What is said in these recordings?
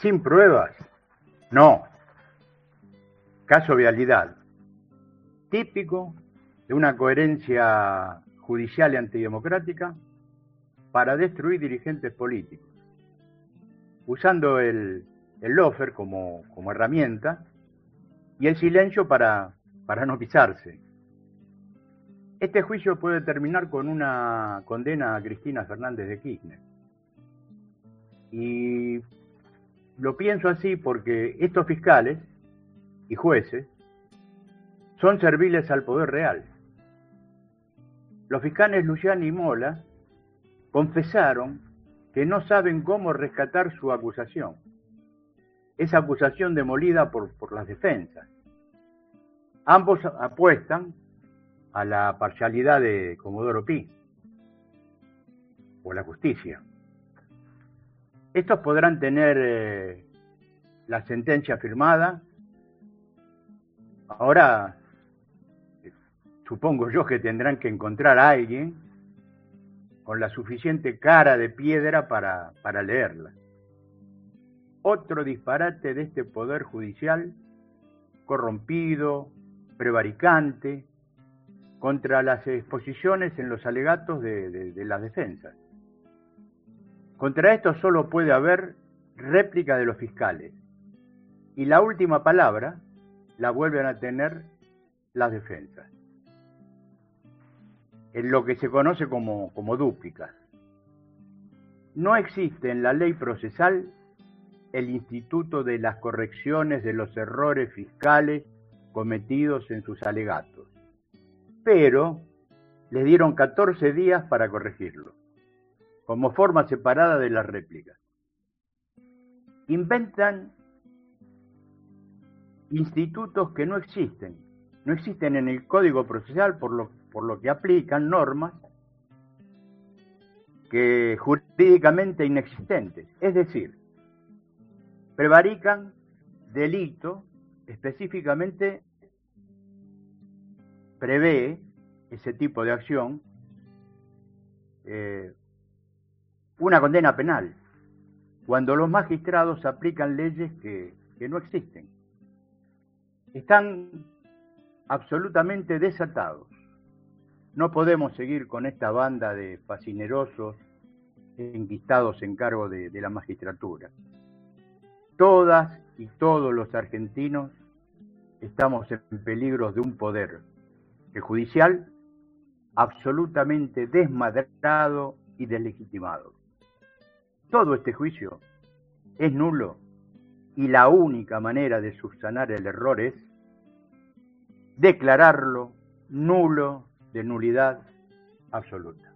sin pruebas. No. Caso Vialidad. Típico de una coherencia judicial y antidemocrática para destruir dirigentes políticos, usando el, el lofer como, como herramienta y el silencio para, para no pisarse. Este juicio puede terminar con una condena a Cristina Fernández de Kirchner. Y lo pienso así porque estos fiscales y jueces son serviles al poder real. Los fiscales Luciani y Mola confesaron que no saben cómo rescatar su acusación. Esa acusación demolida por, por las defensas. Ambos apuestan a la parcialidad de Comodoro Pi o la justicia. Estos podrán tener eh, la sentencia firmada. Ahora, supongo yo que tendrán que encontrar a alguien con la suficiente cara de piedra para, para leerla. Otro disparate de este poder judicial corrompido, prevaricante, contra las exposiciones en los alegatos de, de las defensas. Contra esto solo puede haber réplica de los fiscales. Y la última palabra la vuelven a tener las defensas. En lo que se conoce como, como dúplicas. No existe en la ley procesal el instituto de las correcciones de los errores fiscales cometidos en sus alegatos. Pero le dieron 14 días para corregirlo como forma separada de las réplicas. Inventan institutos que no existen, no existen en el código procesal por lo, por lo que aplican normas que jurídicamente inexistentes. Es decir, prevarican delito específicamente prevé ese tipo de acción eh, una condena penal, cuando los magistrados aplican leyes que, no existen. Están absolutamente desatados. No podemos seguir con esta banda de fascinerosos enquistados en cargo de, la magistratura. Todas y todos los argentinos estamos en peligro de un poder, judicial, absolutamente desmadrado y deslegitimado. Todo este juicio es nulo y la única manera de subsanar el error es declararlo nulo de nulidad absoluta.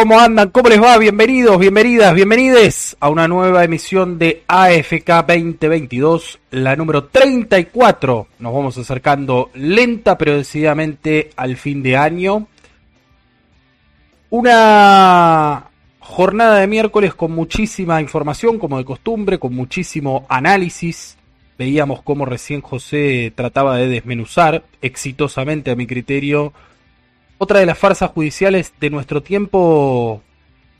¿Cómo andan? ¿Cómo les va? Bienvenidos, bienvenidas, bienvenides a una nueva emisión de AFK 2022, la número 34. Nos vamos acercando lenta pero decididamente al fin de año. Una jornada de miércoles con muchísima información, como de costumbre, con muchísimo análisis. Veíamos cómo recién José trataba de desmenuzar exitosamente a mi criterio otra de las farsas judiciales de nuestro tiempo,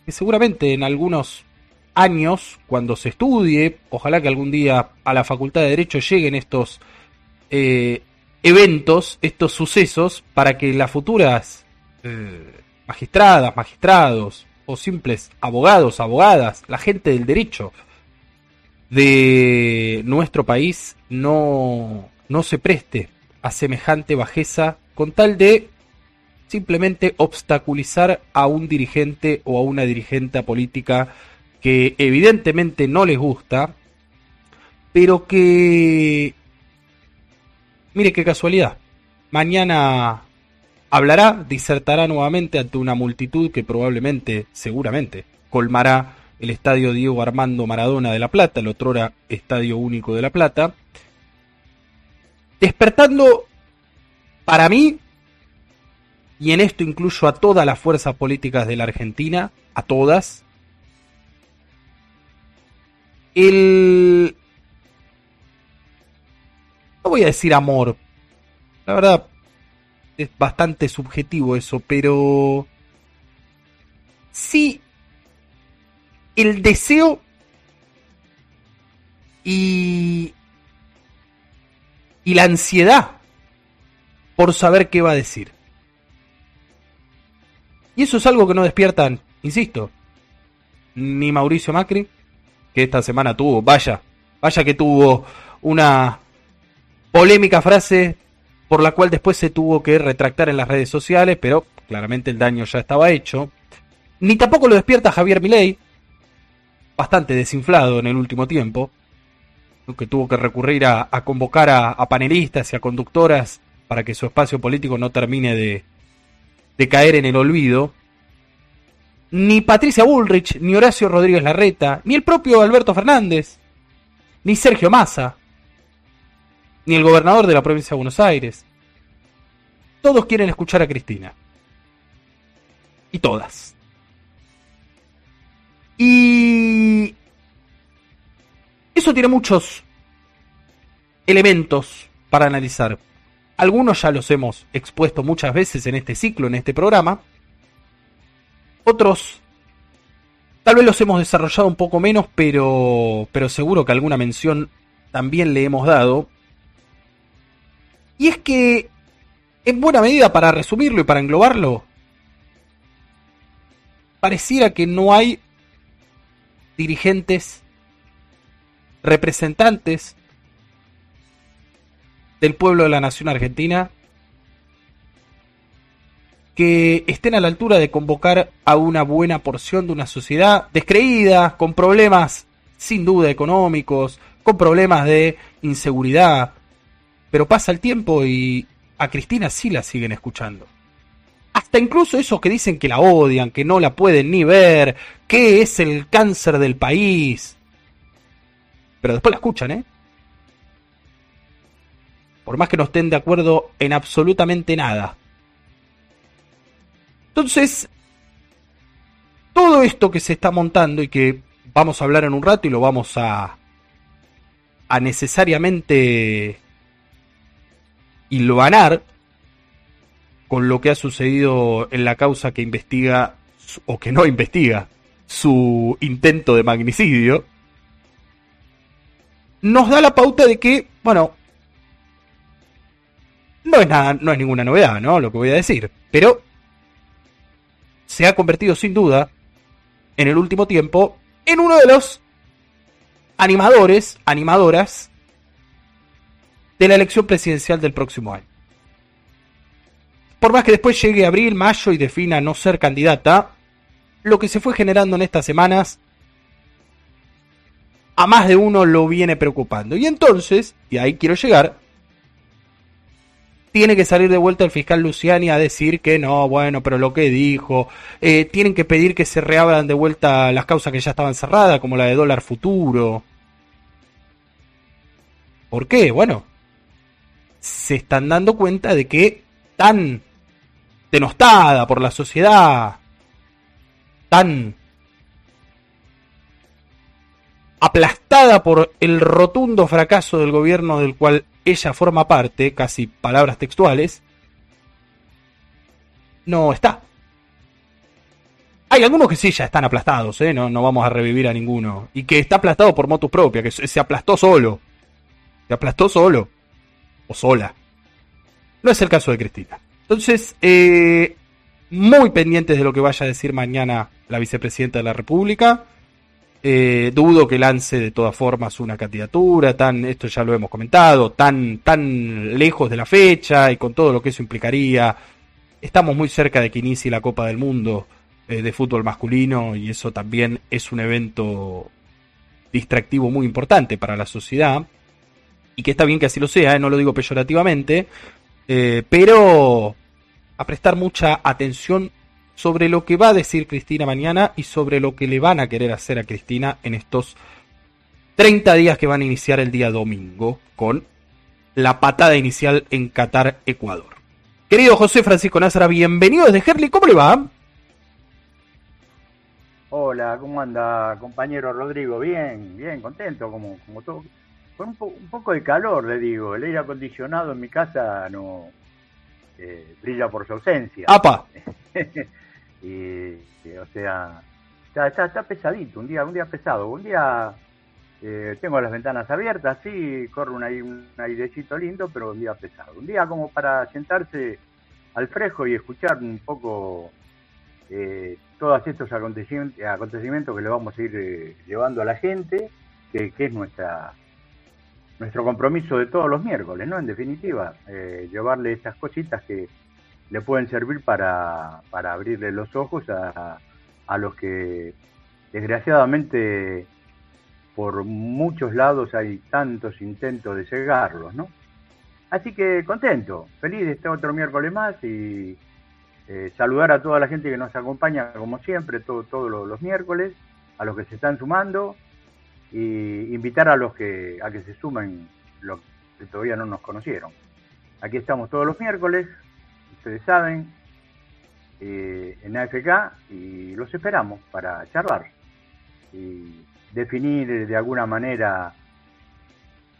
que seguramente en algunos años, cuando se estudie, ojalá que algún día a la Facultad de Derecho lleguen estos eh, eventos, estos sucesos, para que las futuras eh, magistradas, magistrados o simples abogados, abogadas, la gente del derecho de nuestro país no, no se preste a semejante bajeza con tal de simplemente obstaculizar a un dirigente o a una dirigente política que evidentemente no les gusta, pero que, mire qué casualidad, mañana hablará, disertará nuevamente ante una multitud que probablemente, seguramente, colmará el estadio Diego Armando Maradona de La Plata, el otrora estadio único de La Plata, despertando para mí, y en esto incluyo a todas las fuerzas políticas de la Argentina, a todas, el... No voy a decir amor, la verdad es bastante subjetivo eso, pero sí el deseo y, y la ansiedad por saber qué va a decir. Y eso es algo que no despiertan, insisto, ni Mauricio Macri, que esta semana tuvo, vaya, vaya que tuvo una polémica frase por la cual después se tuvo que retractar en las redes sociales, pero claramente el daño ya estaba hecho. Ni tampoco lo despierta Javier Milei, bastante desinflado en el último tiempo, que tuvo que recurrir a, convocar a, panelistas y a conductoras para que su espacio político no termine de, de caer en el olvido. Ni Patricia Bullrich, ni Horacio Rodríguez Larreta, ni el propio Alberto Fernández, ni Sergio Massa, ni el gobernador de la provincia de Buenos Aires. Todos quieren escuchar a Cristina. Y todas. Y eso tiene muchos elementos para analizar. Algunos ya los hemos expuesto muchas veces en este ciclo, en este programa. Otros tal vez los hemos desarrollado un poco menos, pero, pero seguro que alguna mención también le hemos dado. Y es que, en buena medida, para resumirlo y para englobarlo, pareciera que no hay dirigentes, representantes del pueblo de la nación argentina que estén a la altura de convocar a una buena porción de una sociedad descreída, con problemas sin duda económicos, con problemas de inseguridad. Pero pasa el tiempo y a Cristina sí la siguen escuchando. Hasta incluso esos que dicen que la odian, que no la pueden ni ver, que es el cáncer del país. Pero después la escuchan, ¿eh? Por más que no estén de acuerdo en absolutamente nada. Entonces, todo esto que se está montando y que vamos a hablar en un rato y lo vamos a, a necesariamente hilvanar con lo que ha sucedido en la causa que investiga o que no investiga su intento de magnicidio, nos da la pauta de que, bueno, no es nada, no es ninguna novedad, ¿no? Lo que voy a decir, pero se ha convertido sin duda en el último tiempo en uno de los animadores, animadoras de la elección presidencial del próximo año. Por más que después llegue abril, mayo y defina no ser candidata, lo que se fue generando en estas semanas a más de uno lo viene preocupando. Y entonces, y ahí quiero llegar, tiene que salir de vuelta el fiscal Luciani a decir que no, bueno, pero lo que dijo, eh, tienen que pedir que se reabran de vuelta las causas que ya estaban cerradas, como la de dólar futuro. ¿Por qué? Bueno, se están dando cuenta de que tan denostada por la sociedad, tan aplastada por el rotundo fracaso del gobierno del cual ella forma parte, casi palabras textuales, no está. Hay algunos que sí ya están aplastados, ¿eh? no, no vamos a revivir a ninguno. Y que está aplastado por motus propia, que se aplastó solo. Se aplastó solo. O sola. No es el caso de Cristina. Entonces, eh, muy pendientes de lo que vaya a decir mañana la vicepresidenta de la República. Eh, dudo que lance de todas formas una candidatura, tan, esto ya lo hemos comentado, tan, tan lejos de la fecha y con todo lo que eso implicaría. Estamos muy cerca de que inicie la Copa del Mundo eh, de fútbol masculino y eso también es un evento distractivo muy importante para la sociedad y que está bien que así lo sea, no lo digo peyorativamente, eh, pero a prestar mucha atención sobre lo que va a decir Cristina mañana y sobre lo que le van a querer hacer a Cristina en estos 30 días que van a iniciar el día domingo con la patada inicial en Qatar, Ecuador. Querido José Francisco Nazara, bienvenido desde Herley, ¿cómo le va? Hola, ¿cómo anda compañero Rodrigo? Bien, bien, contento, como, como todo. Con un, poco de calor, le digo. El aire acondicionado en mi casa no eh, brilla por su ausencia. ¡Apa! y, o sea, está, está, pesadito, un día, un día pesado. Un día eh, tengo las ventanas abiertas, sí, corre un, un airecito lindo, pero un día pesado. Un día como para sentarse al fresco y escuchar un poco eh, todos estos acontecimientos, que le vamos a ir eh, llevando a la gente, que, es nuestra nuestro compromiso de todos los miércoles, ¿no? En definitiva, eh, llevarle estas cositas que le pueden servir para, para abrirle los ojos a, a los que desgraciadamente por muchos lados hay tantos intentos de cegarlos, ¿no? Así que contento, feliz de este otro miércoles más y eh, saludar a toda la gente que nos acompaña, como siempre, todos los, miércoles, a los que se están sumando, y invitar a los que, a que se sumen los que todavía no nos conocieron. Aquí estamos todos los miércoles, ustedes saben, eh, en AFK, y los esperamos para charlar y definir de alguna manera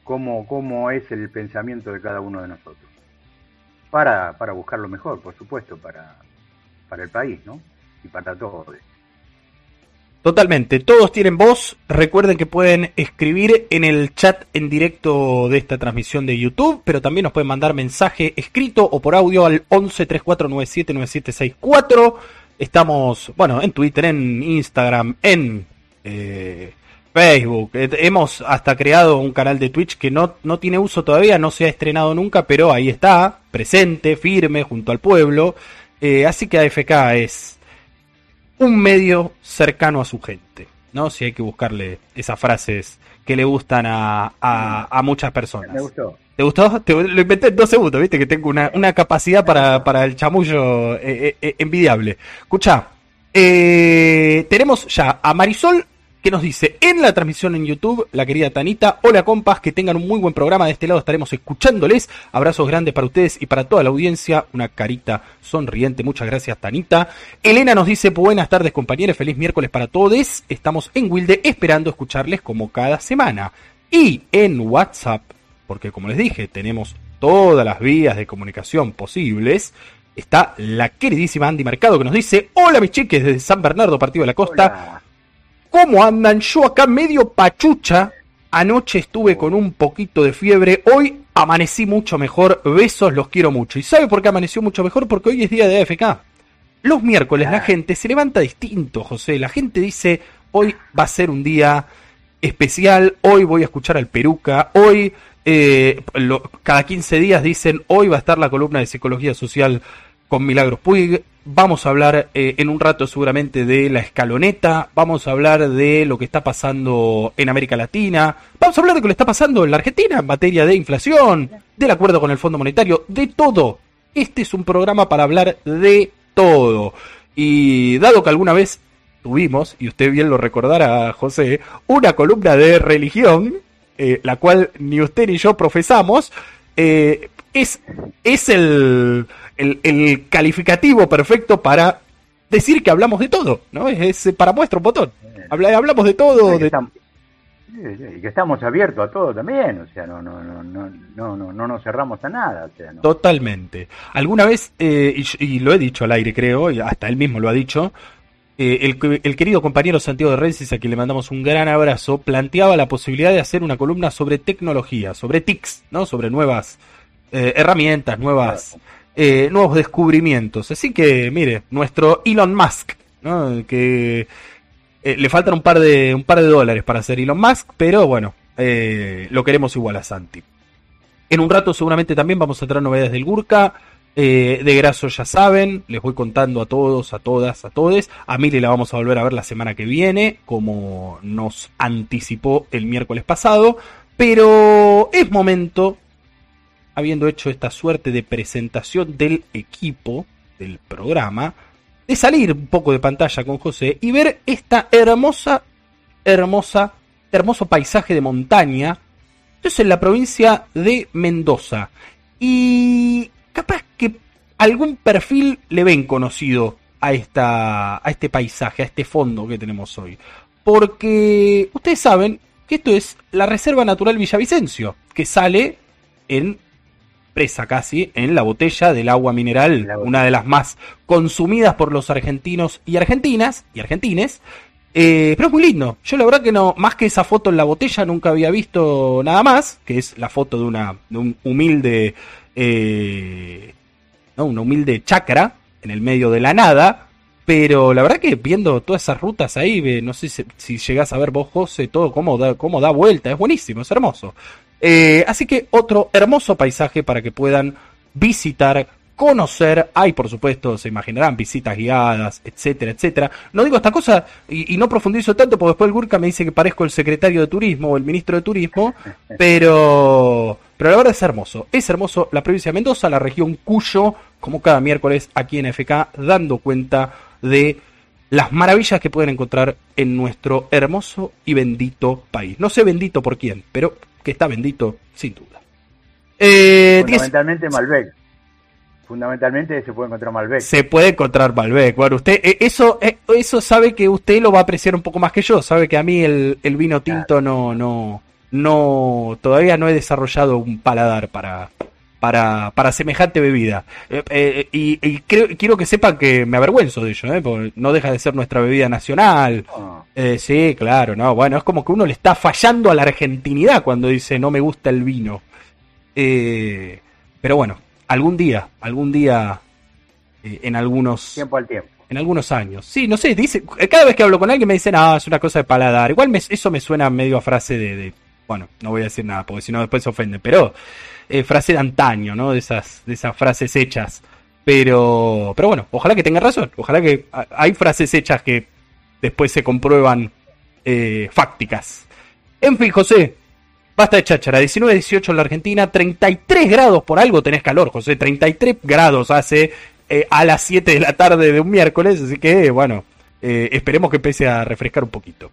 cómo, cómo es el pensamiento de cada uno de nosotros para, para buscar lo mejor, por supuesto, para, para el país, ¿no? Y para todos. Totalmente, todos tienen voz. Recuerden que pueden escribir en el chat en directo de esta transmisión de YouTube, pero también nos pueden mandar mensaje escrito o por audio al 11 3497 9764. Estamos, bueno, en Twitter, en Instagram, en eh, Facebook. Eh, hemos hasta creado un canal de Twitch que no, no tiene uso todavía, no se ha estrenado nunca, pero ahí está, presente, firme, junto al pueblo. Eh, así que AFK es un medio cercano a su gente, ¿no? Si hay que buscarle esas frases que le gustan a, a, muchas personas. Me gustó. ¿Te gustó? Te, lo inventé en dos segundos, viste que tengo una, una capacidad para, para el chamullo eh, envidiable. Escucha, tenemos ya a Marisol que nos dice en la transmisión en YouTube, la querida Tanita, hola compas, que tengan un muy buen programa, de este lado estaremos escuchándoles, abrazos grandes para ustedes y para toda la audiencia, una carita sonriente, muchas gracias Tanita. Elena nos dice buenas tardes compañeros, feliz miércoles para todos, estamos en Wilde esperando escucharles como cada semana. Y en WhatsApp, porque como les dije, tenemos todas las vías de comunicación posibles, está la queridísima Andy Mercado que nos dice, hola mis chiques desde San Bernardo, partido de la costa. ¿Cómo andan? Yo acá medio pachucha. Anoche estuve con un poquito de fiebre. Hoy amanecí mucho mejor. Besos, los quiero mucho. ¿Y sabe por qué amaneció mucho mejor? Porque hoy es día de AFK. Los miércoles la gente se levanta distinto, José. La gente dice, hoy va a ser un día especial. Hoy voy a escuchar al Peruca. Hoy, eh, cada 15 días dicen, hoy va a estar la columna de psicología social con Milagros Puig. Vamos a hablar eh, en un rato seguramente de la escaloneta, vamos a hablar de lo que está pasando en América Latina, vamos a hablar de lo que está pasando en la Argentina en materia de inflación, del acuerdo con el Fondo Monetario, de todo. Este es un programa para hablar de todo. Y dado que alguna vez tuvimos, y usted bien lo recordará, José, una columna de religión, eh, la cual ni usted ni yo profesamos, eh, es, es el, el, calificativo perfecto para decir que hablamos de todo, ¿no? Es, para muestra un botón. hablamos de todo. y que estamos abiertos a todo también, o sea, no, no, no, no, no, no, no nos cerramos a nada. Totalmente. Alguna vez, eh, y, lo he dicho al aire creo, y hasta él mismo lo ha dicho, eh, el, querido compañero Santiago de Rensis, a quien le mandamos un gran abrazo, planteaba la posibilidad de hacer una columna sobre tecnología, sobre TICs, ¿no? Sobre nuevas eh, herramientas, nuevas, eh, nuevos descubrimientos. Así que, mire, nuestro Elon Musk, que eh, le faltan un par, de, un par de dólares para ser Elon Musk, pero bueno, lo queremos igual a Santi. En un rato seguramente también vamos a traer novedades del Gurka. De Graso ya saben, les voy contando a todos, a todas, a todos. A Mili la vamos a volver a ver la semana que viene, como nos anticipó el miércoles pasado. Pero es momento habiendo hecho esta suerte de presentación del equipo, del programa, de salir un poco de pantalla con José y ver esta hermosa, hermosa, hermoso paisaje de montaña. Es en la provincia de Mendoza. Y capaz que algún perfil le ven conocido a, esta, a este paisaje, a este fondo que tenemos hoy. Porque ustedes saben que esto es la Reserva Natural Villavicencio, que sale en presa casi en la botella del agua mineral, una de las más consumidas por los argentinos y argentinas y argentines. Eh, pero es muy lindo. Yo la verdad que no, más que esa foto en la botella, nunca había visto nada más, que es la foto de una de un humilde, eh, una humilde chacra en el medio de la nada. Pero la verdad que viendo todas esas rutas ahí, no sé si, si llegás a ver vos, José, todo cómo da, cómo da vuelta, es buenísimo, es hermoso. Eh, así que otro hermoso paisaje para que puedan visitar, conocer. Hay, por supuesto, se imaginarán, visitas guiadas, etcétera, etcétera. No digo esta cosa y, no profundizo tanto porque después el Gurka me dice que parezco el secretario de turismo o el ministro de turismo, pero, pero la verdad es hermoso. Es hermoso la provincia de Mendoza, la región Cuyo, como cada miércoles aquí en FK, dando cuenta de las maravillas que pueden encontrar en nuestro hermoso y bendito país. No sé bendito por quién, pero que está bendito sin duda. Eh, Fundamentalmente Malbec. Fundamentalmente se puede encontrar Malbec. Se puede encontrar Malbec. Bueno, usted eh, eso eh, eso sabe que usted lo va a apreciar un poco más que yo. Sabe que a mí el, vino tinto no no no todavía no he desarrollado un paladar para para, para semejante bebida. Eh, eh, y, quiero que sepan que me avergüenzo de ello, ¿eh? porque no deja de ser nuestra bebida nacional. Ah. sí, claro, no, bueno, es como que uno le está fallando a la argentinidad cuando dice no me gusta el vino. pero bueno, algún día, algún día, en algunos... Tiempo al tiempo. En algunos años. Sí, no sé, dice, cada vez que hablo con alguien me dicen, ah, es una cosa de paladar. Igual eso me suena medio a frase de, de, bueno, no voy a decir nada, porque si no después se ofende, pero eh, frase de antaño, ¿no? De esas, de esas frases hechas. Pero, pero bueno, ojalá que tenga razón. Ojalá que hay frases hechas que después se comprueban eh, fácticas. En fin, José, basta de cháchara. 19, 18 en la Argentina, 33 grados por algo tenés calor, José. 33 grados hace eh, a las 7 de la tarde de un miércoles, así que bueno. Esperemos que empiece a refrescar un poquito.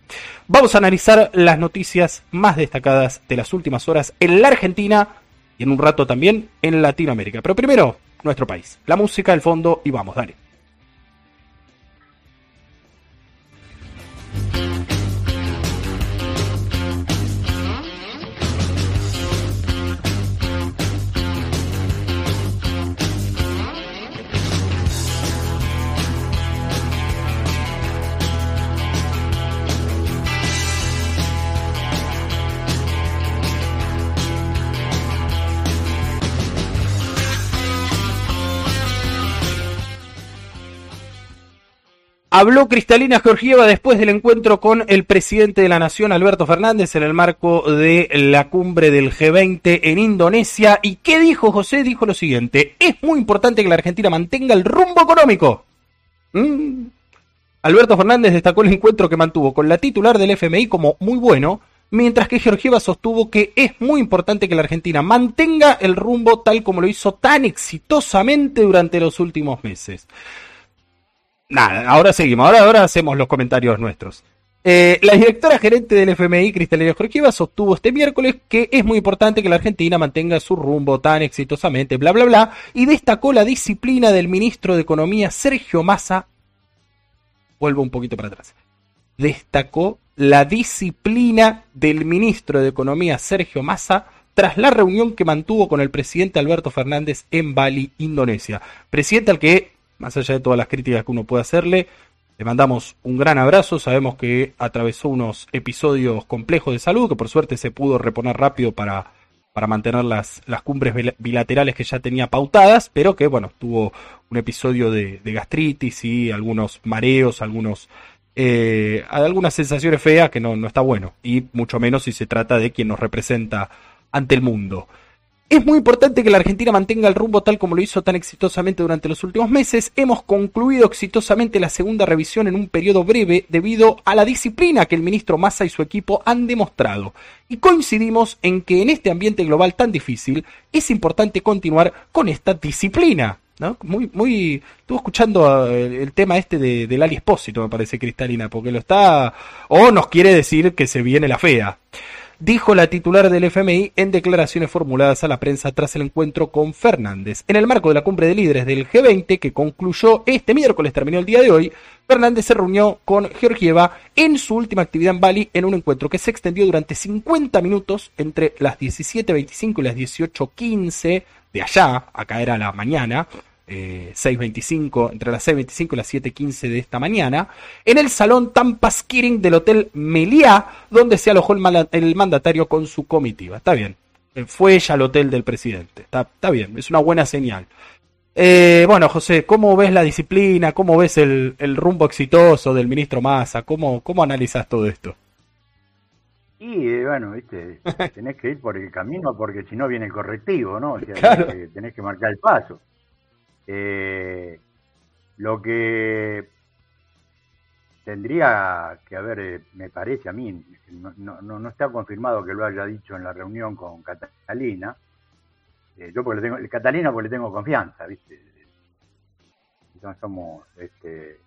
Vamos a analizar las noticias más destacadas de las últimas horas en la Argentina, y en un rato también en Latinoamérica. Pero primero, nuestro país. La música, el fondo y vamos, dale. Habló Cristalina Georgieva después del encuentro con el presidente de la Nación, Alberto Fernández, en el marco de la cumbre del G20 en Indonesia. ¿Y qué dijo José? Dijo lo siguiente, es muy importante que la Argentina mantenga el rumbo económico. Mm. Alberto Fernández destacó el encuentro que mantuvo con la titular del FMI como muy bueno, mientras que Georgieva sostuvo que es muy importante que la Argentina mantenga el rumbo tal como lo hizo tan exitosamente durante los últimos meses. Nada, ahora seguimos, ahora, hacemos los comentarios nuestros. Eh, la directora gerente del FMI, Cristalina Georgieva, sostuvo este miércoles que es muy importante que la Argentina mantenga su rumbo tan exitosamente, bla, bla, bla, y destacó la disciplina del ministro de Economía, Sergio Massa. Vuelvo un poquito para atrás. Destacó la disciplina del ministro de Economía, Sergio Massa, tras la reunión que mantuvo con el presidente Alberto Fernández en Bali, Indonesia. Presidente al que más allá de todas las críticas que uno puede hacerle, le mandamos un gran abrazo. Sabemos que atravesó unos episodios complejos de salud, que por suerte se pudo reponer rápido para, para mantener las, las cumbres bilaterales que ya tenía pautadas, pero que, bueno, tuvo un episodio de, gastritis y algunos mareos, algunos, eh, algunas sensaciones feas que no, no está bueno, y mucho menos si se trata de quien nos representa ante el mundo. Es muy importante que la Argentina mantenga el rumbo tal como lo hizo tan exitosamente durante los últimos meses. Hemos concluido exitosamente la segunda revisión en un periodo breve debido a la disciplina que el ministro Massa y su equipo han demostrado. Y coincidimos en que en este ambiente global tan difícil es importante continuar con esta disciplina, ¿no? Muy, muy, estuvo escuchando eh, el, tema este de, del Ali Espósito, me parece, Cristalina, porque lo está, o nos quiere decir que se viene la fea dijo la titular del FMI en declaraciones formuladas a la prensa tras el encuentro con Fernández. En el marco de la cumbre de líderes del G20, que concluyó este miércoles, terminó el día de hoy, Fernández se reunió con Georgieva en su última actividad en Bali en un encuentro que se extendió durante 50 minutos entre las 17.25 y las 18.15 de allá, acá era la mañana, 6.25, eh, entre las 6.25 y las 7.15 de esta mañana, en el salón Tampaskiring del Hotel Meliá, donde se alojó el, mandatario con su comitiva. Está bien, eh, fue ella al hotel del presidente. Está, está bien, es una buena señal. Eh, bueno, José, ¿cómo ves la disciplina? ¿Cómo ves el, rumbo exitoso del ministro Massa? ¿Cómo, ¿Cómo analizas todo esto? Y bueno, viste, tenés que ir por el camino porque si no viene el correctivo, ¿no? O sea, tenés que marcar el paso. Eh, lo que tendría que haber, eh, me parece a mí, no, no, no, está confirmado que lo haya dicho en la reunión con Catalina. Eh, yo porque le tengo, Catalina porque le tengo confianza, ¿viste? No somos, este,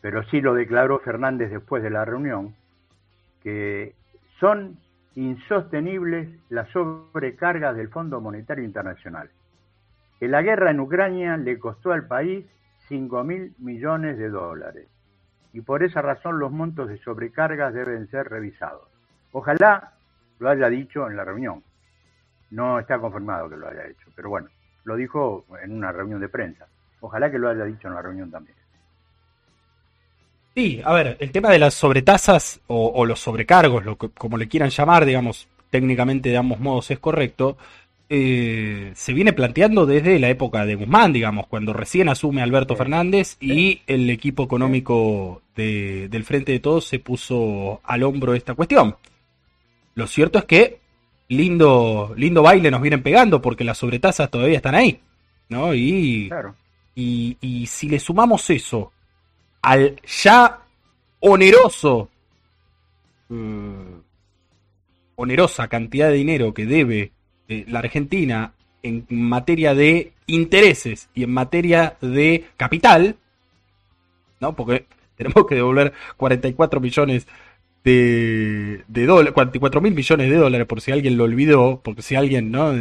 pero sí lo declaró Fernández después de la reunión, que son insostenibles las sobrecargas del Fondo Monetario Internacional que la guerra en Ucrania le costó al país 5 mil millones de dólares y por esa razón los montos de sobrecargas deben ser revisados. Ojalá lo haya dicho en la reunión. No está confirmado que lo haya hecho, pero bueno, lo dijo en una reunión de prensa. Ojalá que lo haya dicho en la reunión también. Sí, a ver, el tema de las sobretasas o, los sobrecargos, lo como le quieran llamar, digamos, técnicamente de ambos modos es correcto, eh, se viene planteando desde la época de Guzmán, digamos, cuando recién asume Alberto Fernández y el equipo económico del Frente de Todos se puso al hombro esta cuestión. Lo cierto es que lindo, lindo baile nos vienen pegando porque las sobretasas todavía están ahí, ¿no? Y, y, y si le sumamos eso al ya oneroso, mm, onerosa cantidad de dinero que debe eh, la Argentina en materia de intereses y en materia de capital, ¿no? Porque tenemos que devolver 44 millones de, dólares, 44 mil millones de dólares, por si alguien lo olvidó, porque si alguien, ¿no?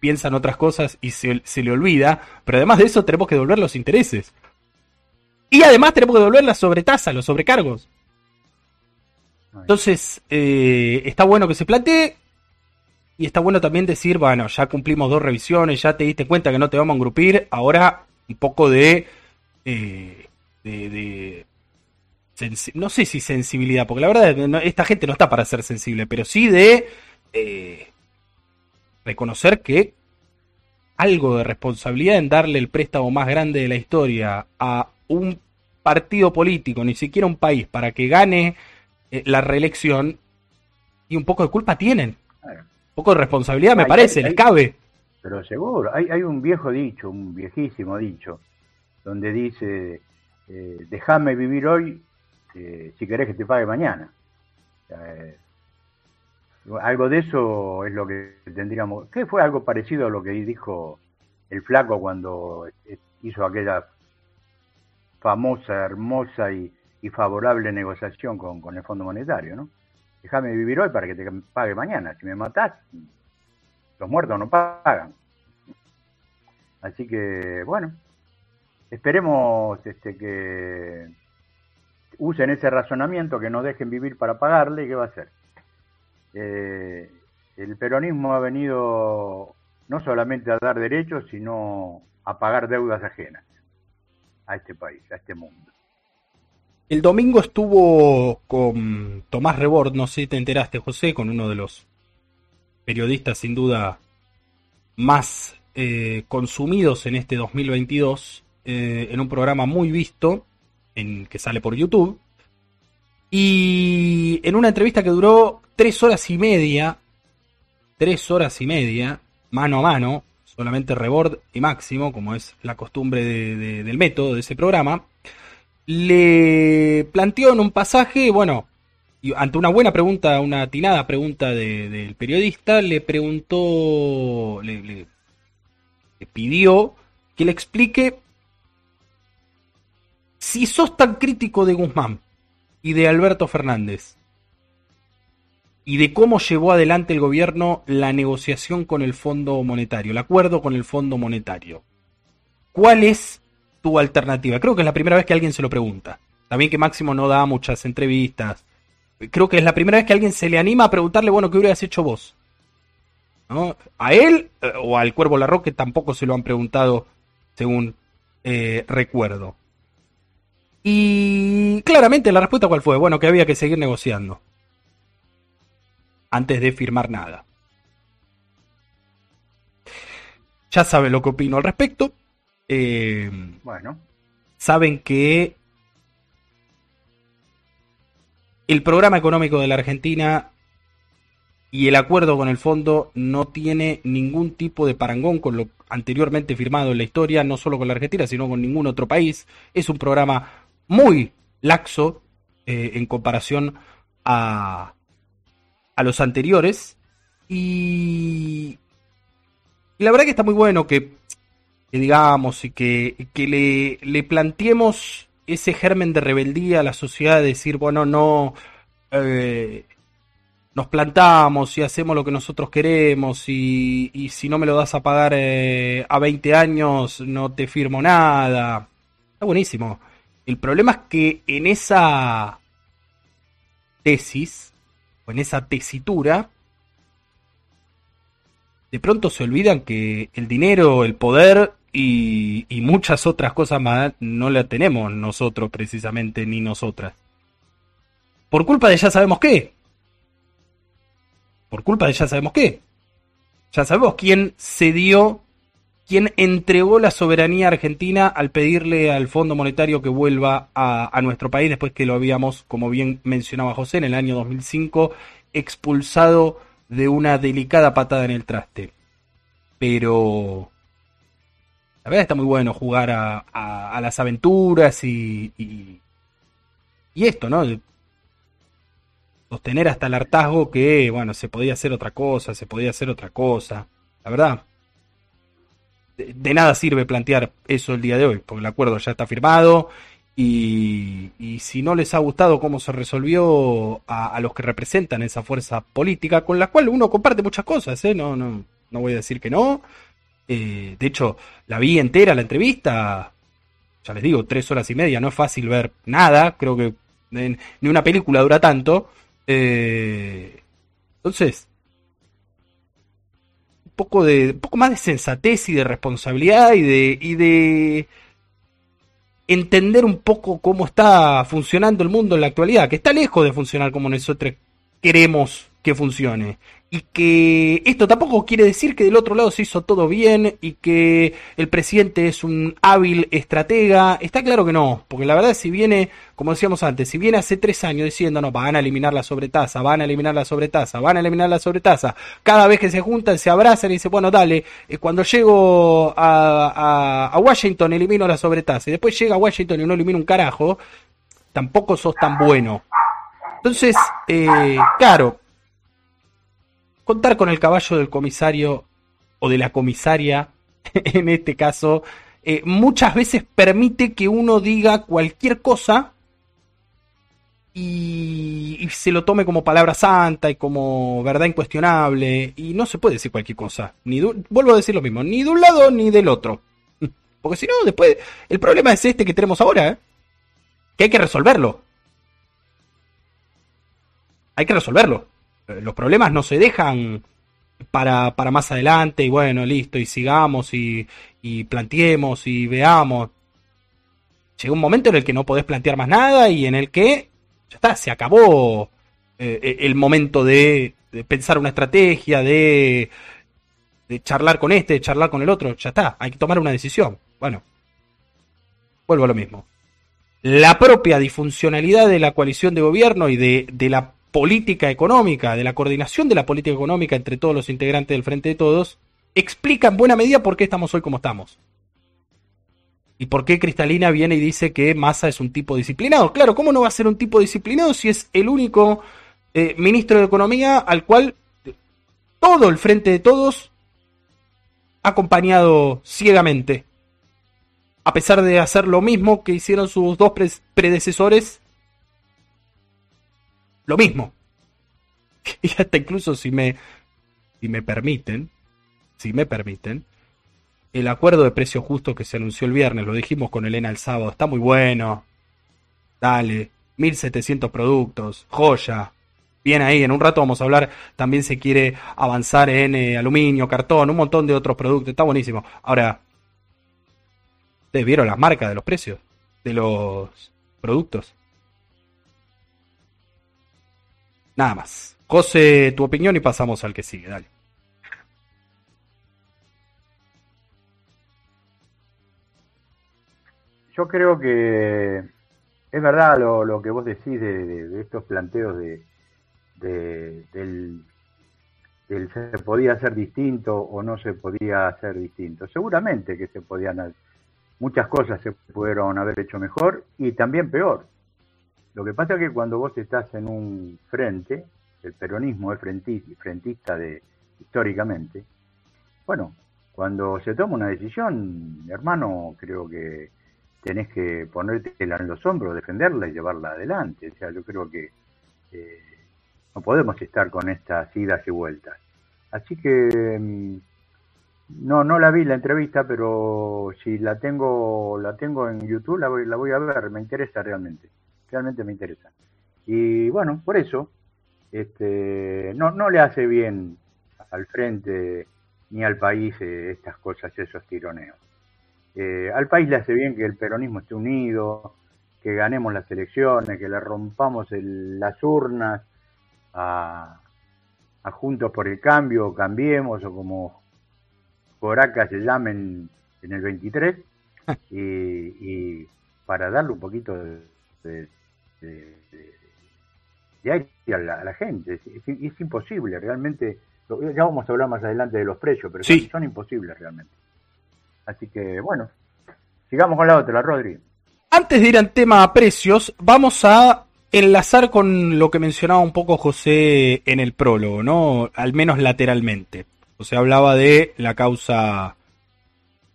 piensa en otras cosas y se, le olvida, pero además de eso tenemos que devolver los intereses. Y además tenemos que devolver la sobretasa, los sobrecargos. Entonces, eh, está bueno que se plantee. Y está bueno también decir, bueno, ya cumplimos dos revisiones, ya te diste cuenta que no te vamos a engrupir, ahora un poco de... Eh, de, no sé si sensibilidad, porque la verdad esta gente no está para ser sensible, pero sí de eh, reconocer que algo de responsabilidad en darle el préstamo más grande de la historia a un partido político, ni siquiera un país, para que gane eh, la reelección, y un poco de culpa tienen poco de responsabilidad, me parece, les cabe. Pero seguro, hay, hay un viejo dicho, un viejísimo dicho, donde dice, eh, déjame vivir hoy eh, si querés que te pague mañana. Eh, algo de eso es lo que tendríamos. ¿Qué fue algo parecido a lo que dijo el flaco cuando hizo aquella famosa, hermosa y, favorable negociación con, con el Fondo Monetario, ¿no? Déjame vivir hoy para que te pague mañana. Si me matás, los muertos no pagan. Así que, bueno, esperemos este, que usen ese razonamiento, que no dejen vivir para pagarle, ¿y qué va a hacer? Eh, el peronismo ha venido no solamente a dar derechos, sino a pagar deudas ajenas a este país, a este mundo. El domingo estuvo con Tomás Rebord, no sé si te enteraste, José, con uno de los periodistas sin duda más eh, consumidos en este 2022, eh, en un programa muy visto, en, que sale por YouTube. Y en una entrevista que duró tres horas y media, tres horas y media, mano a mano, solamente Rebord y Máximo, como es la costumbre del método de ese programa, le planteó en un pasaje, bueno, ante una buena pregunta, una atinada pregunta del periodista, le preguntó, le, pidió que le explique si sos tan crítico de Guzmán y de Alberto Fernández y de cómo llevó adelante el gobierno la negociación con el Fondo Monetario, el acuerdo con el Fondo Monetario. ¿Cuál es tu alternativa? Creo que es la primera vez que alguien se lo pregunta. También que Máximo no da muchas entrevistas. Creo que es la primera vez que alguien se le anima a preguntarle, bueno, ¿qué hubieras hecho vos? ¿No? A él eh, o al Cuervo Larroque tampoco se lo han preguntado, según eh, recuerdo. Y claramente la respuesta cuál fue, bueno, que había que seguir negociando antes de firmar nada. Ya saben lo que opino al respecto. Eh, bueno. Saben que el programa económico de la Argentina y el acuerdo con el fondo no tiene ningún tipo de parangón con lo anteriormente firmado en la historia, no solo con la Argentina, sino con ningún otro país. Es un programa muy laxo eh, en comparación a, a los anteriores. Y, la verdad que está muy bueno que, digamos y que, que le, le, planteemos ese germen de rebeldía a la sociedad, de decir, bueno, no, eh, nos plantamos y hacemos lo que nosotros queremos y, y si no me lo das a pagar eh, a 20 años no te firmo nada. Está buenísimo. El problema es que en esa tesis en esa tesitura, de pronto se olvidan que el dinero, el poder y, muchas otras cosas más no la tenemos nosotros precisamente, ni nosotras. Por culpa de ya sabemos qué. Por culpa de ya sabemos qué. Ya sabemos quién cedió, quién entregó la soberanía argentina al pedirle al Fondo Monetario que vuelva a, a nuestro país después que lo habíamos, como bien mencionaba José, en el año 2005 expulsado de una delicada patada en el traste. Pero la verdad está muy bueno jugar a, las aventuras y, y, esto, ¿no? Sostener hasta el hartazgo que, bueno, se podía hacer otra cosa, se podía hacer otra cosa. La verdad, de nada sirve plantear eso el día de hoy, porque el acuerdo ya está firmado y, si no les ha gustado cómo se resolvió a, los que representan esa fuerza política, con la cual uno comparte muchas cosas, ¿eh? no, no, no voy a decir que no. Eh, de hecho, la vi entera la entrevista, ya les digo, tres horas y media, no es fácil ver nada, creo que ni una película dura tanto. Eh, entonces, un poco de, un poco más de sensatez y de responsabilidad y de, y de entender un poco cómo está funcionando el mundo en la actualidad, que está lejos de funcionar como nosotros queremos que funcione. Y que esto tampoco quiere decir que del otro lado se hizo todo bien y que el presidente es un hábil estratega. Está claro que no, porque la verdad si viene, como decíamos antes, si viene hace tres años diciendo, no, van a eliminar la sobretasa, van a eliminar la sobretasa, van a eliminar la sobretasa, cada vez que se juntan se abrazan y dicen, bueno, dale, eh, cuando llego a, Washington elimino la sobretasa y después llega a Washington y no elimina un carajo, tampoco sos tan bueno. Entonces, eh, claro, contar con el caballo del comisario o de la comisaria, en este caso, eh, muchas veces permite que uno diga cualquier cosa y, se lo tome como palabra santa y como verdad incuestionable. Y no se puede decir cualquier cosa. Ni vuelvo a decir lo mismo, ni de un lado ni del otro. Porque si no, después el problema es este que tenemos ahora, ¿eh? que hay que resolverlo. Hay que resolverlo los problemas no se dejan para, para más adelante y bueno, listo, y sigamos y, planteemos y veamos. Llega un momento en el que no podés plantear más nada y en el que ya está, se acabó eh, el momento de, pensar una estrategia, de, de charlar con este, de charlar con el otro, ya está, hay que tomar una decisión. Bueno, vuelvo a lo mismo. La propia disfuncionalidad de la coalición de gobierno y de, de la política económica, de la coordinación de la política económica entre todos los integrantes del Frente de Todos, explica en buena medida por qué estamos hoy como estamos. ¿Y por qué Cristalina viene y dice que Massa es un tipo disciplinado? Claro, ¿cómo no va a ser un tipo disciplinado si es el único eh, ministro de Economía al cual todo el Frente de Todos ha acompañado ciegamente a pesar de hacer lo mismo que hicieron sus dos predecesores, lo mismo. Y hasta incluso si me, si me permiten, si me permiten, el acuerdo de precio justo que se anunció el viernes, lo dijimos con Elena el sábado, está muy bueno. Dale, 1700 productos, joya. Bien ahí, en un rato vamos a hablar, también se quiere avanzar en eh, aluminio, cartón, un montón de otros productos, está buenísimo. Ahora, ¿ustedes vieron las marcas de los precios de los productos? Nada más. José, tu opinión y pasamos al que sigue, dale. Yo creo que es verdad lo, que vos decís de, estos planteos de, del, se podía hacer distinto o no se podía hacer distinto. Seguramente que se podían, muchas cosas se pudieron haber hecho mejor y también peor. Lo que pasa es que cuando vos estás en un frente, el peronismo es frentista de, históricamente, bueno, cuando se toma una decisión, hermano, creo que tenés que ponértela en los hombros, defenderla y llevarla adelante. O sea, yo creo que eh, no podemos estar con estas idas y vueltas. Así que mm, no, no la vi la entrevista, pero si la tengo, la tengo en YouTube, la voy, la voy a ver, me interesa realmente, realmente me interesa. Y bueno, por eso, este, no, no le hace bien al frente ni al país eh, estas cosas, esos tironeos. Eh, al país le hace bien que el peronismo esté unido, que ganemos las elecciones, que le rompamos las urnas a, Juntos por el Cambio, Cambiemos, o como Coraca se llamen en el 23, y, para darle un poquito de, aire a la, gente. Es, imposible, realmente. Ya vamos a hablar más adelante de los precios, pero son imposibles realmente. Así que bueno, sigamos con la otra, Rodri. Antes de ir al tema precios, vamos a enlazar con lo que mencionaba un poco José en el prólogo, ¿no? Al menos lateralmente. O sea, hablaba de la causa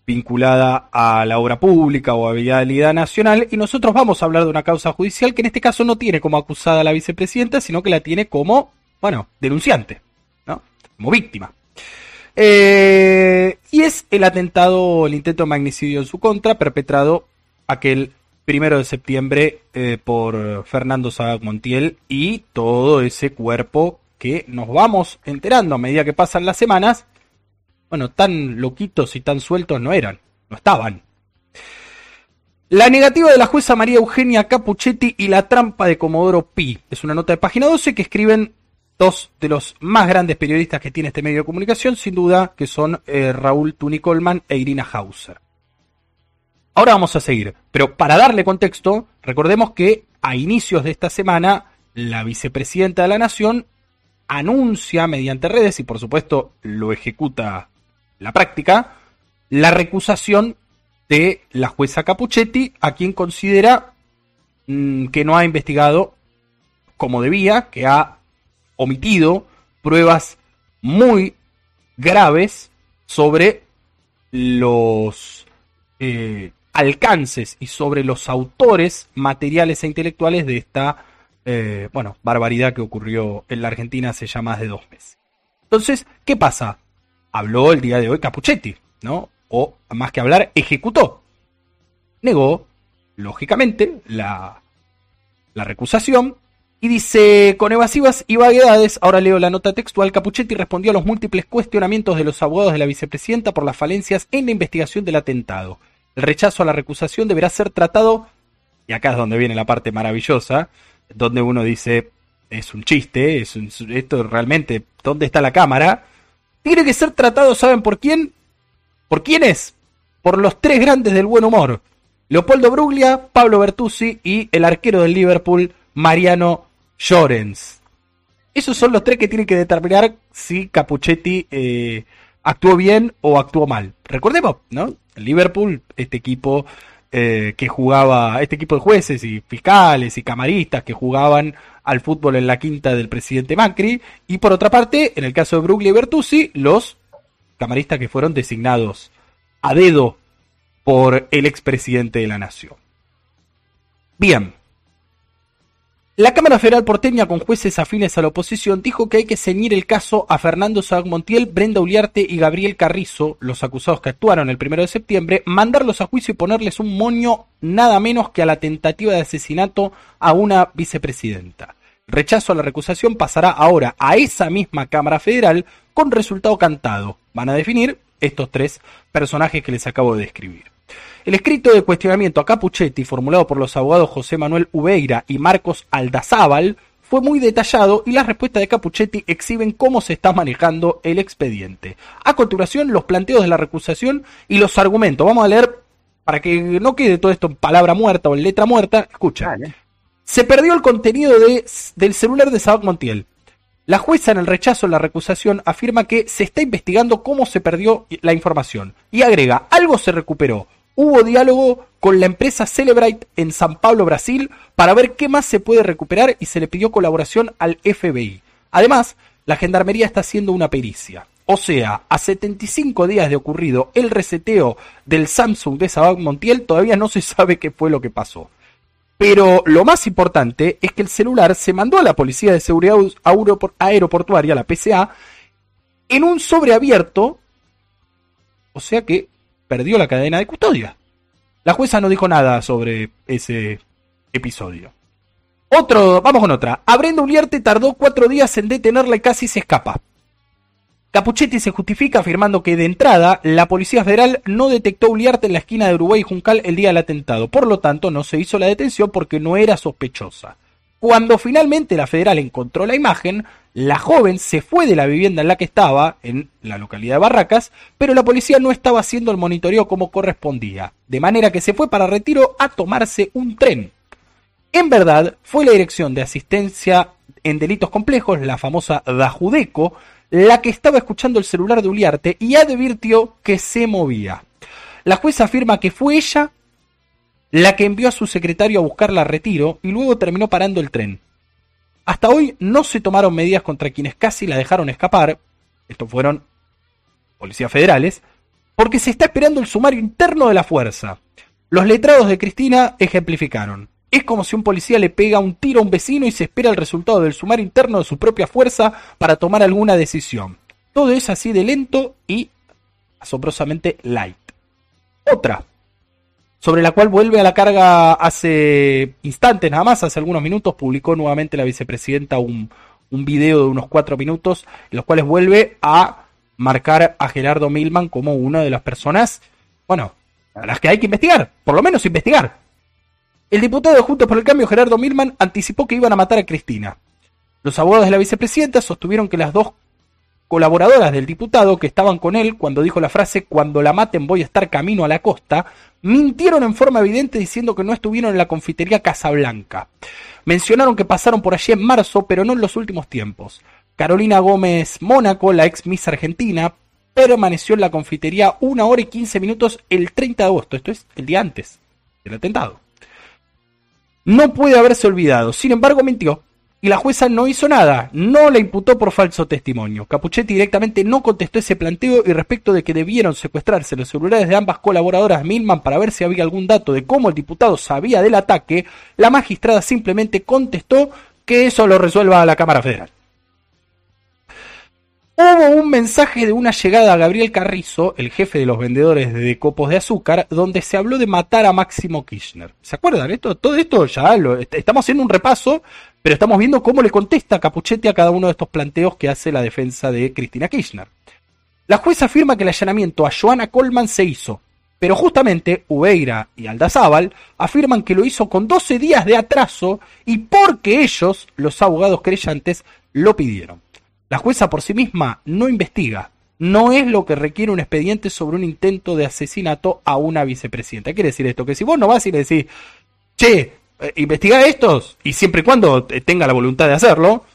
vinculada a la obra pública o a vialidad nacional y nosotros vamos a hablar de una causa judicial que en este caso no tiene como acusada a la vicepresidenta, sino que la tiene como, bueno, denunciante, ¿no? Como víctima. Eh, y es el atentado, el intento de magnicidio en su contra, perpetrado aquel primero de septiembre eh, por Fernando Saga Montiel y todo ese cuerpo que nos vamos enterando a medida que pasan las semanas. Bueno, tan loquitos y tan sueltos no eran, no estaban. La negativa de la jueza María Eugenia Capuchetti y la trampa de Comodoro Pi. Es una nota de página 12 que escriben dos de los más grandes periodistas que tiene este medio de comunicación, sin duda, que son eh, Raúl Tuni Colman e Irina Hauser. Ahora vamos a seguir, pero para darle contexto, recordemos que a inicios de esta semana, la vicepresidenta de la Nación anuncia mediante redes, y por supuesto lo ejecuta la práctica, la recusación de la jueza Capuchetti, a quien considera mm, que no ha investigado como debía, que ha omitido pruebas muy graves sobre los eh, alcances y sobre los autores materiales e intelectuales de esta eh, bueno, barbaridad que ocurrió en la Argentina hace ya más de dos meses. Entonces, ¿qué pasa? Habló el día de hoy Capuchetti, ¿no? O, más que hablar, ejecutó. Negó, lógicamente, la, la recusación y dice, con evasivas y vaguedades, ahora leo la nota textual, Capuchetti respondió a los múltiples cuestionamientos de los abogados de la vicepresidenta por las falencias en la investigación del atentado. El rechazo a la recusación deberá ser tratado, y acá es donde viene la parte maravillosa, donde uno dice, es un chiste, es esto realmente, ¿dónde está la cámara? Tiene que ser tratado, ¿saben por quién? ¿Por quiénes? Por los tres grandes del buen humor. Leopoldo Bruglia, Pablo Bertuzzi y el arquero del Liverpool, Mariano Llorens. Esos son los tres que tienen que determinar si Capuchetti eh, actuó bien o actuó mal. Recordemos, ¿no? Liverpool, este equipo eh, que jugaba, este equipo de jueces y fiscales y camaristas que jugaban al fútbol en la quinta del presidente Macri. Y por otra parte, en el caso de Bruglia y Bertuzzi, los camaristas que fueron designados a dedo por el expresidente de la Nación. Bien, la Cámara Federal porteña, con jueces afines a la oposición, dijo que hay que ceñir el caso a Fernando Sabac Montiel, Brenda Uliarte y Gabriel Carrizo, los acusados que actuaron el primero de septiembre, mandarlos a juicio y ponerles un moño nada menos que a la tentativa de asesinato a una vicepresidenta. Rechazo a la recusación pasará ahora a esa misma Cámara Federal con resultado cantado. Van a definir estos tres personajes que les acabo de describir. El escrito de cuestionamiento a Capuchetti, formulado por los abogados José Manuel Ubeira y Marcos Aldazábal, fue muy detallado y las respuestas de Capuchetti exhiben cómo se está manejando el expediente. A continuación, los planteos de la recusación y los argumentos. Vamos a leer para que no quede todo esto en palabra muerta o en letra muerta. Escucha. Se perdió el contenido del celular de Sabac Montiel. La jueza en el rechazo a la recusación afirma que se está investigando cómo se perdió la información y agrega, algo se recuperó, hubo diálogo con la empresa Celebrite en San Pablo, Brasil, para ver qué más se puede recuperar y se le pidió colaboración al FBI. Además, la Gendarmería está haciendo una pericia. O sea, a 75 días de ocurrido el reseteo del Samsung de Sabac Montiel, todavía no se sabe qué fue lo que pasó. Pero lo más importante es que el celular se mandó a la Policía de Seguridad Aeroportuaria, la PCA, en un sobreabierto, o sea que perdió la cadena de custodia. La jueza no dijo nada sobre ese episodio. Otro, vamos con otra. A Uliarte tardó cuatro días en detenerla y casi se escapa. Capuchetti se justifica afirmando que de entrada la Policía Federal no detectó Uliarte en la esquina de Uruguay y Juncal el día del atentado. Por lo tanto, no se hizo la detención porque no era sospechosa. Cuando finalmente la Federal encontró la imagen, la joven se fue de la vivienda en la que estaba, en la localidad de Barracas, pero la policía no estaba haciendo el monitoreo como correspondía, de manera que se fue para Retiro a tomarse un tren. En verdad, fue la Dirección de Asistencia en Delitos Complejos, la famosa DAJUDECO, la que estaba escuchando el celular de Uliarte y advirtió que se movía. La jueza afirma que fue ella la que envió a su secretario a buscarla a retiro y luego terminó parando el tren. Hasta hoy no se tomaron medidas contra quienes casi la dejaron escapar, estos fueron policías federales, porque se está esperando el sumario interno de la fuerza. Los letrados de Cristina ejemplificaron. Es como si un policía le pega un tiro a un vecino y se espera el resultado del sumario interno de su propia fuerza para tomar alguna decisión. Todo es así de lento y asombrosamente light. Otra, sobre la cual vuelve a la carga hace instantes nada más, hace algunos minutos, publicó nuevamente la vicepresidenta un, un video de unos cuatro minutos, en los cuales vuelve a marcar a Gerardo Milman como una de las personas, bueno, a las que hay que investigar, por lo menos investigar. El diputado de Juntos por el Cambio, Gerardo Milman, anticipó que iban a matar a Cristina. Los abogados de la vicepresidenta sostuvieron que las dos colaboradoras del diputado que estaban con él cuando dijo la frase cuando la maten voy a estar camino a la costa, mintieron en forma evidente diciendo que no estuvieron en la confitería Casablanca. Mencionaron que pasaron por allí en marzo, pero no en los últimos tiempos. Carolina Gómez Mónaco, la ex Miss Argentina, permaneció en la confitería una hora y quince minutos el 30 de agosto, esto es el día antes del atentado. No puede haberse olvidado, sin embargo mintió y la jueza no hizo nada, no la imputó por falso testimonio. Capuchetti directamente no contestó ese planteo y respecto de que debieron secuestrarse los celulares de ambas colaboradoras Milman para ver si había algún dato de cómo el diputado sabía del ataque, la magistrada simplemente contestó que eso lo resuelva la Cámara Federal. Hubo un mensaje de una llegada a Gabriel Carrizo, el jefe de los vendedores de copos de azúcar, donde se habló de matar a Máximo Kirchner. ¿Se acuerdan? Esto, todo esto ya lo estamos haciendo un repaso, pero estamos viendo cómo le contesta Capuchetti a cada uno de estos planteos que hace la defensa de Cristina Kirchner. La jueza afirma que el allanamiento a Joana Colman se hizo, pero justamente Ubeira y Aldazábal afirman que lo hizo con 12 días de atraso y porque ellos, los abogados creyentes, lo pidieron. La jueza por sí misma no investiga. No es lo que requiere un expediente sobre un intento de asesinato a una vicepresidenta. Quiere decir esto, que si vos no vas y le decís, che, eh, investiga estos, y siempre y cuando tenga la voluntad de hacerlo,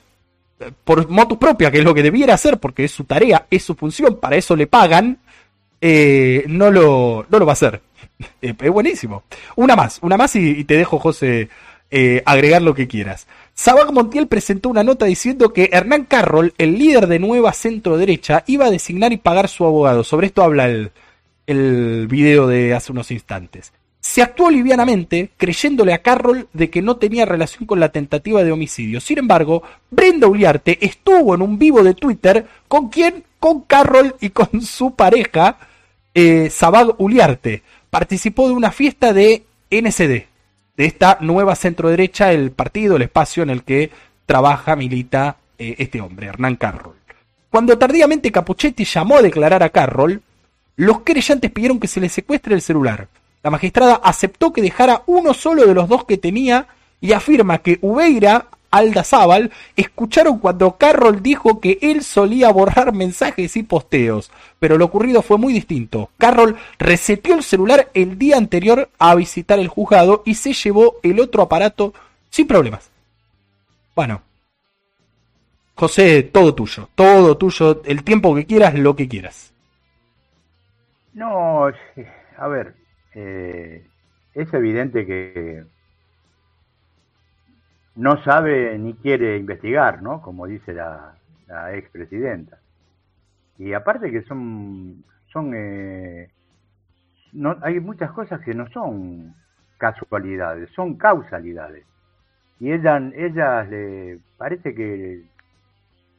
eh, por motus propia, que es lo que debiera hacer, porque es su tarea, es su función, para eso le pagan, eh, no, lo, no lo va a hacer. es buenísimo. Una más, una más y, te dejo, José, agregar lo que quieras. Sabac Montiel presentó una nota diciendo que Hernán Carroll, el líder de Nueva Centro Derecha, iba a designar y pagar su abogado. Sobre esto habla el, el video de hace unos instantes. Se actuó livianamente, creyéndole a Carroll de que no tenía relación con la tentativa de homicidio. Sin embargo, Brenda Uliarte estuvo en un vivo de Twitter con quien, con Carroll y con su pareja, eh, Sabag Uliarte. Participó de una fiesta de NCD, de esta nueva centroderecha, el partido, el espacio en el que trabaja, milita eh, este hombre, Hernán Carroll. Cuando tardíamente Capuchetti llamó a declarar a Carroll, los querellantes pidieron que se le secuestre el celular. La magistrada aceptó que dejara uno solo de los dos que tenía y afirma que Ubeira Aldazábal escucharon cuando Carroll dijo que él solía borrar mensajes y posteos, pero lo ocurrido fue muy distinto. Carroll reseteó el celular el día anterior a visitar el juzgado y se llevó el otro aparato sin problemas. Bueno, José, todo tuyo, todo tuyo, el tiempo que quieras, lo que quieras. No, a ver, eh, es evidente que no sabe ni quiere investigar, ¿no? Como dice la, la expresidenta. Y aparte que son, son eh, no, hay muchas cosas que no son casualidades, son causalidades. Y ella, ella le parece que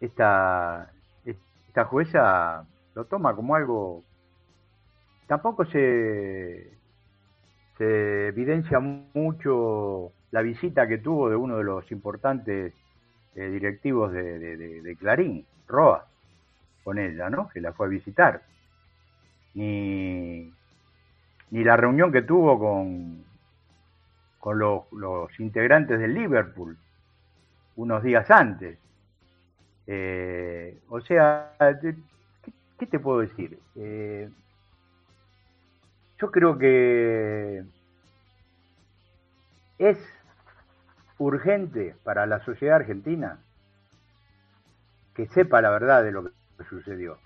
esta, esta jueza lo toma como algo tampoco se, se evidencia mucho la visita que tuvo de uno de los importantes eh, directivos de, Clarín, Roa, con ella, ¿no? Que la fue a visitar. Ni, ni la reunión que tuvo con, con los, integrantes del Liverpool unos días antes. Eh, o sea, ¿qué, te puedo decir? Eh, yo creo que es urgente para la sociedad argentina que sepa la verdad de lo que sucedió.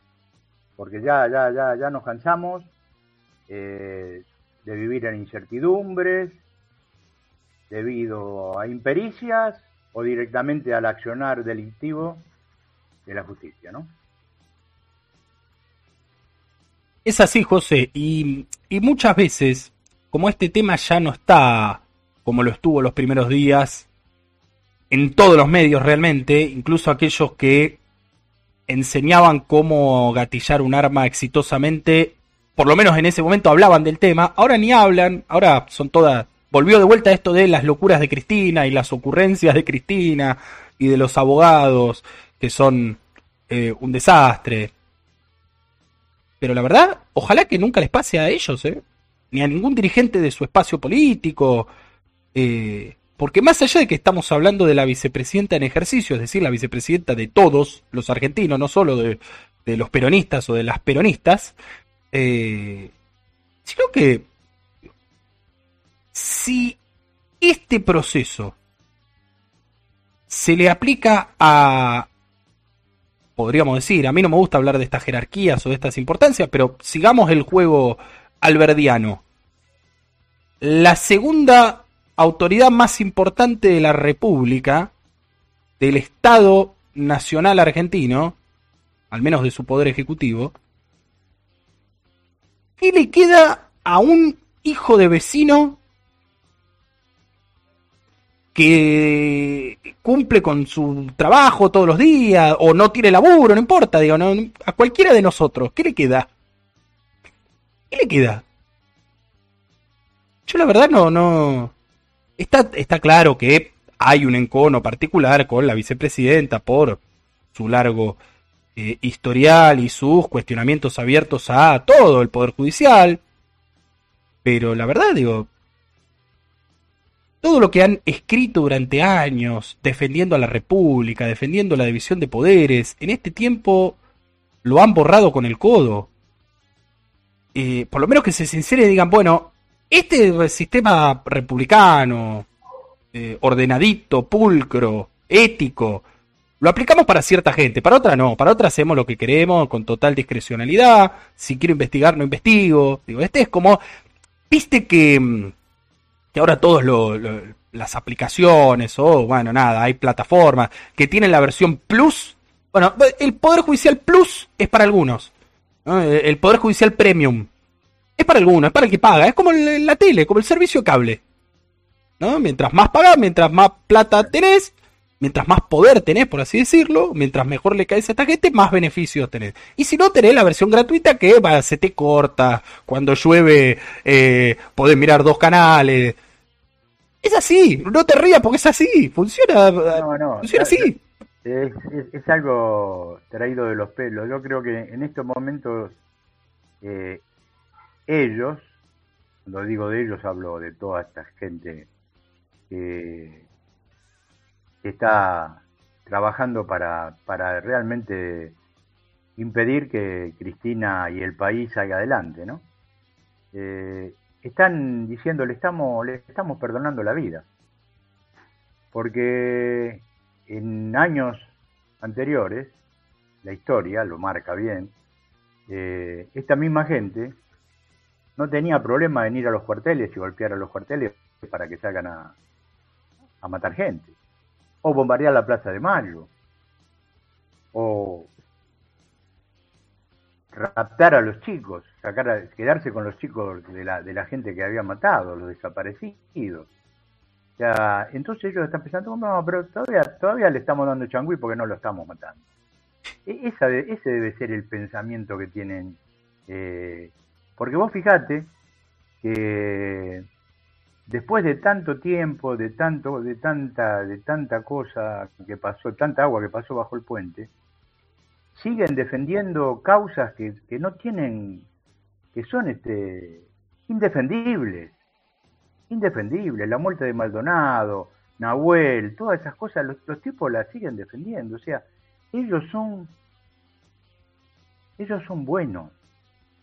Porque ya, ya, ya, ya nos cansamos eh, de vivir en incertidumbres debido a impericias o directamente al accionar delictivo de la justicia, ¿no? Es así, José, y, muchas veces, como este tema ya no está como lo estuvo los primeros días, en todos los medios realmente, incluso aquellos que enseñaban cómo gatillar un arma exitosamente, por lo menos en ese momento hablaban del tema, ahora ni hablan, ahora son todas, volvió de vuelta esto de las locuras de Cristina y las ocurrencias de Cristina y de los abogados, que son eh, un desastre. Pero la verdad, ojalá que nunca les pase a ellos, ¿eh? ni a ningún dirigente de su espacio político. Eh, porque más allá de que estamos hablando de la vicepresidenta en ejercicio, es decir, la vicepresidenta de todos los argentinos, no solo de, los peronistas o de las peronistas, eh, sino que si este proceso se le aplica a podríamos decir. A mí no me gusta hablar de estas jerarquías o de estas importancias, pero sigamos el juego alberdiano. La segunda autoridad más importante de la República, del Estado Nacional Argentino, al menos de su poder ejecutivo, ¿qué le queda a un hijo de vecino que cumple con su trabajo todos los días o no tiene laburo, no importa, digo, a cualquiera de nosotros, ¿qué le queda? ¿Qué le queda? Yo la verdad no, no. Está, está claro que hay un encono particular con la vicepresidenta por su largo eh, historial y sus cuestionamientos abiertos a todo el Poder Judicial. Pero la verdad, digo, todo lo que han escrito durante años, defendiendo a la República, defendiendo la división de poderes, en este tiempo lo han borrado con el codo. Eh, por lo menos que se sinceren y digan, bueno, este sistema republicano, eh, ordenadito, pulcro, ético, lo aplicamos para cierta gente, para otra no, para otra hacemos lo que queremos con total discrecionalidad, si quiero investigar no investigo. Digo, este es como, viste que mm, ahora todas las aplicaciones o, bueno, nada, hay plataformas que tienen la versión Plus. Bueno, el Poder Judicial Plus es para algunos. El Poder Judicial Premium Es para alguno, es para el que paga, es como la tele, como el servicio cable. ¿No? Mientras más pagas, mientras más plata tenés, mientras más poder tenés, por así decirlo, mientras mejor le caes a esta gente, más beneficios tenés. Y si no, tenés la versión gratuita que va, se te corta, cuando llueve eh, podés mirar dos canales. Es así, no te rías porque es así, funciona, funciona así. Es, algo traído de los pelos. Yo creo que en estos momentos eh, ellos, cuando digo de ellos hablo de toda esta gente que está trabajando para, para realmente impedir que Cristina y el país salga adelante, ¿no? Eh, están diciendo, le estamos, le estamos perdonando la vida. Porque en años anteriores, la historia lo marca bien, eh, esta misma gente no tenía problema en ir a los cuarteles y golpear a los cuarteles para que salgan a, a matar gente, o bombardear la Plaza de Mayo, o raptar a los chicos, sacar quedarse con los chicos de la, de la gente que había matado, los desaparecidos. Ya, entonces ellos están pensando, no, pero todavía, todavía le estamos dando changüí porque no lo estamos matando. E, esa ese debe ser el pensamiento que tienen. Eh, porque vos fijate que después de tanto tiempo, de tanto, de tanta, de tanta cosa que pasó, tanta agua que pasó bajo el puente, siguen defendiendo causas que, que no tienen, que son este indefendibles indefendible, la muerte de Maldonado, Nahuel, todas esas cosas, los, tipos las siguen defendiendo. O sea, ellos son, ellos son buenos.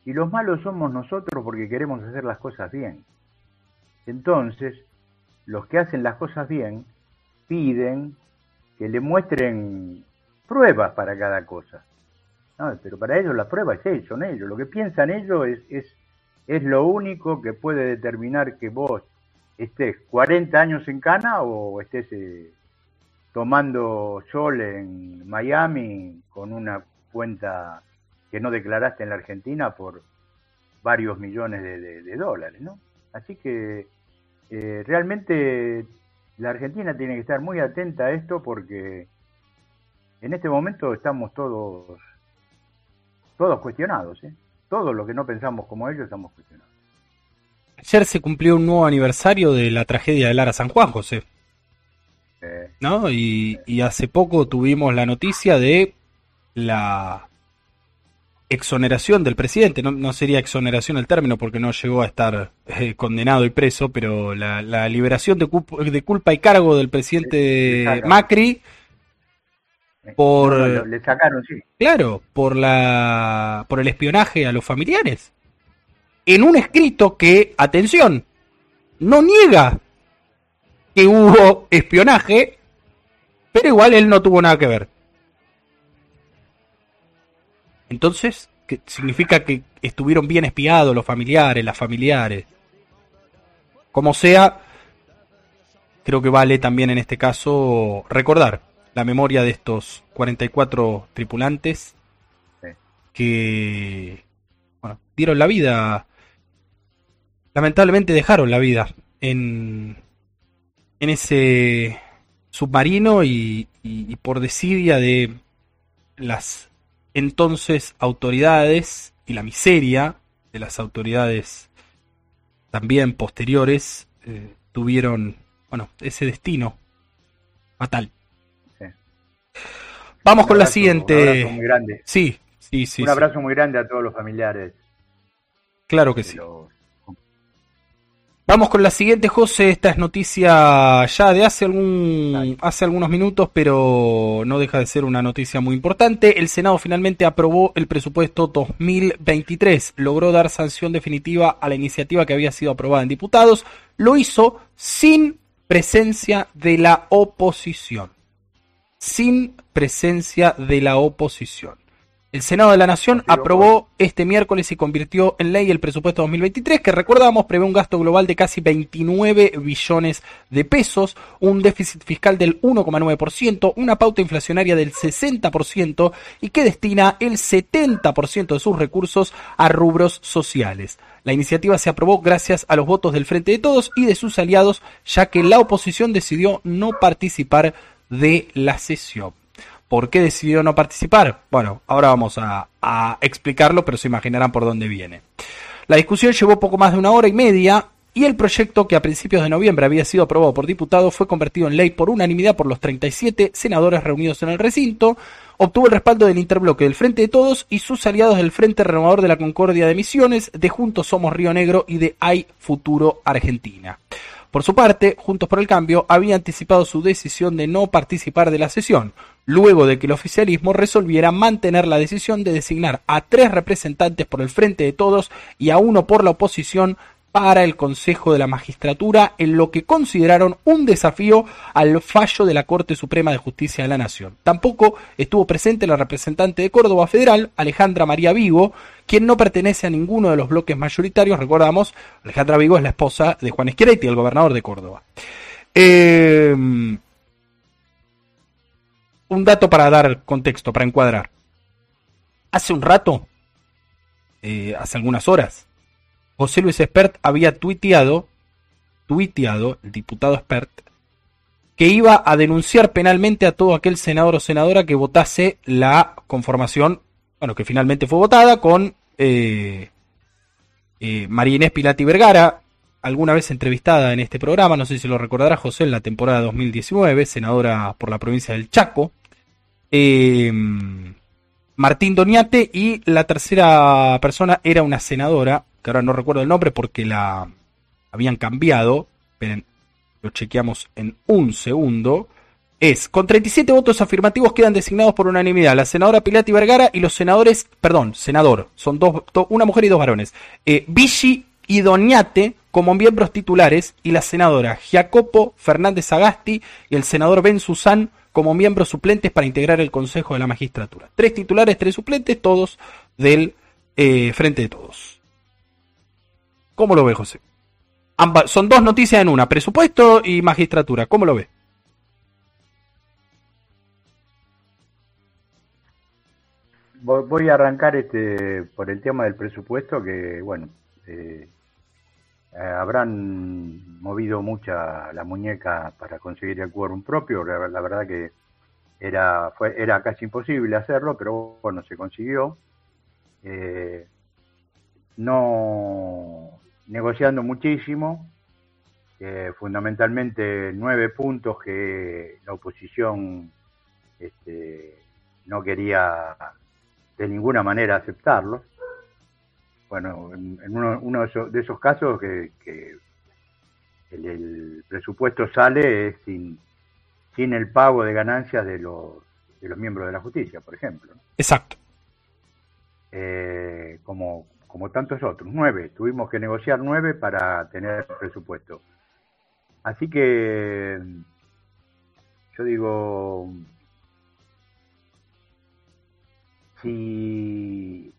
Y los malos somos nosotros porque queremos hacer las cosas bien. Entonces, los que hacen las cosas bien piden que le muestren pruebas para cada cosa. pero para ellos la prueba es son ellos. Lo que piensan ellos es, es, es lo único que puede determinar que vos estés 40 años en Cana o estés eh, tomando sol en Miami con una cuenta que no declaraste en la Argentina por varios millones de, dólares, ¿no? Así que eh, realmente la Argentina tiene que estar muy atenta a esto porque en este momento estamos todos todos cuestionados, ¿eh? Todo lo que no pensamos como ellos estamos cuestionados. Ayer se cumplió un nuevo aniversario de la tragedia de Lara San Juan, José. ¿No? Y, hace poco tuvimos la noticia de la exoneración del presidente, no, sería exoneración el término porque no llegó a estar eh, condenado y preso, pero la, liberación de, de, culpa y cargo del presidente Macri por le sacaron sí. Claro por la por el espionaje a los familiares. En un escrito que, atención, no niega que hubo espionaje, pero igual él no tuvo nada que ver. Entonces, ¿qué significa que estuvieron bien espiados los familiares, las familiares. Como sea, creo que vale también en este caso recordar la memoria de estos 44 tripulantes que bueno, dieron la vida lamentablemente dejaron la vida en, en ese submarino y, por desidia de las entonces autoridades y la miseria de las autoridades también posteriores eh, tuvieron bueno ese destino fatal. Vamos con la siguiente. muy grande. sí sí sí un abrazo muy grande a todos los familiares. Claro que sí Vamos con la siguiente, José. Esta es noticia ya de hace, algún, hace algunos minutos, pero no deja de ser una noticia muy importante. El Senado finalmente aprobó el presupuesto 2023. Logró dar sanción definitiva a la iniciativa que había sido aprobada en diputados. Lo hizo sin presencia de la oposición. Sin presencia de la oposición. El Senado de la Nación aprobó este miércoles y convirtió en ley el presupuesto 2023, que recordamos prevé un gasto global de casi 29 billones de pesos, un déficit fiscal del 1,9%, una pauta inflacionaria del 60% y que destina el 70% de sus recursos a rubros sociales. La iniciativa se aprobó gracias a los votos del Frente de Todos y de sus aliados, ya que la oposición decidió no participar de la sesión. ¿Por qué decidió no participar? Bueno, ahora vamos a, explicarlo, pero se imaginarán por dónde viene. La discusión llevó poco más de una hora y media y el proyecto, que a principios de noviembre había sido aprobado por diputados, fue convertido en ley por unanimidad por los 37 senadores reunidos en el recinto, obtuvo el respaldo del interbloque del Frente de Todos y sus aliados del Frente Renovador de la Concordia de Misiones, de Juntos Somos Río Negro y de Hay Futuro Argentina. Por su parte, Juntos por el Cambio había anticipado su decisión de no participar de la sesión, luego de que el oficialismo resolviera mantener la decisión de designar a tres representantes por el Frente de Todos y a uno por la oposición para el Consejo de la Magistratura en lo que consideraron un desafío al fallo de la Corte Suprema de Justicia de la Nación. Tampoco estuvo presente la representante de Córdoba Federal, Alejandra María Vigo, quien no pertenece a ninguno de los bloques mayoritarios. Recordamos, Alejandra Vigo es la esposa de Juan Schiaretti, el gobernador de Córdoba. Eh, un dato para dar contexto, para encuadrar. Hace un rato, eh, hace algunas horas, José Luis Espert había tuiteado, tuiteado, el diputado Espert, que iba a denunciar penalmente a todo aquel senador o senadora que votase la conformación, bueno, que finalmente fue votada con eh, eh, María Inés Pilati Vergara, alguna vez entrevistada en este programa, no sé si lo recordará José, en la temporada 2019, senadora por la provincia del Chaco, eh, Martín Doñate y la tercera persona era una senadora que ahora no recuerdo el nombre porque la habían cambiado, esperen, lo chequeamos en un segundo, es, con 37 votos afirmativos quedan designados por unanimidad la senadora Pilati Vergara y los senadores, perdón, senador, son dos, una mujer y dos varones, eh, Vichy y Doñate como miembros titulares y la senadora Jacopo Fernández Agasti y el senador Ben Susan como miembros suplentes para integrar el Consejo de la Magistratura. Tres titulares, tres suplentes, todos del eh, Frente de Todos. ¿Cómo lo ve, José? son dos noticias en una, presupuesto y magistratura. ¿Cómo lo ve? Voy a arrancar este por el tema del presupuesto, que bueno, eh, eh, habrán movido mucha la muñeca para conseguir el quórum propio. La, verdad que era, fue, era casi imposible hacerlo, pero bueno, se consiguió. Eh, no negociando muchísimo, eh, fundamentalmente nueve puntos que la oposición este, no quería de ninguna manera aceptarlos. Bueno, en, uno, de, esos, casos que, el, presupuesto sale sin, sin el pago de ganancias de los, de los miembros de la justicia, por ejemplo. Exacto. Eh, como, como tantos otros, nueve. Tuvimos que negociar nueve para tener presupuesto. Así que yo digo, si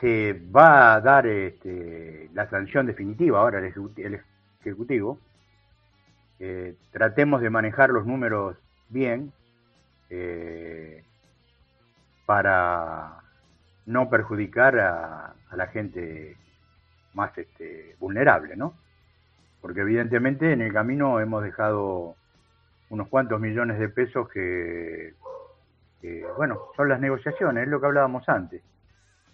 se va a dar este, la sanción definitiva ahora el Ejecutivo, eh, tratemos de manejar los números bien eh, para no perjudicar a, la gente más este, vulnerable, ¿no? Porque evidentemente en el camino hemos dejado unos cuantos millones de pesos que, bueno, son las negociaciones, es lo que hablábamos antes.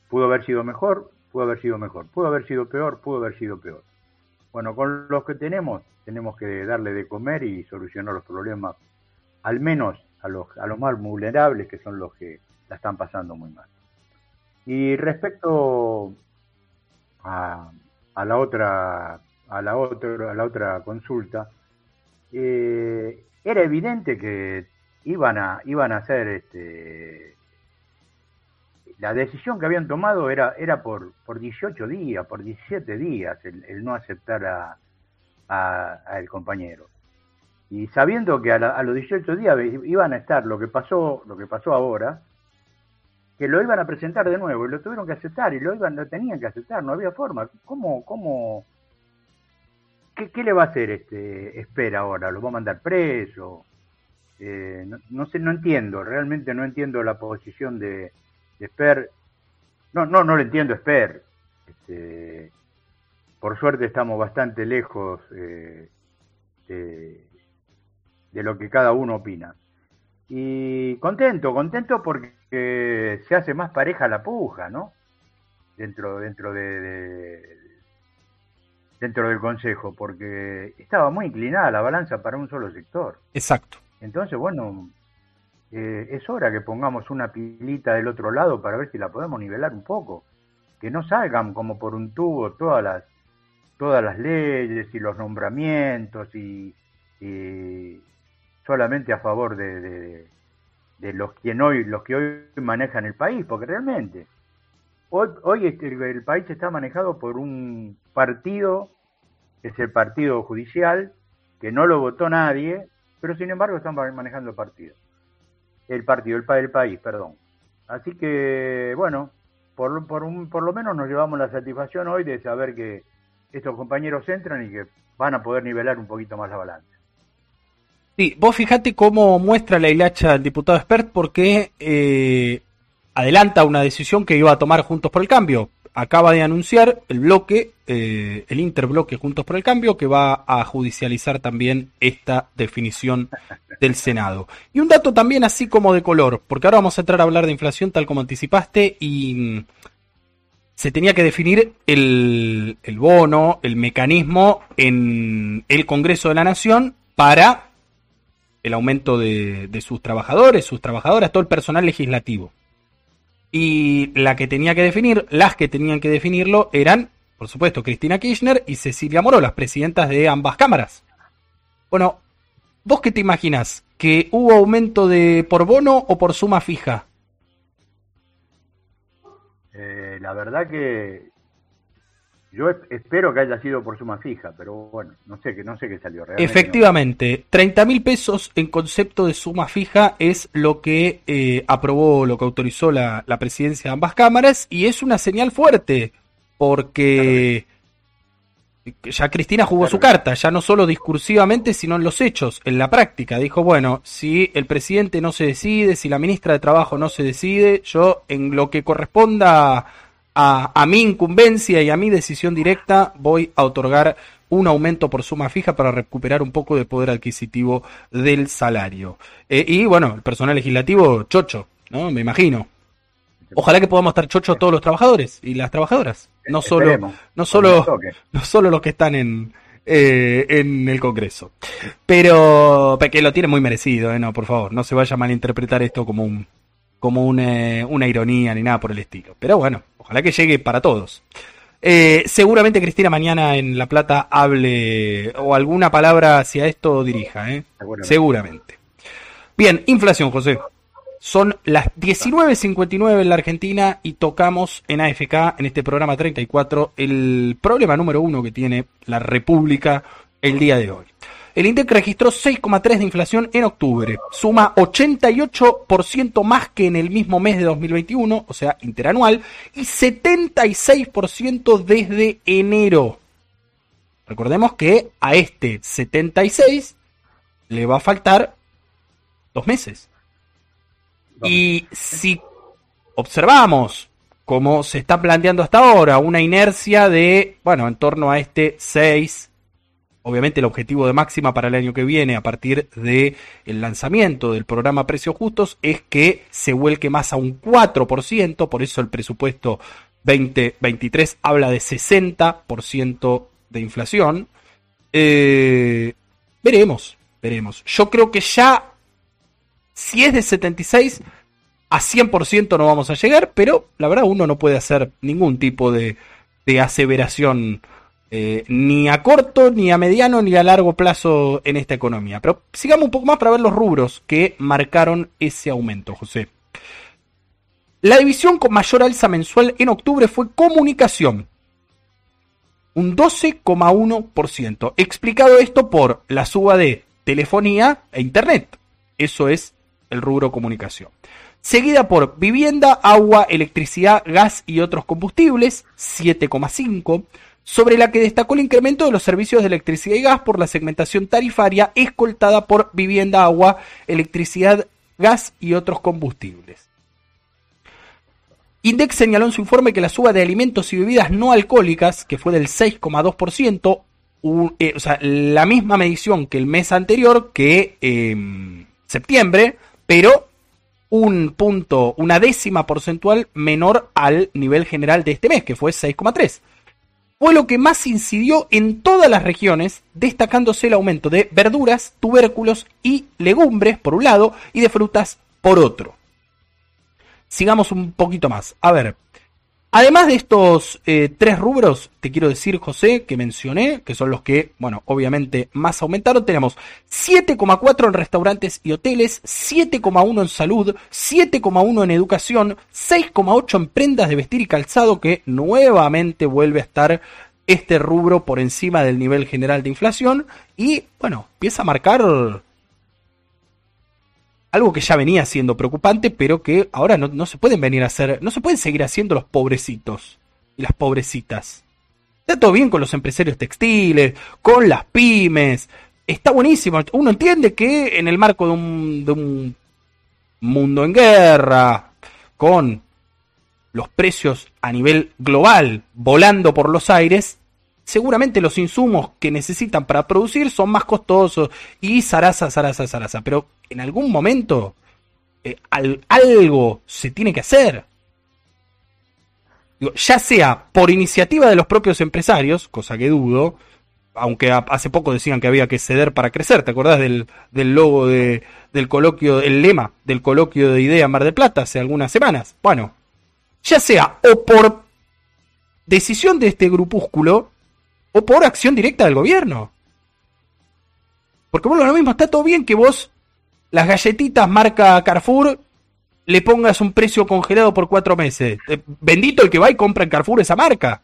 Pudo haber sido mejor, pudo haber sido mejor, pudo haber sido peor, pudo haber sido peor. Bueno, con los que tenemos, tenemos que darle de comer y solucionar los problemas, al menos a los, a los más vulnerables, que son los que la están pasando muy mal. Y respecto a, la otra a la otra a la otra consulta, eh, era evidente que iban a iban a hacer este la decisión que habían tomado era era por por 18 días, por 17 días el, no aceptar a, a, el compañero. Y sabiendo que a, a, los 18 días iban a estar lo que pasó lo que pasó ahora, que lo iban a presentar de nuevo y lo tuvieron que aceptar y lo iban, lo tenían que aceptar, no había forma. ¿Cómo, cómo, qué, qué le va a hacer este espera ahora? ¿Lo va a mandar preso? Eh, no, sé, no entiendo, realmente no entiendo la posición de, Esper. No, no, no lo entiendo Esper. Este, por suerte estamos bastante lejos eh, de lo que cada uno opina. Y contento, contento porque se hace más pareja la puja, ¿no? Dentro, dentro de, dentro del consejo, porque estaba muy inclinada la balanza para un solo sector. Exacto. Entonces, bueno, eh, es hora que pongamos una pilita del otro lado para ver si la podemos nivelar un poco. Que no salgan como por un tubo todas las todas las leyes y los nombramientos y, solamente a favor de, de, los quien hoy los que hoy manejan el país porque realmente hoy hoy este, el país está manejado por un partido que es el partido judicial que no lo votó nadie pero sin embargo están manejando el partido. El partido el, el país perdón. Así que bueno por, por, un, por lo menos nos llevamos la satisfacción hoy de saber que estos compañeros entran y que van a poder nivelar un poquito más la balanza Sí, vos fijate cómo muestra la hilacha el diputado expert porque eh, adelanta una decisión que iba a tomar Juntos por el Cambio. Acaba de anunciar el bloque, eh, el interbloque Juntos por el Cambio, que va a judicializar también esta definición del Senado. Y un dato también así como de color, porque ahora vamos a entrar a hablar de inflación tal como anticipaste y mm, se tenía que definir el, el bono, el mecanismo en el Congreso de la Nación para el aumento de, sus trabajadores, sus trabajadoras, todo el personal legislativo. Y la que tenía que definir, las que tenían que definirlo eran, por supuesto, Cristina Kirchner y Cecilia Moró, las presidentas de ambas cámaras. Bueno, ¿vos qué te imaginas? ¿Que hubo aumento de por bono o por suma fija? Eh, la verdad que yo espero que haya sido por suma fija, pero bueno, no sé que no sé qué salió realmente. Efectivamente, 30 mil pesos en concepto de suma fija es lo que eh, aprobó, lo que autorizó la, presidencia de ambas cámaras y es una señal fuerte porque ya Cristina jugó su carta, ya no solo discursivamente, sino en los hechos, en la práctica. Dijo, bueno, si el presidente no se decide, si la ministra de Trabajo no se decide, yo en lo que corresponda a, mi incumbencia y a mi decisión directa voy a otorgar un aumento por suma fija para recuperar un poco de poder adquisitivo del salario. Eh, y bueno, el personal legislativo, chocho, ¿no? Me imagino. Ojalá que podamos estar chochos todos los trabajadores y las trabajadoras. No solo, no solo, no solo los que están en, eh, en el Congreso. Pero que lo tiene muy merecido, ¿eh? no, por favor, no se vaya a malinterpretar esto como un, como una, una ironía ni nada por el estilo. Pero bueno, ojalá que llegue para todos. Eh, seguramente Cristina mañana en La Plata hable o alguna palabra hacia esto dirija, ¿eh? seguramente. Bien, inflación, José. Son las 19.59 en la Argentina y tocamos en AFK, en este programa 34, el problema número uno que tiene la República el día de hoy. El INDEC registró 6,3 de inflación en octubre, suma 88% más que en el mismo mes de 2021, o sea, interanual, y 76% desde enero. Recordemos que a este 76 le va a faltar dos meses. Y si observamos cómo se está planteando hasta ahora una inercia de, bueno, en torno a este 6, Obviamente el objetivo de máxima para el año que viene a partir del el lanzamiento del programa Precios Justos es que se vuelque más a un 4%, por eso el presupuesto 2023 habla de 60% de inflación. Eh, veremos, veremos. Yo creo que ya, si es de 76, a 100% no vamos a llegar, pero la verdad uno no puede hacer ningún tipo de aseveración eh, ni a corto, ni a mediano, ni a largo plazo en esta economía. Pero sigamos un poco más para ver los rubros que marcaron ese aumento, José. La división con mayor alza mensual en octubre fue comunicación, un 12,1%. Explicado esto por la suba de telefonía e internet. Eso es el rubro comunicación. seguida por vivienda, agua, electricidad, gas y otros combustibles, 7,5, sobre la que destacó el incremento de los servicios de electricidad y gas por la segmentación tarifaria escoltada por vivienda, agua, electricidad, gas y otros combustibles. Index señaló en su informe que la suba de alimentos y bebidas no alcohólicas, que fue del 6,2%, eh, o sea, la misma medición que el mes anterior, que eh, septiembre, pero un punto, una décima porcentual menor al nivel general de este mes, que fue 6,3. Fue lo que más incidió en todas las regiones, destacándose el aumento de verduras, tubérculos y legumbres por un lado y de frutas por otro. Sigamos un poquito más. A ver, Además de estos eh, tres rubros, te quiero decir, José, que mencioné, que son los que, bueno, obviamente más aumentaron, tenemos 7,4 en restaurantes y hoteles, 7,1 en salud, 7,1 en educación, 6,8 en prendas de vestir y calzado, que nuevamente vuelve a estar este rubro por encima del nivel general de inflación y, bueno, empieza a marcar algo que ya venía siendo preocupante, pero que ahora no, se pueden venir a hacer, no se pueden seguir haciendo los pobrecitos y las pobrecitas. Está todo bien con los empresarios textiles, con las pymes, está buenísimo. Uno entiende que en el marco de un, de un mundo en guerra, con los precios a nivel global volando por los aires, seguramente los insumos que necesitan para producir son más costosos y zaraza, zaraza, zaraza. Pero en algún momento eh, algo se tiene que hacer. ya sea por iniciativa de los propios empresarios, cosa que dudo, aunque hace poco decían que había que ceder para crecer, ¿te acordás del, del logo de, del coloquio, el lema del coloquio de idea Mar de Plata hace algunas semanas? Bueno, ya sea o por decisión de este grupúsculo, o por acción directa del gobierno. Porque bueno, lo mismo, está todo bien que vos las galletitas marca Carrefour le pongas un precio congelado por cuatro meses. Eh, bendito el que va y compra en Carrefour esa marca.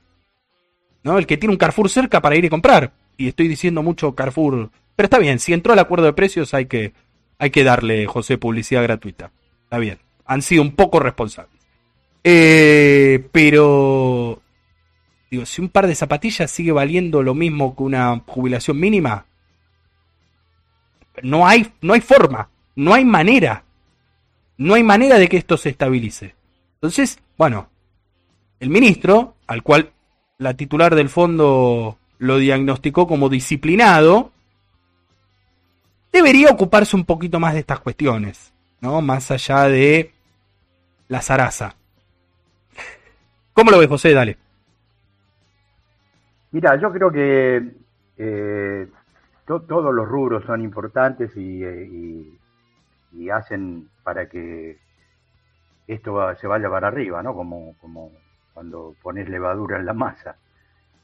¿No? El que tiene un Carrefour cerca para ir y comprar. Y estoy diciendo mucho Carrefour. Pero está bien, si entró al acuerdo de precios hay que, hay que darle, José, publicidad gratuita. Está bien. Han sido un poco responsables. Eh, pero Digo, si un par de zapatillas sigue valiendo lo mismo que una jubilación mínima, no hay, no hay forma, no hay manera, no hay manera de que esto se estabilice. Entonces, bueno, el ministro, al cual la titular del fondo lo diagnosticó como disciplinado, debería ocuparse un poquito más de estas cuestiones, ¿no? Más allá de la zaraza. ¿Cómo lo ves, José? Dale. Mira, yo creo que eh, todos los rubros son importantes eh, y, hacen para que esto se vaya para arriba, ¿no? Como, como cuando pones levadura en la masa.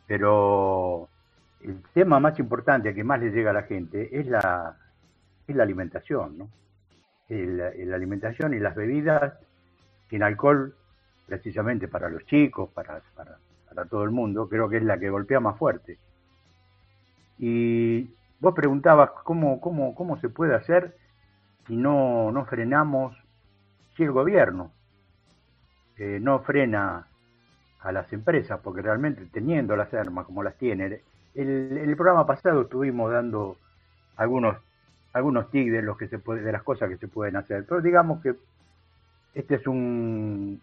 Pero el tema más importante que más le llega a la gente es la, es la alimentación, ¿no? la alimentación y las bebidas sin alcohol, precisamente para los chicos, para, para, para todo el mundo, creo que es la que golpea más fuerte. Y vos preguntabas cómo, cómo, cómo se puede hacer si no, no frenamos, si el gobierno eh, no frena a las empresas, porque realmente teniendo las armas como las tiene, el, el programa pasado estuvimos dando algunos algunos tics de, los que se de las cosas que se pueden hacer, pero digamos que este es un,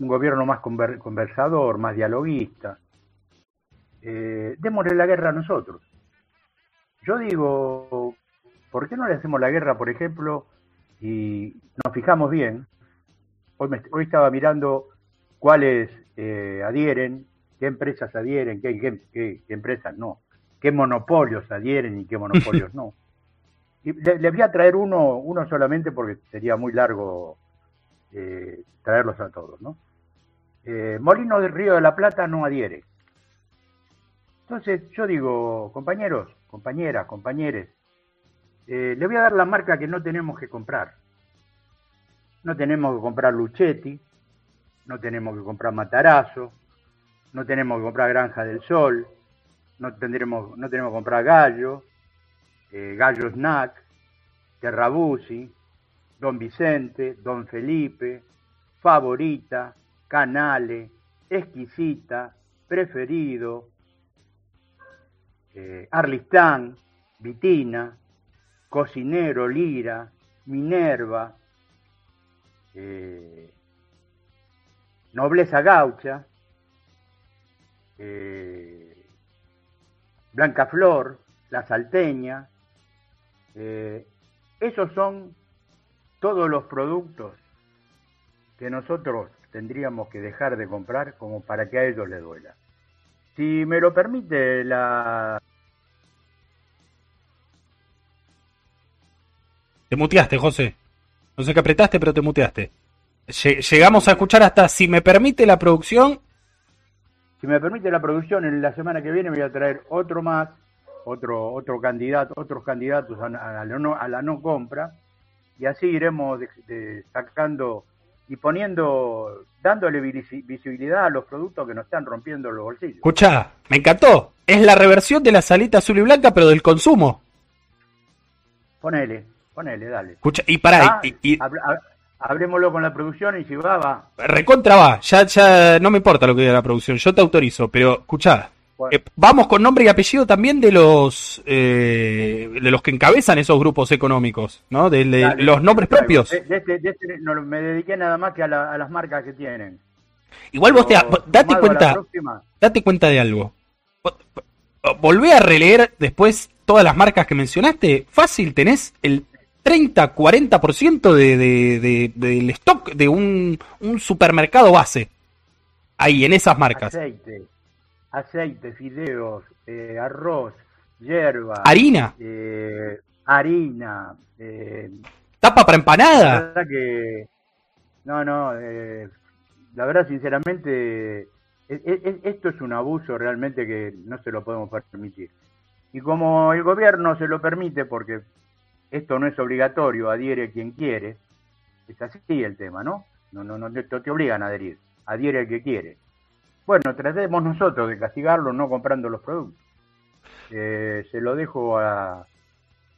un gobierno más conversador, más dialoguista. Eh, démosle la guerra a nosotros. Yo digo, ¿por qué no le hacemos la guerra, por ejemplo, y nos fijamos bien? Hoy, hoy estaba mirando cuáles eh, adhieren, qué empresas adhieren, qué, qué, empresas no, qué monopolios adhieren y qué monopolios no. Y le, voy a traer uno, uno solamente porque sería muy largo eh, traerlos a todos, ¿no? Eh, Molino del Río de la Plata no adhiere. Entonces yo digo, compañeros, compañeras, compañeres, eh, le voy a dar la marca que no tenemos que comprar. No tenemos que comprar Luchetti, no tenemos que comprar Matarazo, no tenemos que comprar Granja del Sol, no, tendremos, no tenemos que comprar Gallo, eh, Gallo Snack, Terrabusi, Don Vicente, Don Felipe, Favorita, Canale, Exquisita, Preferido, eh, Arlistán, Vitina, Cocinero, Lira, Minerva, eh, Nobleza Gaucha, eh, Blanca Flor, La Salteña. Eh, esos son todos los productos que nosotros tendríamos que dejar de comprar como para que a ellos les duela. Si me lo permite la... Te muteaste, José. No sé qué apretaste, pero te muteaste. Llegamos a escuchar hasta, si me permite la producción. Si me permite la producción, en la semana que viene voy a traer otro más, otro, otro candidato, otros candidatos a, la, no, a la no compra, y así iremos sacando y poniendo, dándole visibilidad a los productos que nos están rompiendo los bolsillos. Escucha, me encantó. Es la reversión de la salita azul y blanca, pero del consumo. Ponele, ponele, dale. Escucha, y para, ah, y, Hablemoslo con la producción y si va, va. Recontra va, ya, ya no me importa lo que diga la producción, yo te autorizo, pero escuchá, eh, vamos con nombre y apellido también de los eh, de los que encabezan esos grupos económicos, ¿no? De, los nombres propios. De, este, de este, no, me dediqué nada más que a, las marcas que tienen. Igual vos te, date cuenta, date cuenta de algo. Volvé a releer después todas las marcas que mencionaste. Fácil, tenés el 30, 40% de, de, del stock de un, un, supermercado base. Ahí, en esas marcas. Aceite, aceite, fideos, eh, arroz, hierba. Harina. Eh, harina. Eh, Tapa para empanada. La verdad que. No, no. la verdad, sinceramente, e, e, e, esto es un abuso realmente que no se lo podemos permitir. Y como el gobierno se lo permite, porque esto no es obligatorio, adhiere quien quiere, es así el tema, ¿no? No, no, no te, obligan a adherir, adhiere el que quiere. Bueno, tratemos nosotros de castigarlo no comprando los productos. Eh, se lo dejo a,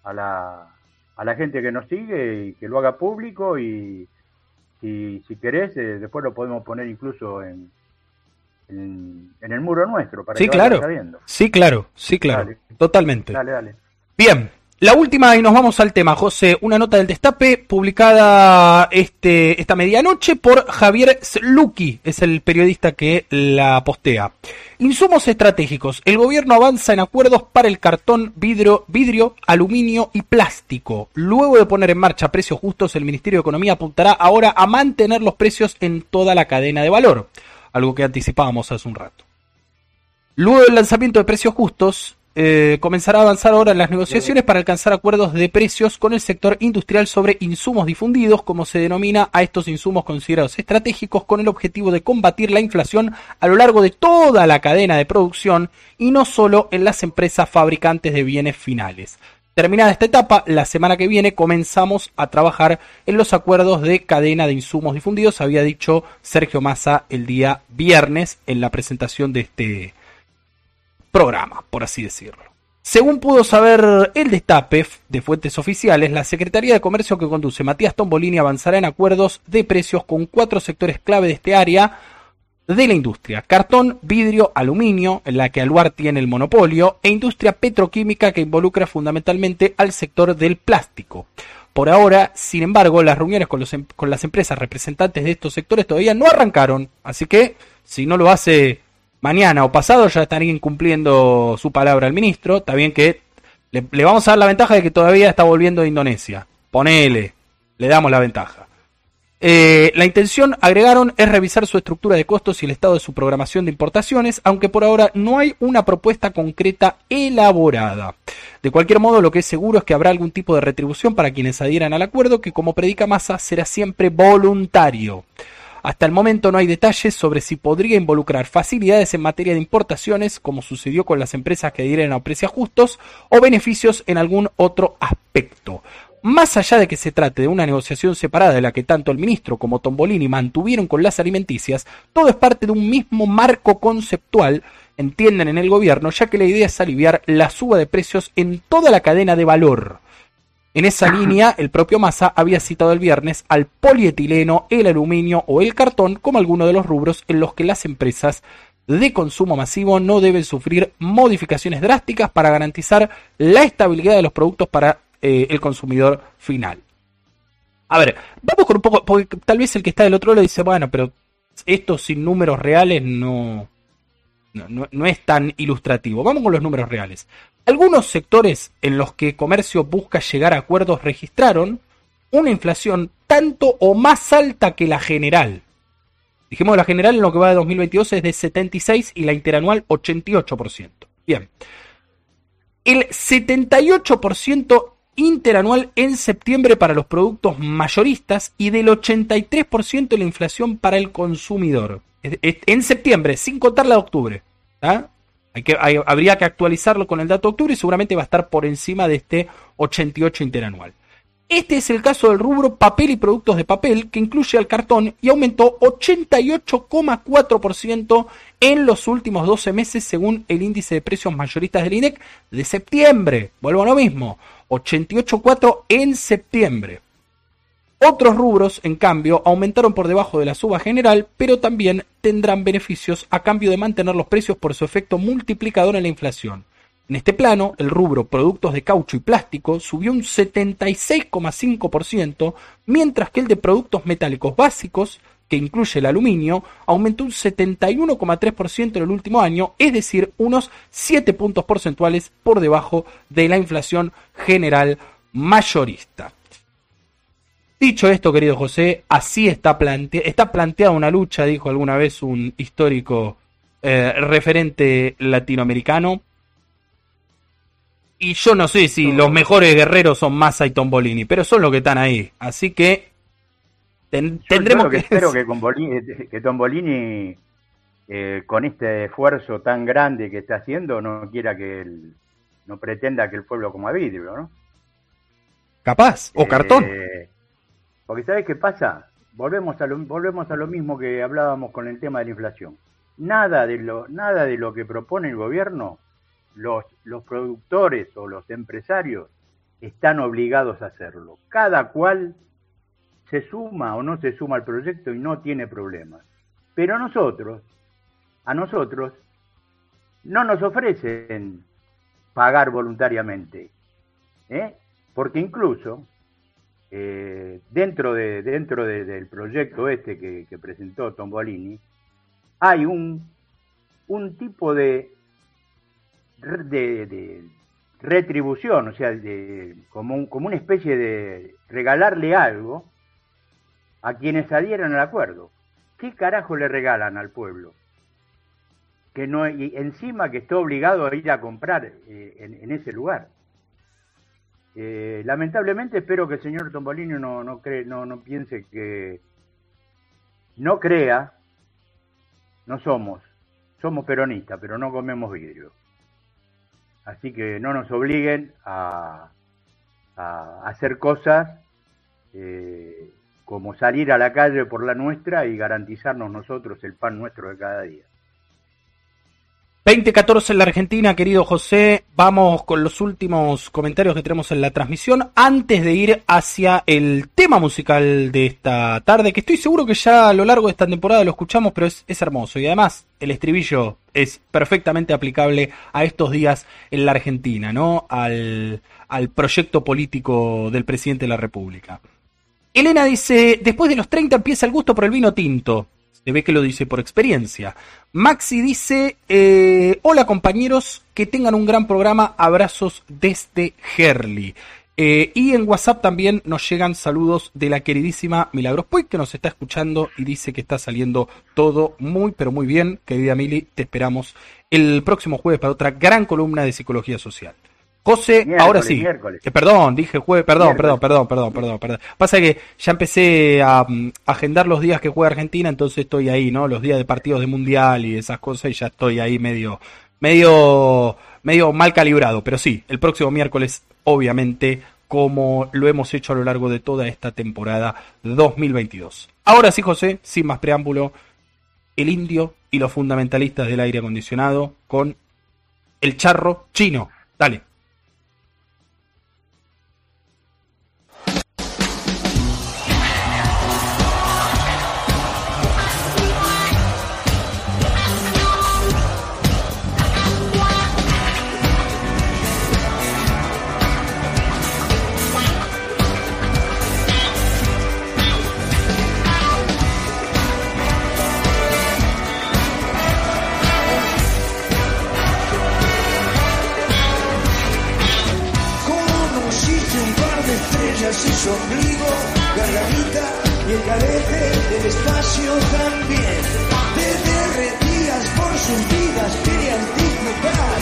a, la, a la gente que nos sigue y que lo haga público y, si querés, eh, después lo podemos poner incluso en, en, el muro nuestro para sí, que claro. Sí, claro, sí, claro, totalmente. Dale, dale. Bien, la última, y nos vamos al tema, José. Una nota del Destape publicada este, esta medianoche por Javier Sluki, es el periodista que la postea. Insumos estratégicos. El gobierno avanza en acuerdos para el cartón, vidrio, vidrio, aluminio y plástico. Luego de poner en marcha precios justos, el Ministerio de Economía apuntará ahora a mantener los precios en toda la cadena de valor, algo que anticipábamos hace un rato. Luego del lanzamiento de precios justos, eh, comenzará a avanzar ahora en las negociaciones para alcanzar acuerdos de precios con el sector industrial sobre insumos difundidos, como se denomina a estos insumos considerados estratégicos, con el objetivo de combatir la inflación a lo largo de toda la cadena de producción y no solo en las empresas fabricantes de bienes finales. Terminada esta etapa, la semana que viene comenzamos a trabajar en los acuerdos de cadena de insumos difundidos, había dicho Sergio Massa el día viernes en la presentación de este programa, por así decirlo. Según pudo saber el destape de fuentes oficiales, la Secretaría de Comercio que conduce Matías Tombolini avanzará en acuerdos de precios con cuatro sectores clave de este área de la industria. Cartón, vidrio, aluminio, en la que Aluar tiene el monopolio, e industria petroquímica que involucra fundamentalmente al sector del plástico. Por ahora, sin embargo, las reuniones con, em, con las empresas representantes de estos sectores todavía no arrancaron, así que si no lo hace mañana o pasado ya estarían cumpliendo su palabra al ministro. Está bien que le, vamos a dar la ventaja de que todavía está volviendo de Indonesia. Ponele, le damos la ventaja. Eh, la intención, agregaron, es revisar su estructura de costos y el estado de su programación de importaciones, aunque por ahora no hay una propuesta concreta elaborada. De cualquier modo, lo que es seguro es que habrá algún tipo de retribución para quienes adhieran al acuerdo, que como predica Massa será siempre voluntario. Hasta el momento no hay detalles sobre si podría involucrar facilidades en materia de importaciones, como sucedió con las empresas que adhieren a precios justos, o beneficios en algún otro aspecto. Más allá de que se trate de una negociación separada de la que tanto el ministro como Tombolini mantuvieron con las alimenticias, todo es parte de un mismo marco conceptual, entienden en el gobierno, ya que la idea es aliviar la suba de precios en toda la cadena de valor. En esa línea, el propio Massa había citado el viernes al polietileno, el aluminio o el cartón como algunos de los rubros en los que las empresas de consumo masivo no deben sufrir modificaciones drásticas para garantizar la estabilidad de los productos para eh, el consumidor final. A ver, vamos con un poco, porque tal vez el que está del otro lado dice, bueno, pero esto sin números reales no, no, no, es tan ilustrativo. Vamos con los números reales. Algunos sectores en los que comercio busca llegar a acuerdos registraron una inflación tanto o más alta que la general. Dijimos la general en lo que va de 2022 es de 76 y la interanual 88%. Bien. El 78% interanual en septiembre para los productos mayoristas y del 83% de la inflación para el consumidor. En septiembre, sin contar la de octubre. Hay que, habría que actualizarlo con el dato de octubre y seguramente va a estar por encima de este 88 interanual. Este es el caso del rubro papel y productos de papel, que incluye al cartón y aumentó 88,4% en los últimos 12 meses según el índice de precios mayoristas del INEC de septiembre. Vuelvo a lo mismo, 88,4% en septiembre. Otros rubros, en cambio, aumentaron por debajo de la suba general, pero también tendrán beneficios a cambio de mantener los precios por su efecto multiplicador en la inflación. En este plano, el rubro productos de caucho y plástico subió un 76,5%, mientras que el de productos metálicos básicos, que incluye el aluminio, aumentó un 71,3% en el último año, es decir, unos 7 puntos porcentuales por debajo de la inflación general mayorista. Dicho esto, querido José, así está, está planteada una lucha, dijo alguna vez un histórico eh, referente latinoamericano, y yo no sé si los mejores guerreros son Massa y Tombolini, pero son los que están ahí. Así que tendremos que... Espero que, Tombolini, que Tombolini eh, con este esfuerzo tan grande que está haciendo, no quiera que él, no pretenda que el pueblo coma vidrio, ¿no? Capaz, o cartón. Porque ¿sabes qué pasa? Volvemos a, lo, volvemos a lo mismo que hablábamos con el tema de la inflación. Nada de lo, nada de lo que propone el gobierno los, los productores o los empresarios están obligados a hacerlo. Cada cual se suma o no se suma al proyecto y no tiene problemas. Pero a nosotros, a nosotros, no nos ofrecen pagar voluntariamente. ¿eh? Porque incluso eh, dentro, de, dentro del proyecto este que, que presentó Tombolini, hay un, un tipo de retribución, o sea, de, como, como una especie de regalarle algo a quienes adhieran al acuerdo. ¿Qué carajo le regalan al pueblo? Que no, y encima que está obligado a ir a comprar eh, en, ese lugar. Eh, lamentablemente espero que el señor Tombolino no, no, cree, no, no piense que no crea, no somos, somos peronistas, pero no comemos vidrio. Así que no nos obliguen a, hacer cosas eh, como salir a la calle por la nuestra y garantizarnos nosotros el pan nuestro de cada día. 2014 en la Argentina, querido José. Vamos con los últimos comentarios que tenemos en la transmisión antes de ir hacia el tema musical de esta tarde, que estoy seguro que ya a lo largo de esta temporada lo escuchamos, pero es, hermoso. Y además, el estribillo es perfectamente aplicable a estos días en la Argentina, ¿no? Al, al proyecto político del presidente de la República. Elena dice, después de los 30 empieza el gusto por el vino tinto. Se ve que lo dice por experiencia. Maxi dice, eh, hola compañeros, que tengan un gran programa, abrazos desde Herley. Eh, y en WhatsApp también nos llegan saludos de la queridísima Milagros Puy, que nos está escuchando y dice que está saliendo todo muy, pero muy bien. Querida Mili, te esperamos el próximo jueves para otra gran columna de psicología social. José, ahora sí. Eh, perdón, dije jueves, perdón, perdón, perdón, perdón, perdón, perdón. Pasa que ya empecé a, mm, agendar los días que juega Argentina, entonces estoy ahí, ¿no? Los días de partidos de mundial y esas cosas y ya estoy ahí medio, medio, medio mal calibrado. Pero sí, el próximo miércoles, obviamente, como lo hemos hecho a lo largo de toda esta temporada 2022. Ahora sí, José, sin más preámbulo, el indio y los fundamentalistas del aire acondicionado con el charro chino. Dale. Carete del espacio también. Te derretías por sus vidas, querían disfrutar.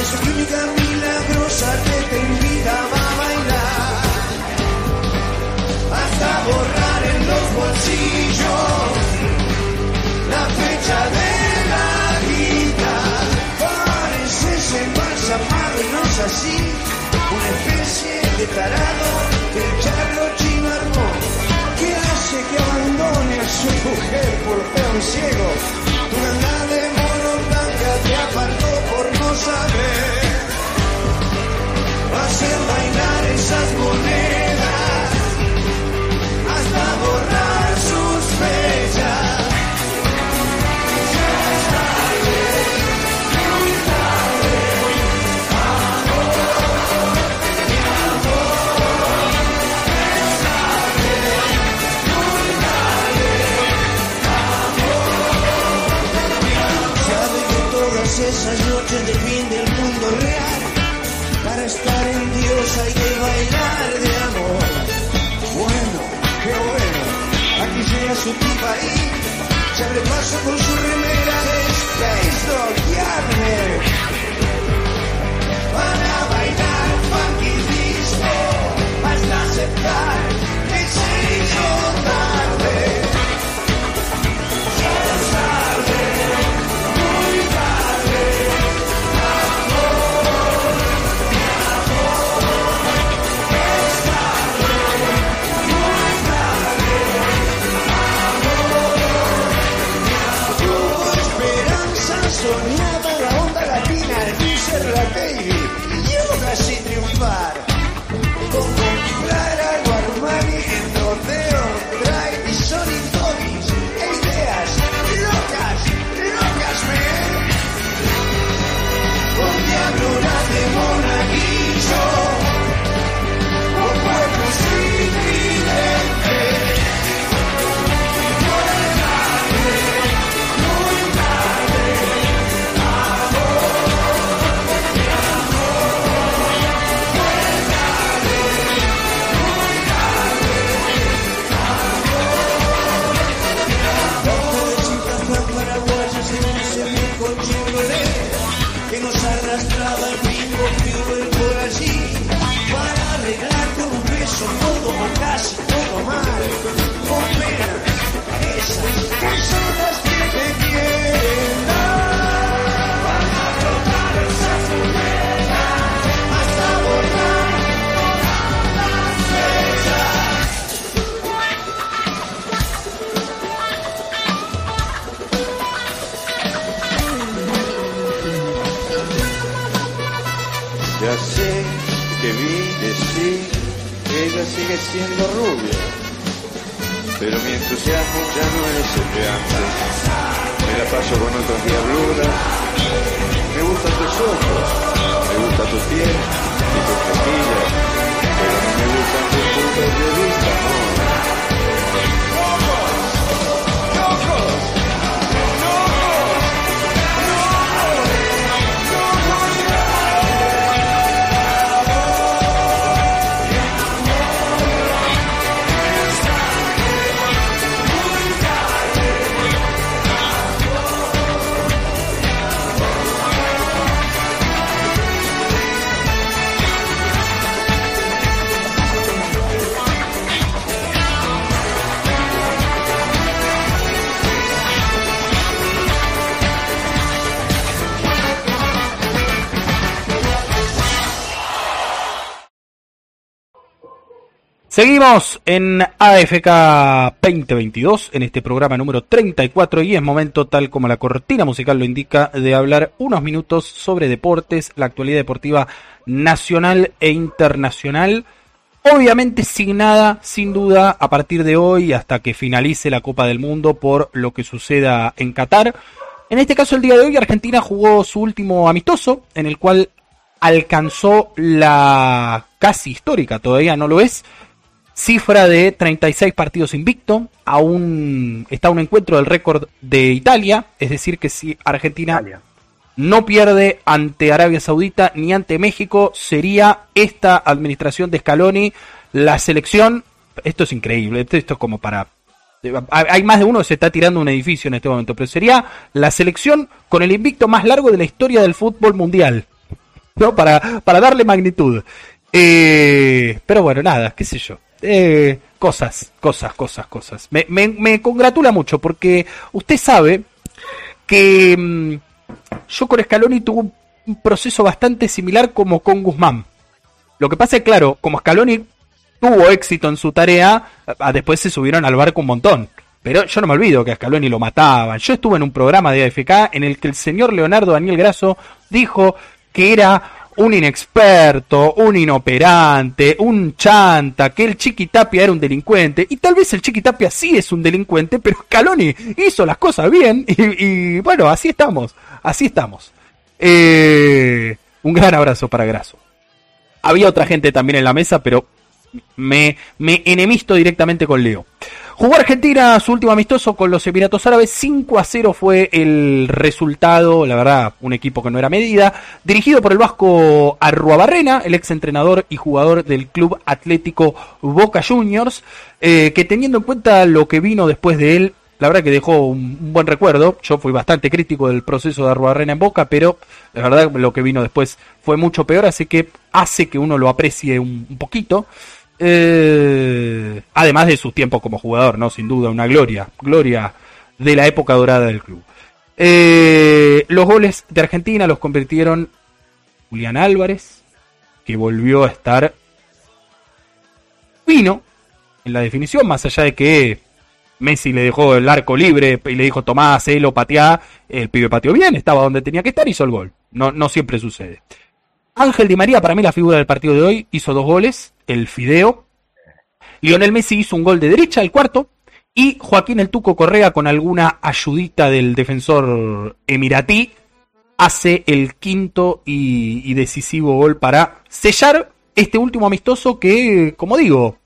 Esa química milagrosa que te invitaba a bailar. Hasta borrar en los bolsillos la fecha de la vida. Pareces embalsamado y no es así, una especie de tarado hace que abandone a su mujer por peón ciego. Tu gana de mono blanca te apartó por no saber hacer bailar esas monedas aquí llega su tipa ahí, se abre paso con su remera de Space Dog Yarner. Para bailar funky disco, hasta aceptar sigue siendo rubia, pero mi entusiasmo ya no es el de antes. Me la paso con otras diabluras. Me gustan tus ojos, me gusta tu piel y tus mejillas, pero no me gustan tus puntos de vista, no. Seguimos en AFK 2022, en este programa número 34, y es momento, tal como la cortina musical lo indica, de hablar unos minutos sobre deportes, la actualidad deportiva nacional e internacional. Obviamente signada, sin duda, a partir de hoy hasta que finalice la Copa del Mundo por lo que suceda en Qatar. En este caso, el día de hoy, Argentina jugó su último amistoso, en el cual alcanzó la casi histórica, todavía no lo es, cifra de 36 partidos invicto, aún está un encuentro del récord de Italia, es decir que si Argentina Italia. no pierde ante Arabia Saudita ni ante México, sería esta administración de Scaloni la selección, esto es increíble, esto, esto es como para... Hay más de uno que se está tirando un edificio en este momento, pero sería la selección con el invicto más largo de la historia del fútbol mundial. ¿No? Para, para darle magnitud. Eh, pero bueno, nada, qué sé yo. Eh, cosas, cosas, cosas, cosas. Me, me, me congratula mucho porque usted sabe que mm, yo con Scaloni tuve un proceso bastante similar como con Guzmán. Lo que pasa es claro, como Scaloni tuvo éxito en su tarea, después se subieron al barco un montón. Pero yo no me olvido que a Scaloni lo mataban. Yo estuve en un programa de AFK en el que el señor Leonardo Daniel Grasso dijo que era un inexperto, un inoperante, un chanta, que el Chiquitapia era un delincuente. Y tal vez el Chiquitapia sí es un delincuente, pero Scaloni hizo las cosas bien. Y, bueno, así estamos, así estamos. Eh, un gran abrazo para Grasso. Había otra gente también en la mesa, pero me, me enemisto directamente con Leo. Jugó Argentina su último amistoso con los Emiratos Árabes. 5 a 0 fue el resultado. La verdad, un equipo que no era medida. Dirigido por el vasco Arruabarrena, el ex entrenador y jugador del Club Atlético Boca Juniors. Eh, que teniendo en cuenta lo que vino después de él, la verdad que dejó un, buen recuerdo. Yo fui bastante crítico del proceso de Arruabarrena en Boca, pero la verdad lo que vino después fue mucho peor. Así que hace que uno lo aprecie un poquito. Eh, además de sus tiempos como jugador, ¿no? Sin duda, una gloria, gloria de la época dorada del club. Eh, los goles de Argentina los convirtieron Julián Álvarez, que volvió a estar fino en la definición, más allá de que Messi le dejó el arco libre y le dijo Tomás, lo pateá, el pibe pateó bien, estaba donde tenía que estar y hizo el gol. No, no siempre sucede. Ángel Di María, para mí la figura del partido de hoy, hizo dos goles, el Fideo. Lionel Messi hizo un gol de derecha, el cuarto. Y Joaquín el Tuco Correa, con alguna ayudita del defensor emiratí, hace el quinto y, decisivo gol para sellar este último amistoso que, como digo,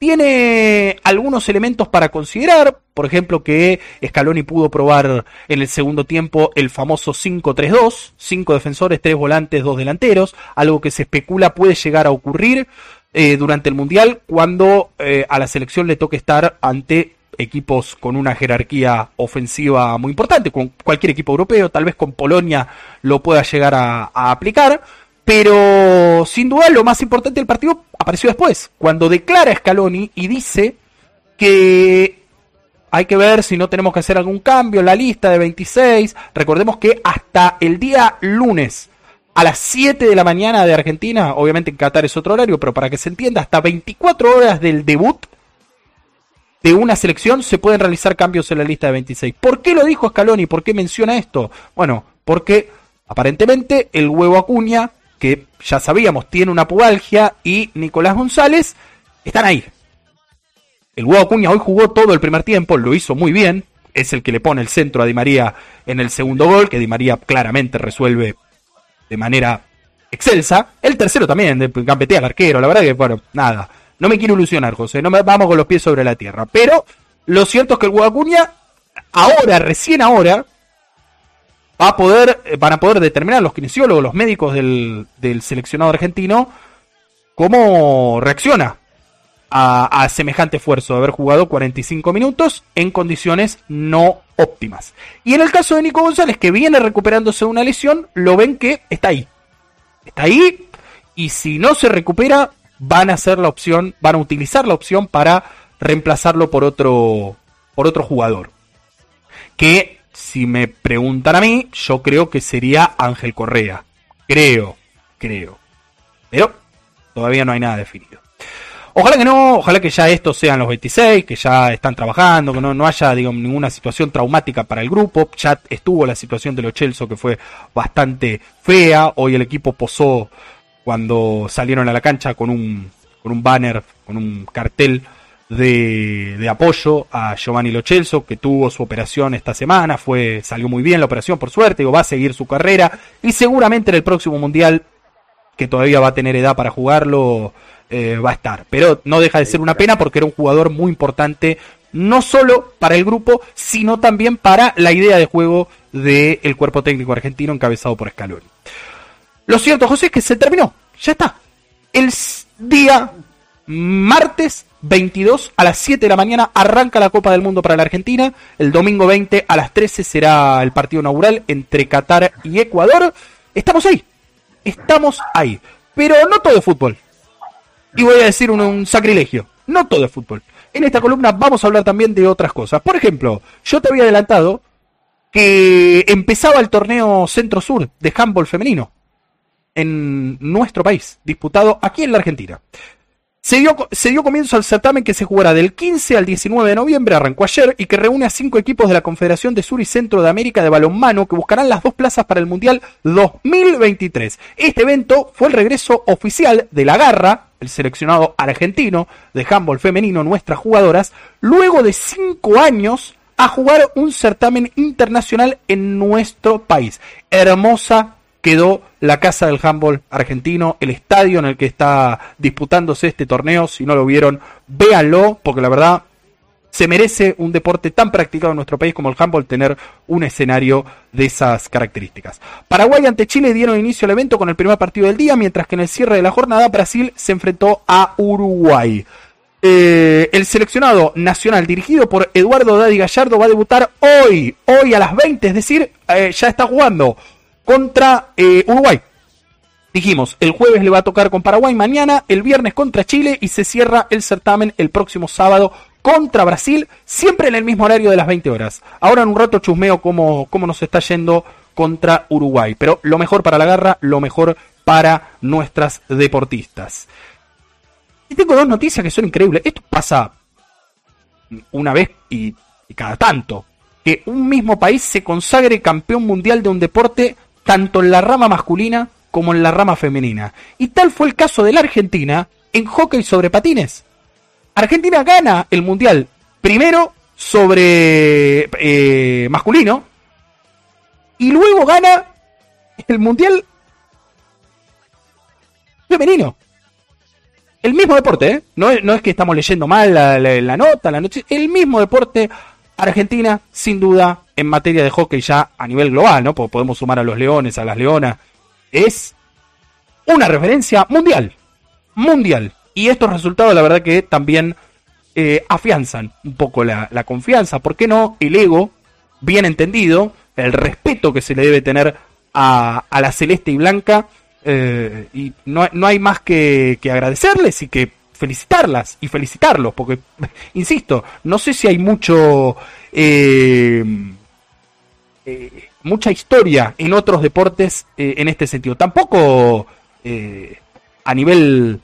tiene algunos elementos para considerar, por ejemplo que Scaloni pudo probar en el segundo tiempo el famoso 5-3-2, cinco defensores, tres volantes, dos delanteros, algo que se especula puede llegar a ocurrir eh, durante el Mundial cuando eh, a la selección le toque estar ante equipos con una jerarquía ofensiva muy importante, con cualquier equipo europeo, tal vez con Polonia lo pueda llegar a aplicar. Pero sin duda lo más importante del partido apareció después, cuando declara Scaloni y dice que hay que ver si no tenemos que hacer algún cambio en la lista de 26. Recordemos que hasta el día lunes a las 7 de la mañana de Argentina, obviamente en Qatar es otro horario, pero para que se entienda, hasta 24 horas del debut de una selección se pueden realizar cambios en la lista de 26. ¿Por qué lo dijo Scaloni? ¿Por qué menciona esto? Bueno, porque aparentemente el huevo Acuña que ya sabíamos tiene una pubalgia, y Nicolás González, están ahí. El huevo Acuña hoy jugó todo el primer tiempo, lo hizo muy bien, es el que le pone el centro a Di María en el segundo gol, que Di María claramente resuelve de manera excelsa. El tercero también, de gambetea al arquero, la verdad que, bueno, nada. No me quiero ilusionar, José, no me, vamos con los pies sobre la tierra. Pero lo cierto es que el huevo Acuña, ahora, recién ahora, va a poder, eh, van a poder determinar los kinesiólogos, los médicos del, seleccionado argentino, cómo reacciona a, semejante esfuerzo de haber jugado 45 minutos en condiciones no óptimas. Y en el caso de Nico González, que viene recuperándose de una lesión, lo ven que está ahí. Está ahí y si no se recupera, van a hacer la opción, van a utilizar la opción para reemplazarlo por otro, por otro jugador. Que si me preguntan a mí, yo creo que sería Ángel Correa. Creo, creo. Pero todavía no hay nada definido. Ojalá que no, ojalá que ya estos sean los 26, que ya están trabajando, que no, no haya ninguna situación traumática para el grupo. Ya estuvo la situación de los Chelsea que fue bastante fea. Hoy el equipo posó cuando salieron a la cancha con un, con un banner, con un cartel de, apoyo a Giovanni Lochelso, que tuvo su operación esta semana, fue, salió muy bien la operación por suerte, va a seguir su carrera y seguramente en el próximo mundial, que todavía va a tener edad para jugarlo, eh, va a estar. Pero no deja de ser una pena porque era un jugador muy importante, no solo para el grupo, sino también para la idea de juego del cuerpo técnico argentino encabezado por Scaloni. Lo cierto, José, es que se terminó, ya está. El día Martes 22 a las 7 de la mañana arranca la Copa del Mundo para la Argentina. El domingo 20 a las 13 será el partido inaugural entre Qatar y Ecuador. Estamos ahí. Estamos ahí. Pero no todo es fútbol. Y voy a decir un, un sacrilegio. No todo es fútbol. En esta columna vamos a hablar también de otras cosas. Por ejemplo, yo te había adelantado que empezaba el torneo Centro-Sur de handball femenino en nuestro país, disputado aquí en la Argentina. Se dio, comienzo al certamen que se jugará del 15 al 19 de noviembre, arrancó ayer, y que reúne a cinco equipos de la Confederación de Sur y Centro de América de Balonmano que buscarán las dos plazas para el Mundial 2023. Este evento fue el regreso oficial de la Garra, el seleccionado argentino de handball femenino, nuestras jugadoras, luego de cinco años a jugar un certamen internacional en nuestro país. Hermosa quedó la casa del handball argentino, el estadio en el que está disputándose este torneo. Si no lo vieron, véanlo, porque la verdad se merece un deporte tan practicado en nuestro país como el handball tener un escenario de esas características. Paraguay ante Chile dieron inicio al evento con el primer partido del día, mientras que en el cierre de la jornada Brasil se enfrentó a Uruguay. Eh, el seleccionado nacional dirigido por Eduardo Daddy Gallardo va a debutar hoy, hoy a las 20, es decir, eh, ya está jugando contra eh, Uruguay. Dijimos, el jueves le va a tocar con Paraguay mañana, el viernes contra Chile y se cierra el certamen el próximo sábado contra Brasil, siempre en el mismo horario de las 20 horas. Ahora en un rato chusmeo cómo, cómo nos está yendo contra Uruguay, pero lo mejor para la garra, lo mejor para nuestras deportistas. Y tengo dos noticias que son increíbles. Esto pasa una vez y, y cada tanto. Que un mismo país se consagre campeón mundial de un deporte tanto en la rama masculina como en la rama femenina. Y tal fue el caso de la Argentina en hockey sobre patines. Argentina gana el mundial primero sobre eh, masculino y luego gana el mundial femenino. El mismo deporte, ¿eh? no, es, no es que estamos leyendo mal la, la, la nota, la noche, el mismo deporte. Argentina, sin duda, en materia de hockey ya a nivel global, ¿no? Podemos sumar a los leones, a las leonas. Es una referencia mundial. Mundial. Y estos resultados, la verdad que también eh, afianzan un poco la, confianza. ¿Por qué no? El ego, bien entendido, el respeto que se le debe tener a, a la celeste y blanca. Eh, y no, no, hay más que, que agradecerles y que felicitarlas y felicitarlos, porque, insisto, no sé si hay mucho... Eh, eh, mucha historia en otros deportes eh, en este sentido. Tampoco eh, a nivel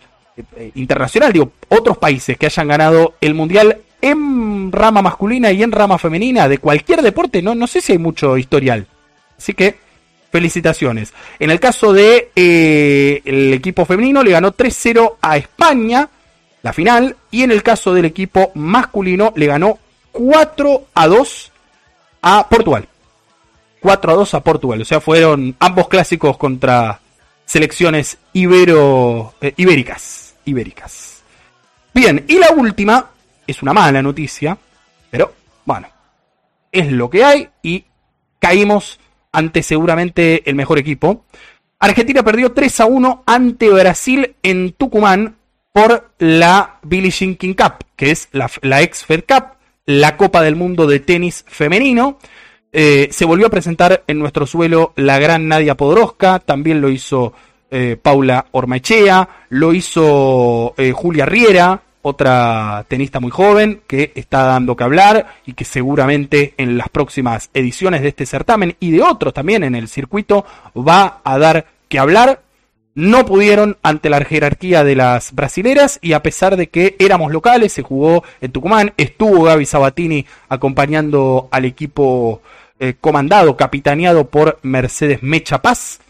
internacional, digo, otros países que hayan ganado el mundial en rama masculina y en rama femenina de cualquier deporte, no, no sé si hay mucho historial. Así que felicitaciones. En el caso de eh, el equipo femenino le ganó 3-0 a España la final y en el caso del equipo masculino le ganó 4 a 2 a Portugal. 4 a 2 a Portugal. O sea, fueron ambos clásicos contra selecciones ibero, eh, ibéricas. Ibéricas. Bien, y la última es una mala noticia, pero bueno, es lo que hay y caímos ante seguramente el mejor equipo. Argentina perdió 3 a 1 ante Brasil en Tucumán por la Billie Jean King Cup, que es la, ex Fed Cup, la Copa del Mundo de tenis femenino. Eh, se volvió a presentar en nuestro suelo la gran Nadia Podoroska, también lo hizo eh, Paula Ormachea, lo hizo eh, Julia Riera, otra tenista muy joven que está dando que hablar y que seguramente en las próximas ediciones de este certamen y de otros también en el circuito va a dar que hablar. No pudieron ante la jerarquía de las brasileras y a pesar de que éramos locales, se jugó en Tucumán, estuvo Gaby Sabatini acompañando al equipo eh, comandado, capitaneado por Mercedes Mecha Paz,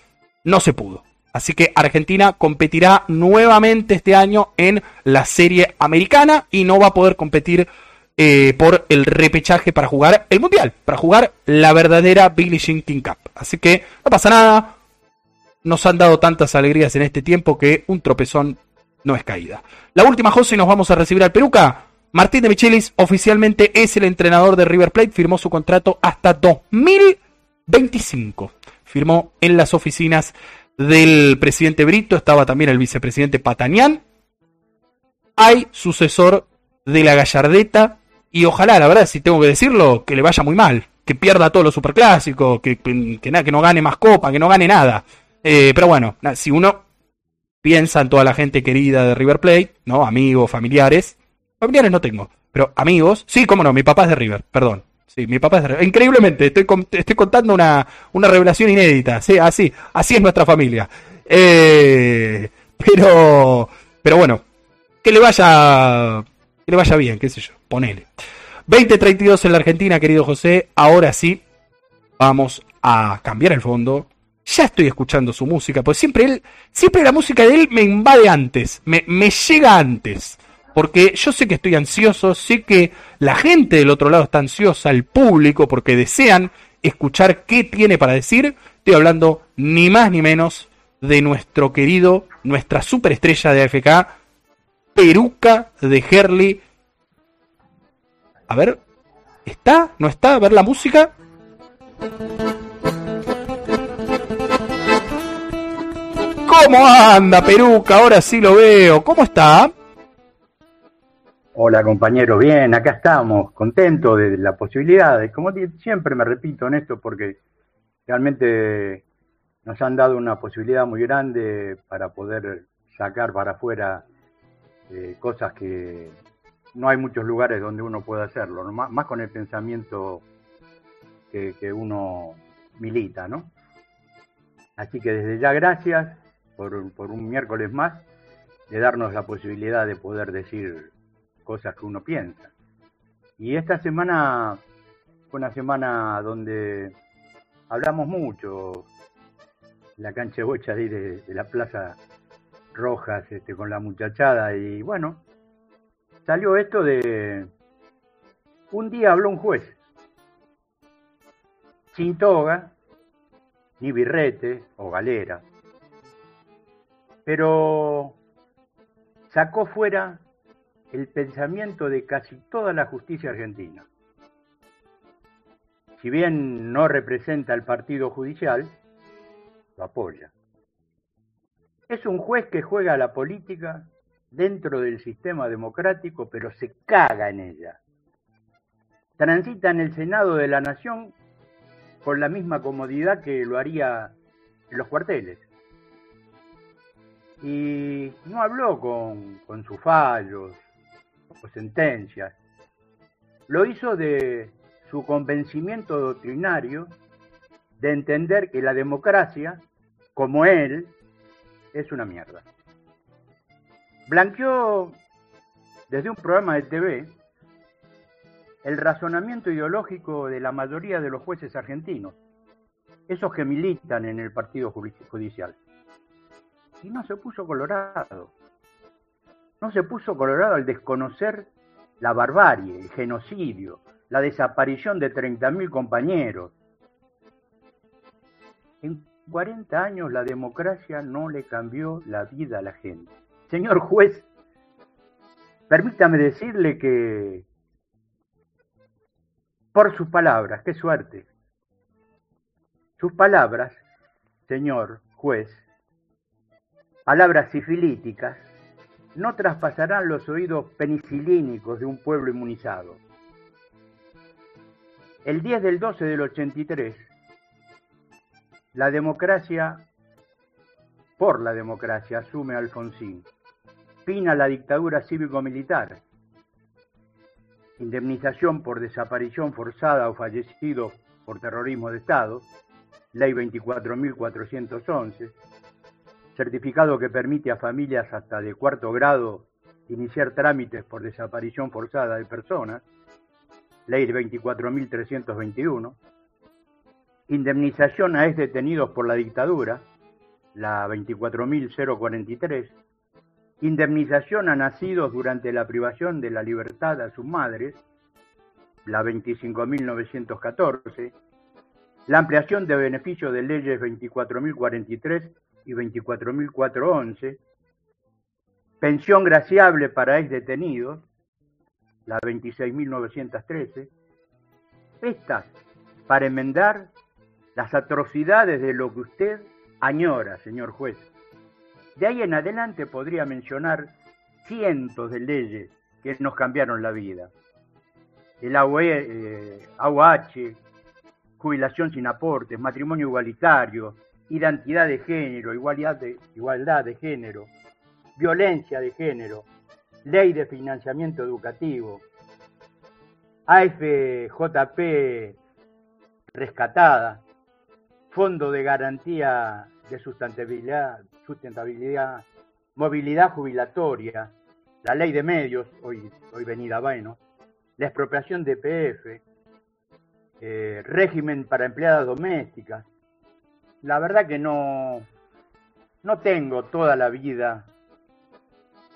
no se pudo. Así que Argentina competirá nuevamente este año en la serie americana y no va a poder competir eh, por el repechaje para jugar el mundial, para jugar la verdadera Billie Jean King Cup. Así que no pasa nada. Nos han dado tantas alegrías en este tiempo que un tropezón no es caída. La última, José, y nos vamos a recibir al Peruca. Martín de Michelis oficialmente es el entrenador de River Plate, firmó su contrato hasta 2025. Firmó en las oficinas del presidente Brito, estaba también el vicepresidente Patanián. hay sucesor de la Gallardeta y ojalá, la verdad, si tengo que decirlo, que le vaya muy mal, que pierda todos los superclásicos, que, que, que, que no gane más copa, que no gane nada. Eh, pero bueno, si uno piensa en toda la gente querida de River Plate, ¿no? Amigos, familiares. Familiares no tengo, pero amigos. Sí, cómo no, mi papá es de River, perdón. Sí, mi papá es de River. Increíblemente, estoy, estoy contando una, una revelación inédita. Sí, así, así es nuestra familia. Eh, pero, pero bueno, que le vaya, que le vaya bien, qué sé yo, ponele. 2032 en la Argentina, querido José. Ahora sí, vamos a cambiar el fondo. Ya estoy escuchando su música, pues siempre él, siempre la música de él me invade antes, me, me llega antes. Porque yo sé que estoy ansioso, sé que la gente del otro lado está ansiosa, el público, porque desean escuchar qué tiene para decir. Estoy hablando ni más ni menos de nuestro querido, nuestra superestrella de AFK, Peruca de Herley. A ver, ¿está? ¿No está? A ver la música. ¿Cómo anda, Peruca? Ahora sí lo veo. ¿Cómo está? Hola, compañero. Bien, acá estamos, contentos de la posibilidad. De, como siempre me repito en esto, porque realmente nos han dado una posibilidad muy grande para poder sacar para afuera eh, cosas que no hay muchos lugares donde uno pueda hacerlo, más, con el pensamiento que, que, uno milita, ¿no? Así que desde ya gracias por, por un miércoles más de darnos la posibilidad de poder decir cosas que uno piensa. Y esta semana fue una semana donde hablamos mucho, la cancha de bocha de, la Plaza Rojas este, con la muchachada y bueno, salió esto de un día habló un juez. Sin toga ni birrete o galera pero sacó fuera el pensamiento de casi toda la justicia argentina. Si bien no representa al partido judicial, lo apoya. Es un juez que juega a la política dentro del sistema democrático, pero se caga en ella. Transita en el Senado de la Nación con la misma comodidad que lo haría en los cuarteles. Y no habló con, sus fallos o sentencias. Lo hizo de su convencimiento doctrinario de entender que la democracia, como él, es una mierda. Blanqueó desde un programa de TV el razonamiento ideológico de la mayoría de los jueces argentinos, esos que militan en el partido judicial. Y no se puso colorado. No se puso colorado al desconocer la barbarie, el genocidio, la desaparición de 30.000 compañeros. En 40 años la democracia no le cambió la vida a la gente. Señor juez, permítame decirle que por sus palabras, qué suerte, sus palabras, señor juez, palabras sifilíticas, no traspasarán los oídos penicilínicos de un pueblo inmunizado. El 10 del 12 del 83, la democracia, por la democracia, asume Alfonsín. Pina la dictadura cívico-militar. Indemnización por desaparición forzada o fallecido por terrorismo de Estado. Ley 24.411. Certificado que permite a familias hasta de cuarto grado iniciar trámites por desaparición forzada de personas. Ley 24.321 indemnización a ex detenidos por la dictadura, la 24.043, indemnización a nacidos durante la privación de la libertad a sus madres, la 25.914, la ampliación de beneficios de leyes 24.043 y 24.411, pensión graciable para ex detenidos, la 26.913, estas para enmendar las atrocidades de lo que usted añora, señor juez. De ahí en adelante podría mencionar cientos de leyes que nos cambiaron la vida. El AOE, eh, AOH, jubilación sin aportes, matrimonio igualitario, identidad de género, igualdad de, igualdad de género, violencia de género, ley de financiamiento educativo, AFJP rescatada, fondo de garantía de sustentabilidad, movilidad jubilatoria, la ley de medios, hoy, hoy venida bueno, la expropiación de PF, eh, régimen para empleadas domésticas. La verdad que no, no tengo toda la vida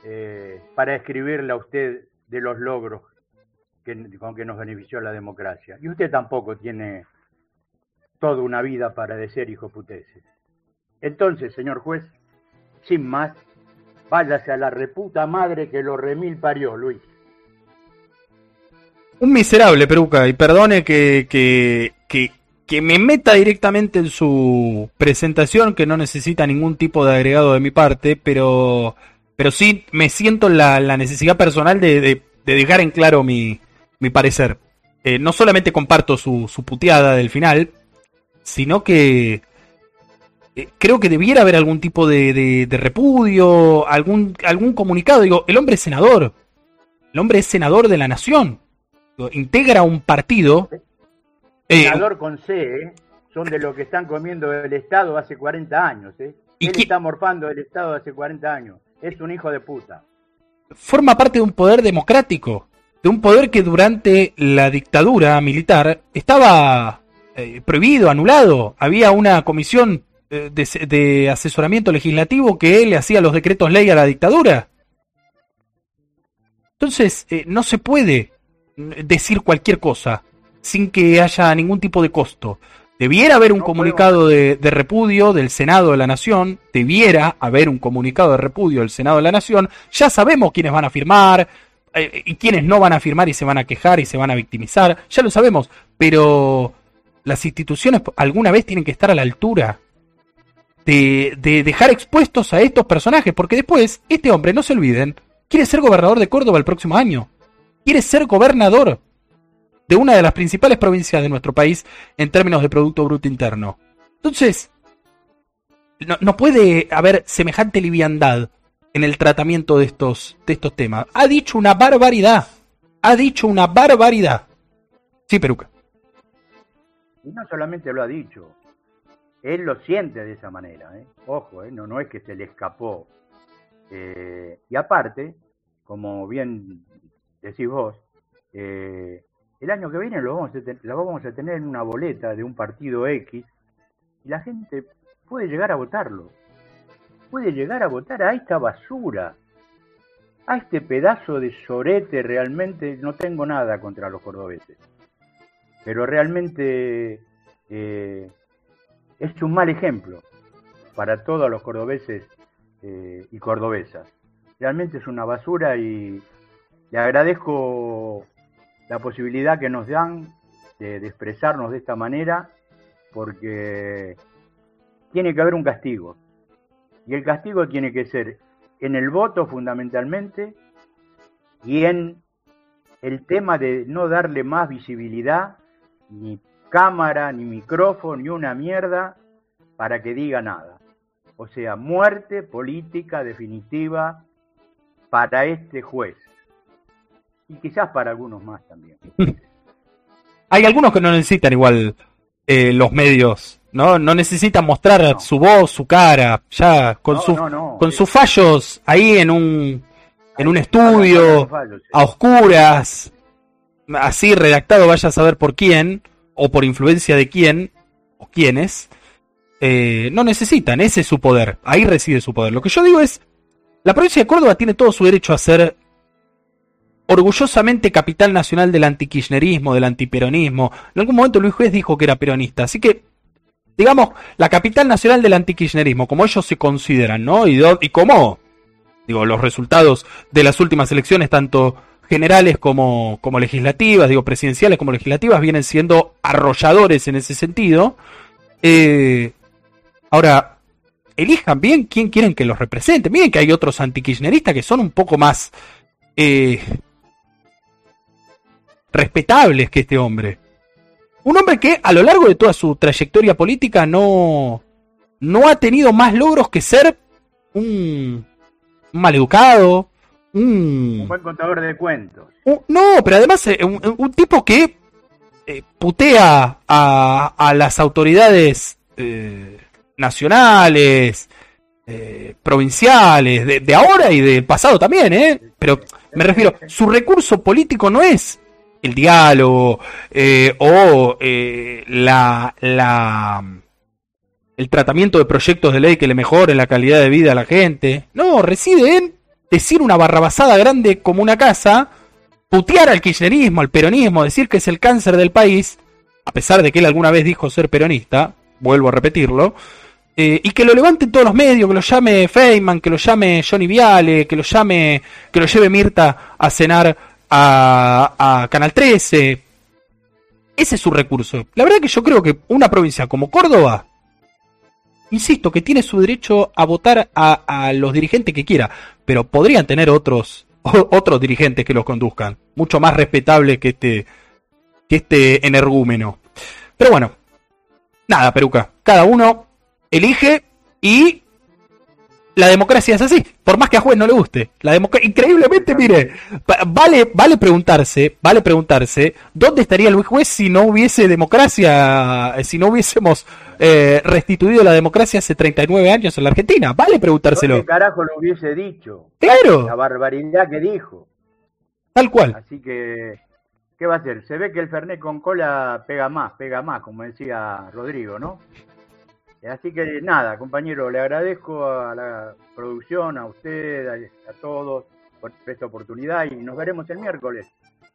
eh, para escribirle a usted de los logros que, con que nos benefició la democracia. Y usted tampoco tiene toda una vida para decir hijo puteces. Entonces, señor juez, sin más, váyase a la reputa madre que lo remil parió, Luis. Un miserable, Peruca, y perdone que, que, que, que me meta directamente en su presentación, que no necesita ningún tipo de agregado de mi parte, pero pero sí me siento la, la necesidad personal de, de, dejar en claro mi, mi parecer. Eh, no solamente comparto su, su, puteada del final, sino que eh, creo que debiera haber algún tipo de, de, repudio, algún, algún comunicado. Digo, el hombre es senador. El hombre es senador de la nación. Integra un partido. Eh, senador con C, ¿eh? son de los que están comiendo el Estado hace 40 años. ¿eh? ¿Y Él está morfando el Estado hace 40 años es un hijo de puta. Forma parte de un poder democrático, de un poder que durante la dictadura militar estaba eh, prohibido, anulado. Había una comisión eh, de, de, asesoramiento legislativo que le hacía los decretos ley a la dictadura. Entonces, no se puede decir cualquier cosa sin que haya ningún tipo de costo. Debiera haber un no comunicado de, de, repudio del Senado de la Nación, debiera haber un comunicado de repudio del Senado de la Nación. Ya sabemos quiénes van a firmar eh, y quiénes no van a firmar y se van a quejar y se van a victimizar, ya lo sabemos, pero las instituciones alguna vez tienen que estar a la altura de, de dejar expuestos a estos personajes, porque después este hombre, no se olviden, quiere ser gobernador de Córdoba el próximo año, quiere ser gobernador de una de las principales provincias de nuestro país en términos de Producto Bruto Interno. Entonces, no, puede haber semejante liviandad en el tratamiento de estos, de estos temas. Ha dicho una barbaridad. Ha dicho una barbaridad. Sí, Peruca. Y no solamente lo ha dicho, él lo siente de esa manera. ¿eh? Ojo, ¿eh? No, no es que se le escapó. Eh, y aparte, como bien decís vos, el año que viene lo vamos, a tener, en una boleta de un partido X y la gente puede llegar a votarlo. Puede llegar a votar a esta basura, a este pedazo de sorete realmente. No tengo nada contra los cordobeses, pero realmente eh, es un mal ejemplo para todos los cordobeses eh, y cordobesas. Realmente es una basura y le agradezco la posibilidad que nos dan de, expresarnos de esta manera, porque tiene que haber un castigo. Y el castigo tiene que ser en el voto fundamentalmente y en el tema de no darle más visibilidad, ni cámara, ni micrófono, ni una mierda para que diga nada. O sea, muerte política definitiva para este juez y quizás para algunos más también. Hay algunos que no necesitan igual eh, los medios, ¿no? No necesitan mostrar no. su voz, su cara, ya con, no, su, no, con sus fallos ahí en un, en un estudio, fallos, sí. a oscuras, así redactado, vaya a saber por quién, o por influencia de quién, o quiénes, eh, no necesitan, ese es su poder, ahí reside su poder. Lo que yo digo es, la provincia de Córdoba tiene todo su derecho a ser orgullosamente capital nacional del antikirchnerismo, del antiperonismo. En algún momento Luis Juez dijo que era peronista, así que digamos la capital nacional del antikirchnerismo, como ellos se consideran, ¿no? Y, y como digo los resultados de las últimas elecciones tanto generales como, como legislativas, digo presidenciales como legislativas vienen siendo arrolladores en ese sentido. Eh, ahora elijan bien quién quieren que los represente. Miren que hay otros antikirchneristas que son un poco más eh, respetables que este hombre. Un hombre que a lo largo de toda su trayectoria política no, no ha tenido más logros que ser un, un maleducado, un, Un buen contador de cuentos. un- no, pero además eh, un, un tipo que eh, putea a, a las autoridades eh, nacionales, eh, provinciales, de, de ahora y del pasado también, ¿eh? Pero me refiero, su recurso político no es el diálogo eh, o eh, la, la el tratamiento de proyectos de ley que le mejoren la calidad de vida a la gente. No, reside en decir una barrabasada grande como una casa, putear al kirchnerismo, al peronismo, decir que es el cáncer del país, a pesar de que él alguna vez dijo ser peronista, vuelvo a repetirlo, eh, y que lo levanten todos los medios, que lo llame Feynman, que lo llame Johnny Viale, que lo llame, que lo lleve Mirta a cenar a, Canal 13. Ese es su recurso. La verdad que yo creo que una provincia como Córdoba, insisto, que tiene su derecho a votar a, los dirigentes que quiera, pero podrían tener otros, otros dirigentes que los conduzcan, mucho más respetables que este, que este energúmeno. Pero bueno, nada, Peruca, cada uno elige y la democracia es así, por más que a juez no le guste. La increíblemente, mire, va- vale, vale preguntarse, vale preguntarse, ¿dónde estaría Luis Juez si no hubiese democracia, si no hubiésemos eh, restituido la democracia hace 39 años en la Argentina? Vale preguntárselo. ¿Qué carajo lo hubiese dicho? Claro, La barbaridad que dijo. tal cual. Así que, ¿qué va a hacer? Se ve que el Fernet con cola pega más, pega más, como decía Rodrigo, ¿no? Así que nada, compañero, le agradezco a la producción, a usted, a, todos por esta oportunidad y nos veremos el miércoles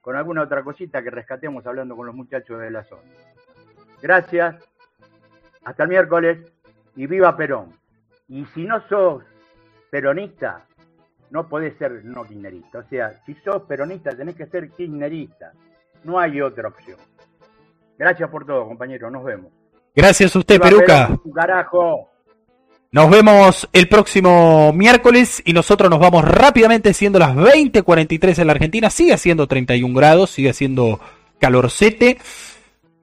con alguna otra cosita que rescatemos hablando con los muchachos de la zona. Gracias, hasta el miércoles y viva Perón. Y si no sos peronista, no podés ser no kirchnerista. O sea, si sos peronista tenés que ser kirchnerista. No hay otra opción. Gracias por todo, compañero. Nos vemos. Gracias a usted, Peruca. Carajo. Nos vemos el próximo miércoles y nosotros nos vamos rápidamente siendo las 20:43 en la Argentina. Sigue siendo 31 grados, sigue siendo calorcete.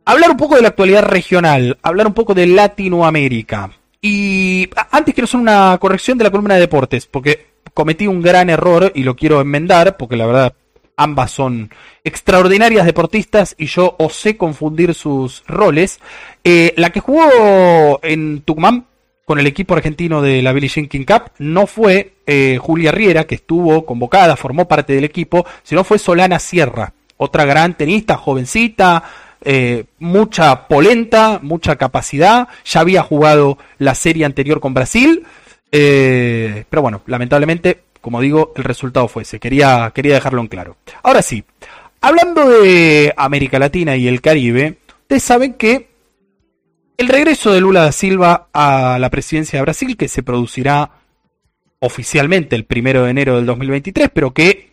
Hablar un poco de la actualidad regional, hablar un poco de Latinoamérica. Y antes quiero hacer una corrección de la columna de deportes, porque cometí un gran error y lo quiero enmendar, porque la verdad ambas son extraordinarias deportistas y yo osé confundir sus roles. Eh, la que jugó en Tucumán con el equipo argentino de la Billie Jean King Cup no fue eh, Julia Riera, que estuvo convocada, formó parte del equipo, sino fue Solana Sierra, otra gran tenista, jovencita, eh, mucha polenta, mucha capacidad, ya había jugado la serie anterior con Brasil, pero bueno, lamentablemente, como digo, el resultado fue ese, quería, quería dejarlo en claro. Ahora sí, hablando de América Latina y el Caribe, ustedes saben que el regreso de Lula da Silva a la presidencia de Brasil, que se producirá oficialmente el primero de enero del 2023, pero que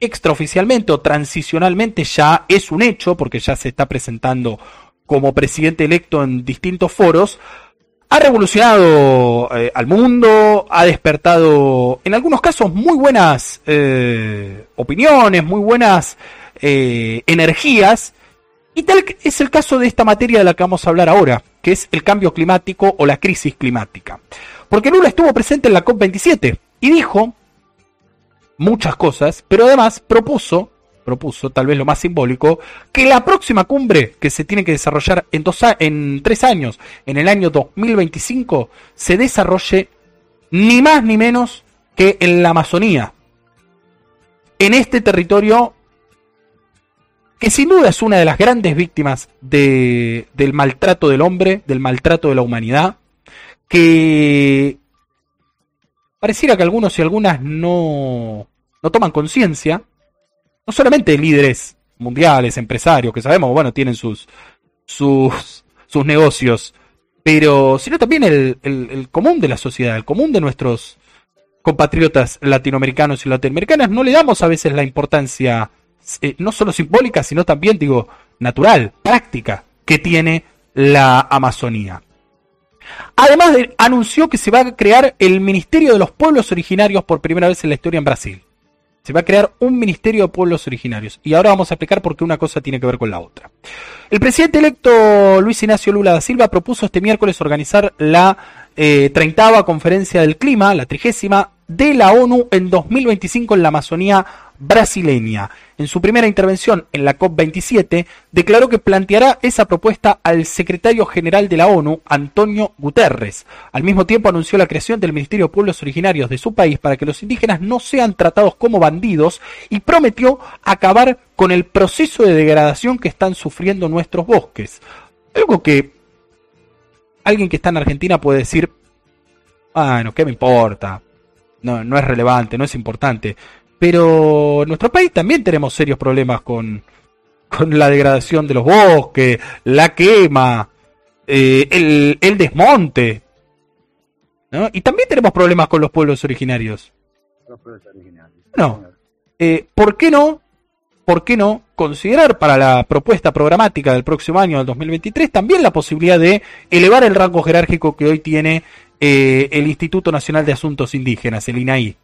extraoficialmente o transicionalmente ya es un hecho, porque ya se está presentando como presidente electo en distintos foros, ha revolucionado eh, al mundo, ha despertado en algunos casos muy buenas eh, opiniones, muy buenas eh, energías, y tal es el caso de esta materia de la que vamos a hablar ahora, que es el cambio climático o la crisis climática. Porque Lula estuvo presente en la COP27 y dijo muchas cosas, pero además propuso, propuso tal vez lo más simbólico, que la próxima cumbre que se tiene que desarrollar en, dos en tres años, en el año 2025, se desarrolle ni más ni menos que en la Amazonía. En este territorio que sin duda es una de las grandes víctimas de- del maltrato del hombre, del maltrato de la humanidad, que pareciera que algunos y algunas no, no toman conciencia, no solamente líderes mundiales, empresarios, que sabemos, bueno, tienen sus, sus, sus negocios, pero sino también el, común de la sociedad, el común de nuestros compatriotas latinoamericanos y latinoamericanas, no le damos a veces la importancia, eh, no solo simbólica, sino también, digo, natural, práctica, que tiene la Amazonía. Además, de- anunció que se va a crear el Ministerio de los Pueblos Originarios por primera vez en la historia en Brasil. Se va a crear un Ministerio de Pueblos Originarios. Y ahora vamos a explicar por qué una cosa tiene que ver con la otra. El presidente electo Luis Ignacio Lula da Silva propuso este miércoles organizar la eh, 30 Conferencia del Clima, la trigésima, de la ONU en 2025 en la Amazonía brasileña. En su primera intervención en la COP27, declaró que planteará esa propuesta al secretario general de la ONU, Antonio Guterres. Al mismo tiempo anunció la creación del Ministerio de Pueblos Originarios de su país para que los indígenas no sean tratados como bandidos y prometió acabar con el proceso de degradación que están sufriendo nuestros bosques. Algo que alguien que está en Argentina puede decir, bueno, ¿qué me importa? No, no es relevante, no es importante. Pero en nuestro país también tenemos serios problemas con, con la degradación de los bosques, la quema, eh, el, el desmonte. ¿no? Y también tenemos problemas con los pueblos originarios. Los pueblos originarios. No. Eh, ¿Por qué no? ¿Por qué no considerar para la propuesta programática del próximo año, del 2023, también la posibilidad de elevar el rango jerárquico que hoy tiene eh, el Instituto Nacional de Asuntos Indígenas, el INAI?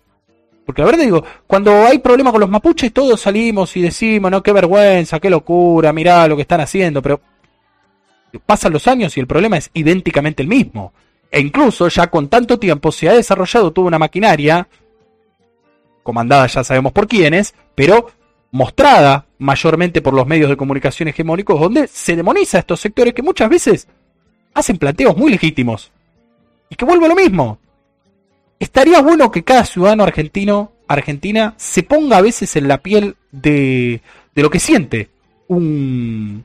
Porque la verdad digo, cuando hay problemas con los mapuches, todos salimos y decimos, no, qué vergüenza, qué locura, mirá lo que están haciendo, pero pasan los años y el problema es idénticamente el mismo. E incluso ya con tanto tiempo se ha desarrollado toda una maquinaria, comandada ya sabemos por quiénes, pero mostrada mayormente por los medios de comunicación hegemónicos, donde se demoniza a estos sectores que muchas veces hacen planteos muy legítimos. Y que vuelvo a lo mismo. Estaría bueno que cada ciudadano argentino, argentina, se ponga a veces en la piel de, de lo que siente un,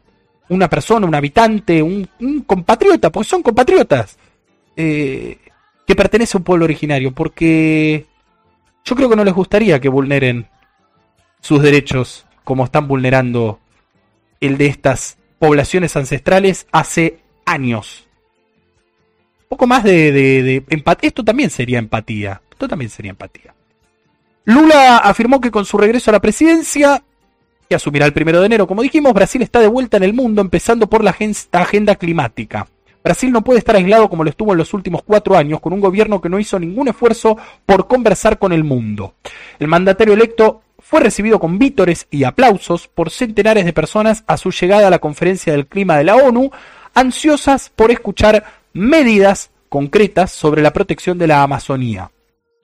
una persona, un habitante, un, compatriota, porque son compatriotas, eh, que pertenece a un pueblo originario, porque yo creo que no les gustaría que vulneren sus derechos como están vulnerando el de estas poblaciones ancestrales hace años. Poco más de, empatía. Esto también sería empatía. Esto también sería empatía. Lula afirmó que con su regreso a la presidencia, que asumirá el primero de enero, como dijimos, Brasil está de vuelta en el mundo, empezando por la agen- agenda climática. Brasil no puede estar aislado como lo estuvo en los últimos cuatro años, con un gobierno que no hizo ningún esfuerzo por conversar con el mundo. El mandatario electo fue recibido con vítores y aplausos por centenares de personas a su llegada a la conferencia del clima de la ONU, ansiosas por escuchar medidas concretas sobre la protección de la Amazonía.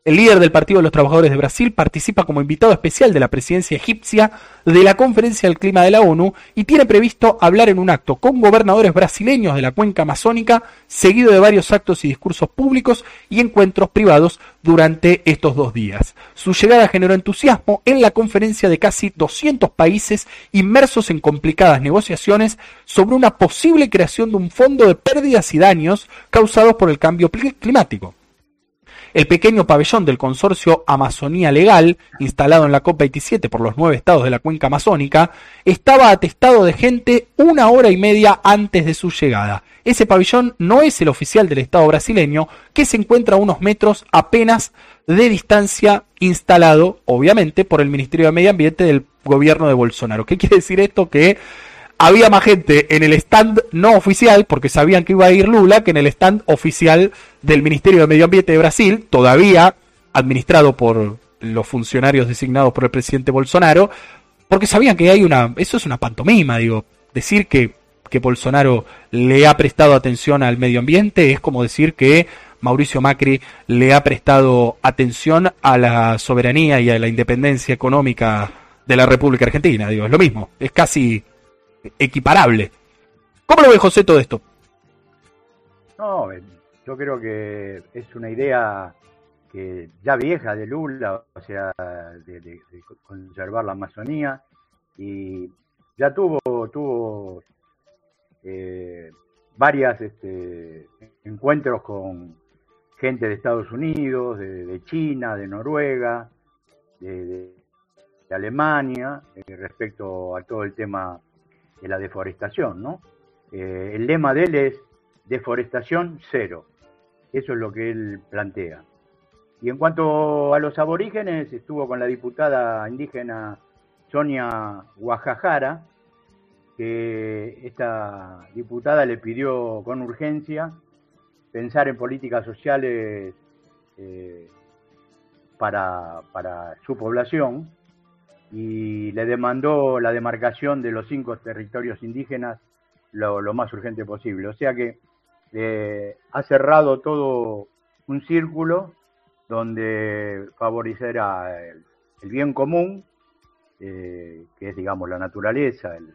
El líder del Partido de los Trabajadores de Brasil participa como invitado especial de la presidencia egipcia de la Conferencia del Clima de la ONU y tiene previsto hablar en un acto con gobernadores brasileños de la cuenca amazónica, seguido de varios actos y discursos públicos y encuentros privados durante estos dos días. Su llegada generó entusiasmo en la conferencia de casi 200 países inmersos en complicadas negociaciones sobre una posible creación de un fondo de pérdidas y daños causados por el cambio climático. El pequeño pabellón del consorcio Amazonía Legal, instalado en la COP27 por los nueve estados de la cuenca amazónica, estaba atestado de gente una hora y media antes de su llegada. Ese pabellón no es el oficial del Estado brasileño, que se encuentra a unos metros apenas de distancia, instalado, obviamente, por el Ministerio de Medio Ambiente del gobierno de Bolsonaro. ¿Qué quiere decir esto? Que había más gente en el stand no oficial, porque sabían que iba a ir Lula, que en el stand oficial del Ministerio de Medio Ambiente de Brasil, todavía administrado por los funcionarios designados por el presidente Bolsonaro, porque sabían que hay una, eso es una pantomima, digo, decir que, que Bolsonaro le ha prestado atención al medio ambiente es como decir que Mauricio Macri le ha prestado atención a la soberanía y a la independencia económica de la República Argentina, digo, es lo mismo, es casi equiparable. ¿Cómo lo ve José todo esto? No, eh, yo creo que es una idea que ya vieja de Lula, o sea, de, conservar la Amazonía, y ya tuvo, tuvo eh, varias este, encuentros con gente de Estados Unidos, de, China, de Noruega, de Alemania, eh, respecto a todo el tema la deforestación, ¿no? Eh, el lema de él es deforestación cero. Eso es lo que él plantea. Y en cuanto a los aborígenes, estuvo con la diputada indígena Sonia Guajajara, que esta diputada le pidió con urgencia pensar en políticas sociales eh, para, para su población y le demandó la demarcación de los cinco territorios indígenas lo, más urgente posible. O sea que eh, ha cerrado todo un círculo donde favorecerá el, el bien común, eh, que es, digamos, la naturaleza, el-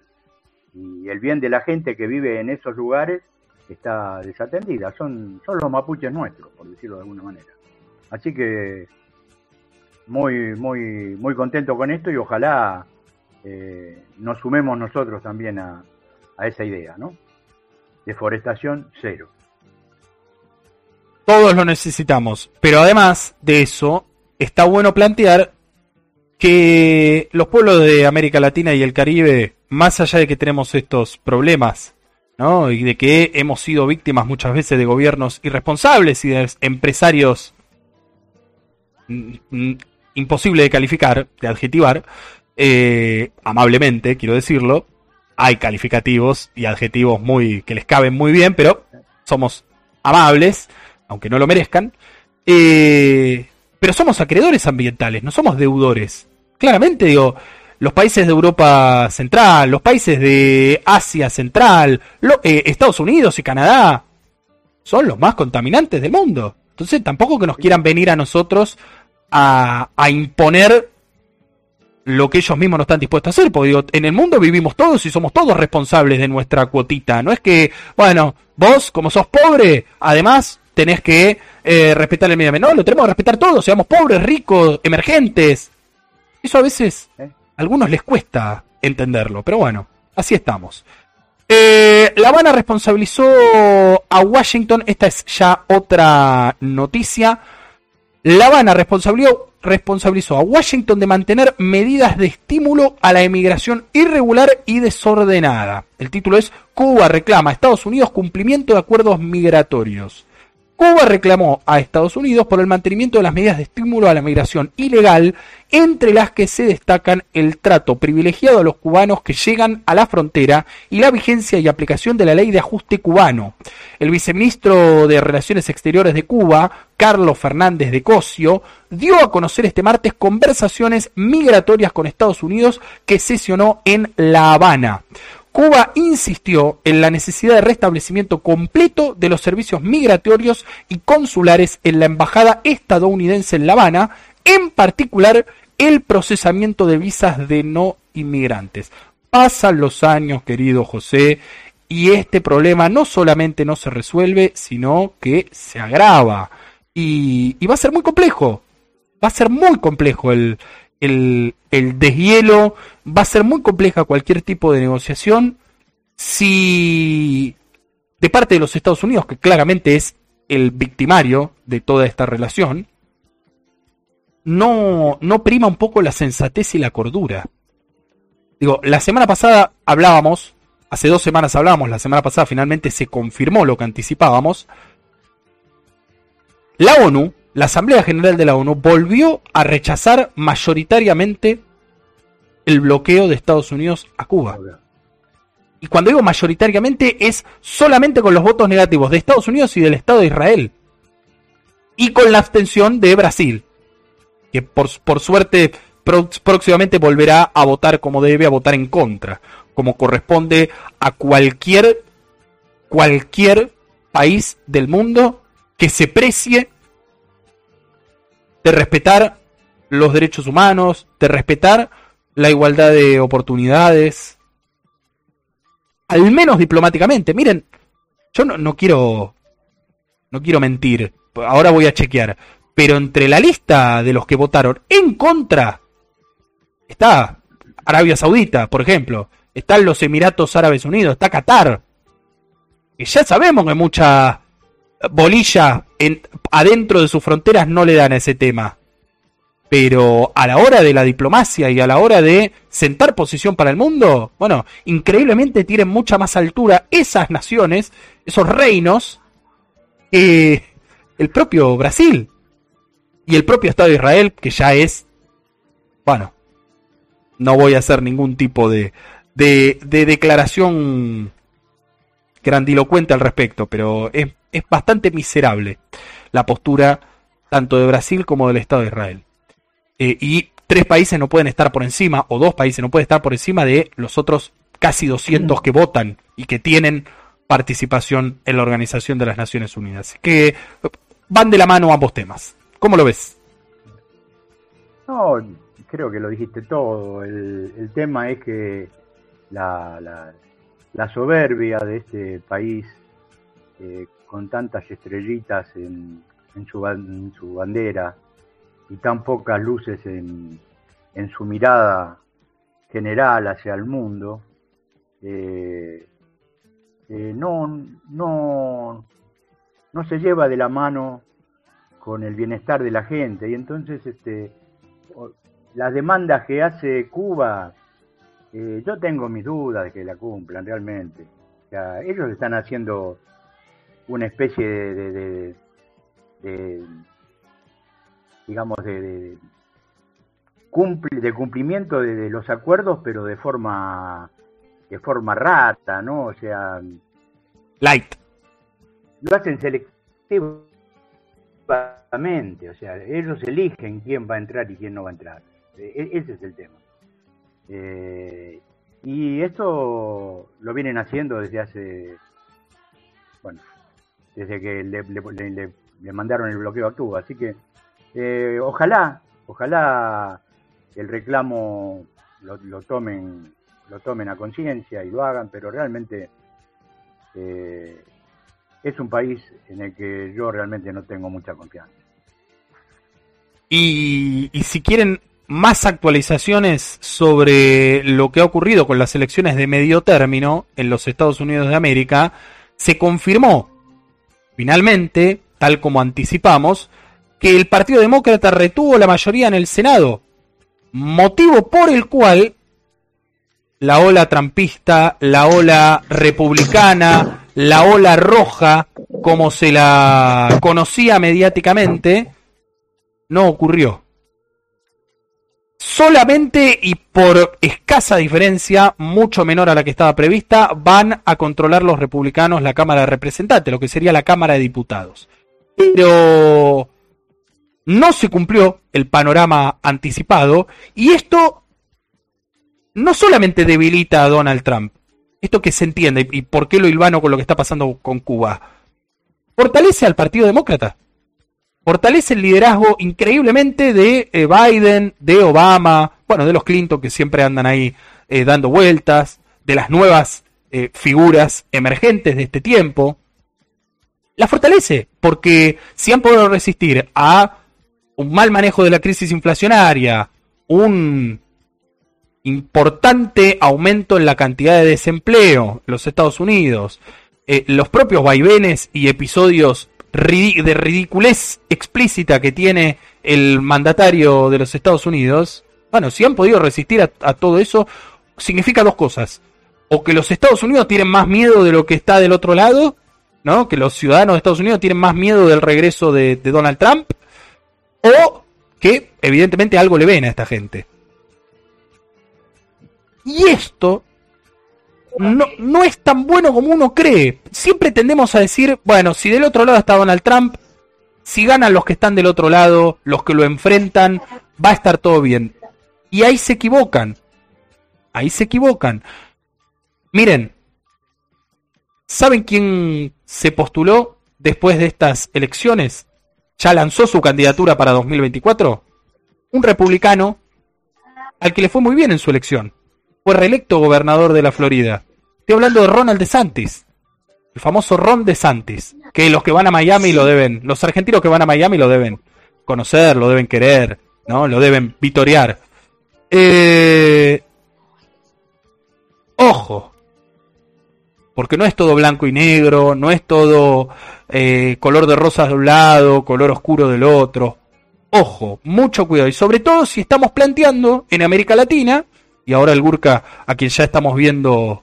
y el bien de la gente que vive en esos lugares está desatendida. Son, son los mapuches nuestros, por decirlo de alguna manera. Así que muy, muy, muy contento con esto y ojalá eh, nos sumemos nosotros también a, a esa idea, ¿no? Deforestación cero. Todos lo necesitamos. Pero además de eso, está bueno plantear que los pueblos de América Latina y el Caribe, más allá de que tenemos estos problemas, ¿no? Y de que hemos sido víctimas muchas veces de gobiernos irresponsables y de empresarios mm, mm, imposible de calificar, de adjetivar, eh, amablemente, quiero decirlo. Hay calificativos y adjetivos muy que les caben muy bien, pero somos amables, aunque no lo merezcan. Eh, pero somos acreedores ambientales, no somos deudores. Claramente, digo, los países de Europa Central, los países de Asia Central, eh, Estados Unidos y Canadá, son los más contaminantes del mundo. Entonces tampoco que nos quieran venir a nosotros a, a imponer lo que ellos mismos no están dispuestos a hacer, porque digo, en el mundo vivimos todos y somos todos responsables de nuestra cuotita. No es que, bueno, vos como sos pobre, además tenés que eh, respetar el medio ambiente. No, lo tenemos que respetar todos, seamos pobres, ricos, emergentes. Eso a veces ¿eh? a algunos les cuesta entenderlo, pero bueno, así estamos. Eh, La Habana responsabilizó a Washington, esta es ya otra noticia. La Habana responsabilizó, a Washington de mantener medidas de estímulo a la emigración irregular y desordenada. El título es Cuba reclama a Estados Unidos cumplimiento de acuerdos migratorios. Cuba reclamó a Estados Unidos por el mantenimiento de las medidas de estímulo a la migración ilegal, entre las que se destacan el trato privilegiado a los cubanos que llegan a la frontera y la vigencia y aplicación de la ley de ajuste cubano. El viceministro de Relaciones Exteriores de Cuba, Carlos Fernández de Cosio, dio a conocer este martes conversaciones migratorias con Estados Unidos que sesionó en La Habana. Cuba insistió en la necesidad de restablecimiento completo de los servicios migratorios y consulares en la embajada estadounidense en La Habana, en particular el procesamiento de visas de no inmigrantes. Pasan los años, querido José, y este problema no solamente no se resuelve, sino que se agrava. Y, y va a ser muy complejo. Va a ser muy complejo el, el, el deshielo, va a ser muy compleja cualquier tipo de negociación si de parte de los Estados Unidos, que claramente es el victimario de toda esta relación, no, no prima un poco la sensatez y la cordura. Digo, la semana pasada hablábamos, hace dos semanas hablábamos, la semana pasada finalmente se confirmó lo que anticipábamos. La ONU, la Asamblea General de la ONU, volvió a rechazar mayoritariamente el bloqueo de Estados Unidos a Cuba. Y cuando digo mayoritariamente es solamente con los votos negativos de Estados Unidos y del Estado de Israel. Y con la abstención de Brasil, que por, por suerte próximamente volverá a votar como debe, a votar en contra, como corresponde a cualquier, cualquier país del mundo que se precie de respetar los derechos humanos, de respetar la igualdad de oportunidades, al menos diplomáticamente. Miren, yo no, no quiero no quiero mentir, ahora voy a chequear, pero entre la lista de los que votaron en contra está Arabia Saudita, por ejemplo, están los Emiratos Árabes Unidos, está Qatar. Que ya sabemos que mucha bolilla en, adentro de sus fronteras no le dan a ese tema. Pero a la hora de la diplomacia y a la hora de sentar posición para el mundo, bueno, increíblemente tienen mucha más altura esas naciones, esos reinos, que el propio Brasil y el propio Estado de Israel, que ya es, bueno, no voy a hacer ningún tipo de, de declaración grandilocuente al respecto, pero es, es bastante miserable la postura tanto de Brasil como del Estado de Israel. Eh, y tres países no pueden estar por encima, o dos países no pueden estar por encima de los otros casi 200 que votan y que tienen participación en la Organización de las Naciones Unidas. Que van de la mano ambos temas. ¿Cómo lo ves? No, creo que lo dijiste todo. El, el tema es que la, la, soberbia de este país, eh, con tantas estrellitas en, en, su, en, su, bandera y tan pocas luces en, en su mirada general hacia el mundo, eh, eh, no, no, no se lleva de la mano con el bienestar de la gente. Y entonces este las demandas que hace Cuba eh, yo tengo mis dudas de que la cumplan realmente o sea, ellos están haciendo una especie de, de, de, de digamos de, de, cumplimiento de, los acuerdos pero de forma de forma rata no o sea light lo hacen selectivo o sea, ellos eligen quién va a entrar y quién no va a entrar. E ese es el tema. Eh, y esto lo vienen haciendo desde hace, bueno, desde que le, mandaron el bloqueo a Cuba. Así que eh, ojalá, ojalá el reclamo lo, tomen lo tomen a conciencia y lo hagan, pero realmente eh, es un país en el que yo realmente no tengo mucha confianza. Y, si quieren más actualizaciones sobre lo que ha ocurrido con las elecciones de medio término en los Estados Unidos de América, se confirmó finalmente, tal como anticipamos, que el Partido Demócrata retuvo la mayoría en el Senado, motivo por el cual la ola trampista, la ola republicana, la ola roja, como se la conocía mediáticamente, no ocurrió. Solamente y por escasa diferencia, mucho menor a la que estaba prevista, van a controlar los republicanos la Cámara de Representantes, lo que sería la Cámara de Diputados. Pero no se cumplió el panorama anticipado y esto no solamente debilita a Donald Trump, esto que se entiende y por qué lo hilvano con lo que está pasando con Cuba, fortalece al Partido Demócrata, fortalece el liderazgo increíblemente de eh, Biden, de Obama, bueno, de los Clinton que siempre andan ahí eh, dando vueltas, de las nuevas eh, figuras emergentes de este tiempo. La fortalece, porque si han podido resistir a un mal manejo de la crisis inflacionaria, un importante aumento en la cantidad de desempleo en los Estados Unidos, los propios vaivenes y episodios de ridiculez explícita que tiene el mandatario de los Estados Unidos, bueno, si han podido resistir a, todo eso, significa dos cosas. O que los Estados Unidos tienen más miedo de lo que está del otro lado, ¿no? Que los ciudadanos de Estados Unidos tienen más miedo del regreso de, de Donald Trump, o que evidentemente algo le ven a esta gente. Y esto no, no, es tan bueno como uno cree. Siempre tendemos a decir, bueno, si del otro lado está Donald Trump, si ganan los que están del otro lado, los que lo enfrentan, va a estar todo bien. Y ahí se equivocan. Ahí se equivocan. Miren, ¿saben quién se postuló después de estas elecciones? ¿Ya lanzó su candidatura para 2024? Un republicano al que le fue muy bien en su elección fue reelecto gobernador de la Florida. Estoy hablando de Ronald DeSantis, el famoso Ron DeSantis, que los que van a Miami lo deben, los argentinos que van a Miami lo deben conocer, lo deben querer, ¿no? Lo deben vitorear. Eh... Ojo, porque no es todo blanco y negro, no es todo eh, color de rosas de un lado, color oscuro del otro. Ojo, mucho cuidado. Y sobre todo si estamos planteando en América Latina y ahora el Gurka, a quien ya estamos viendo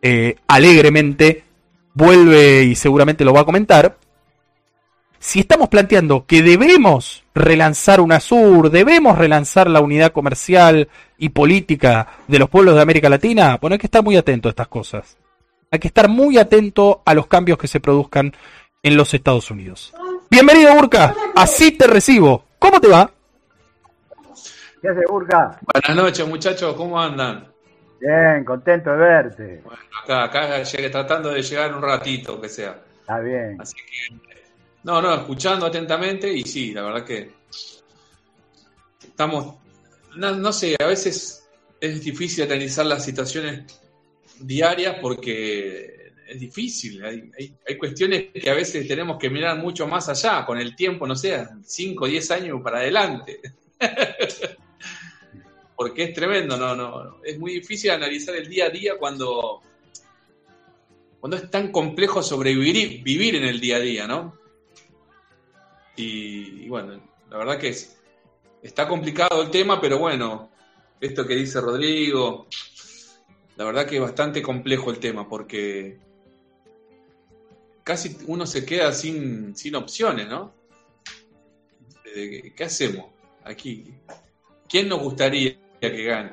eh, alegremente, vuelve y seguramente lo va a comentar. Si estamos planteando que debemos relanzar UNASUR, debemos relanzar la unidad comercial y política de los pueblos de América Latina, bueno, hay que estar muy atento a estas cosas. Hay que estar muy atento a los cambios que se produzcan en los Estados Unidos. Bienvenido, Urca. Así te recibo. ¿Cómo te va? ¿Qué hace, Urca? Buenas noches, muchachos. ¿Cómo andan? Bien, contento de verte. Bueno, acá, acá llegué tratando de llegar un ratito, que sea. Está bien. Así que, no, no, escuchando atentamente y sí, la verdad que estamos, no, no sé, a veces es difícil analizar las situaciones diarias porque es difícil. Hay, hay, hay cuestiones que a veces tenemos que mirar mucho más allá, con el tiempo, no sé, 5 o 10 años para adelante. porque es tremendo, no, no, es muy difícil analizar el día a día cuando, cuando es tan complejo sobrevivir vivir en el día a día, ¿no? Y, bueno, la verdad que es, está complicado el tema, pero bueno, esto que dice Rodrigo, la verdad que es bastante complejo el tema, porque casi uno se queda sin, sin opciones, ¿no? ¿Qué hacemos aquí? ¿Quién nos gustaría que gane?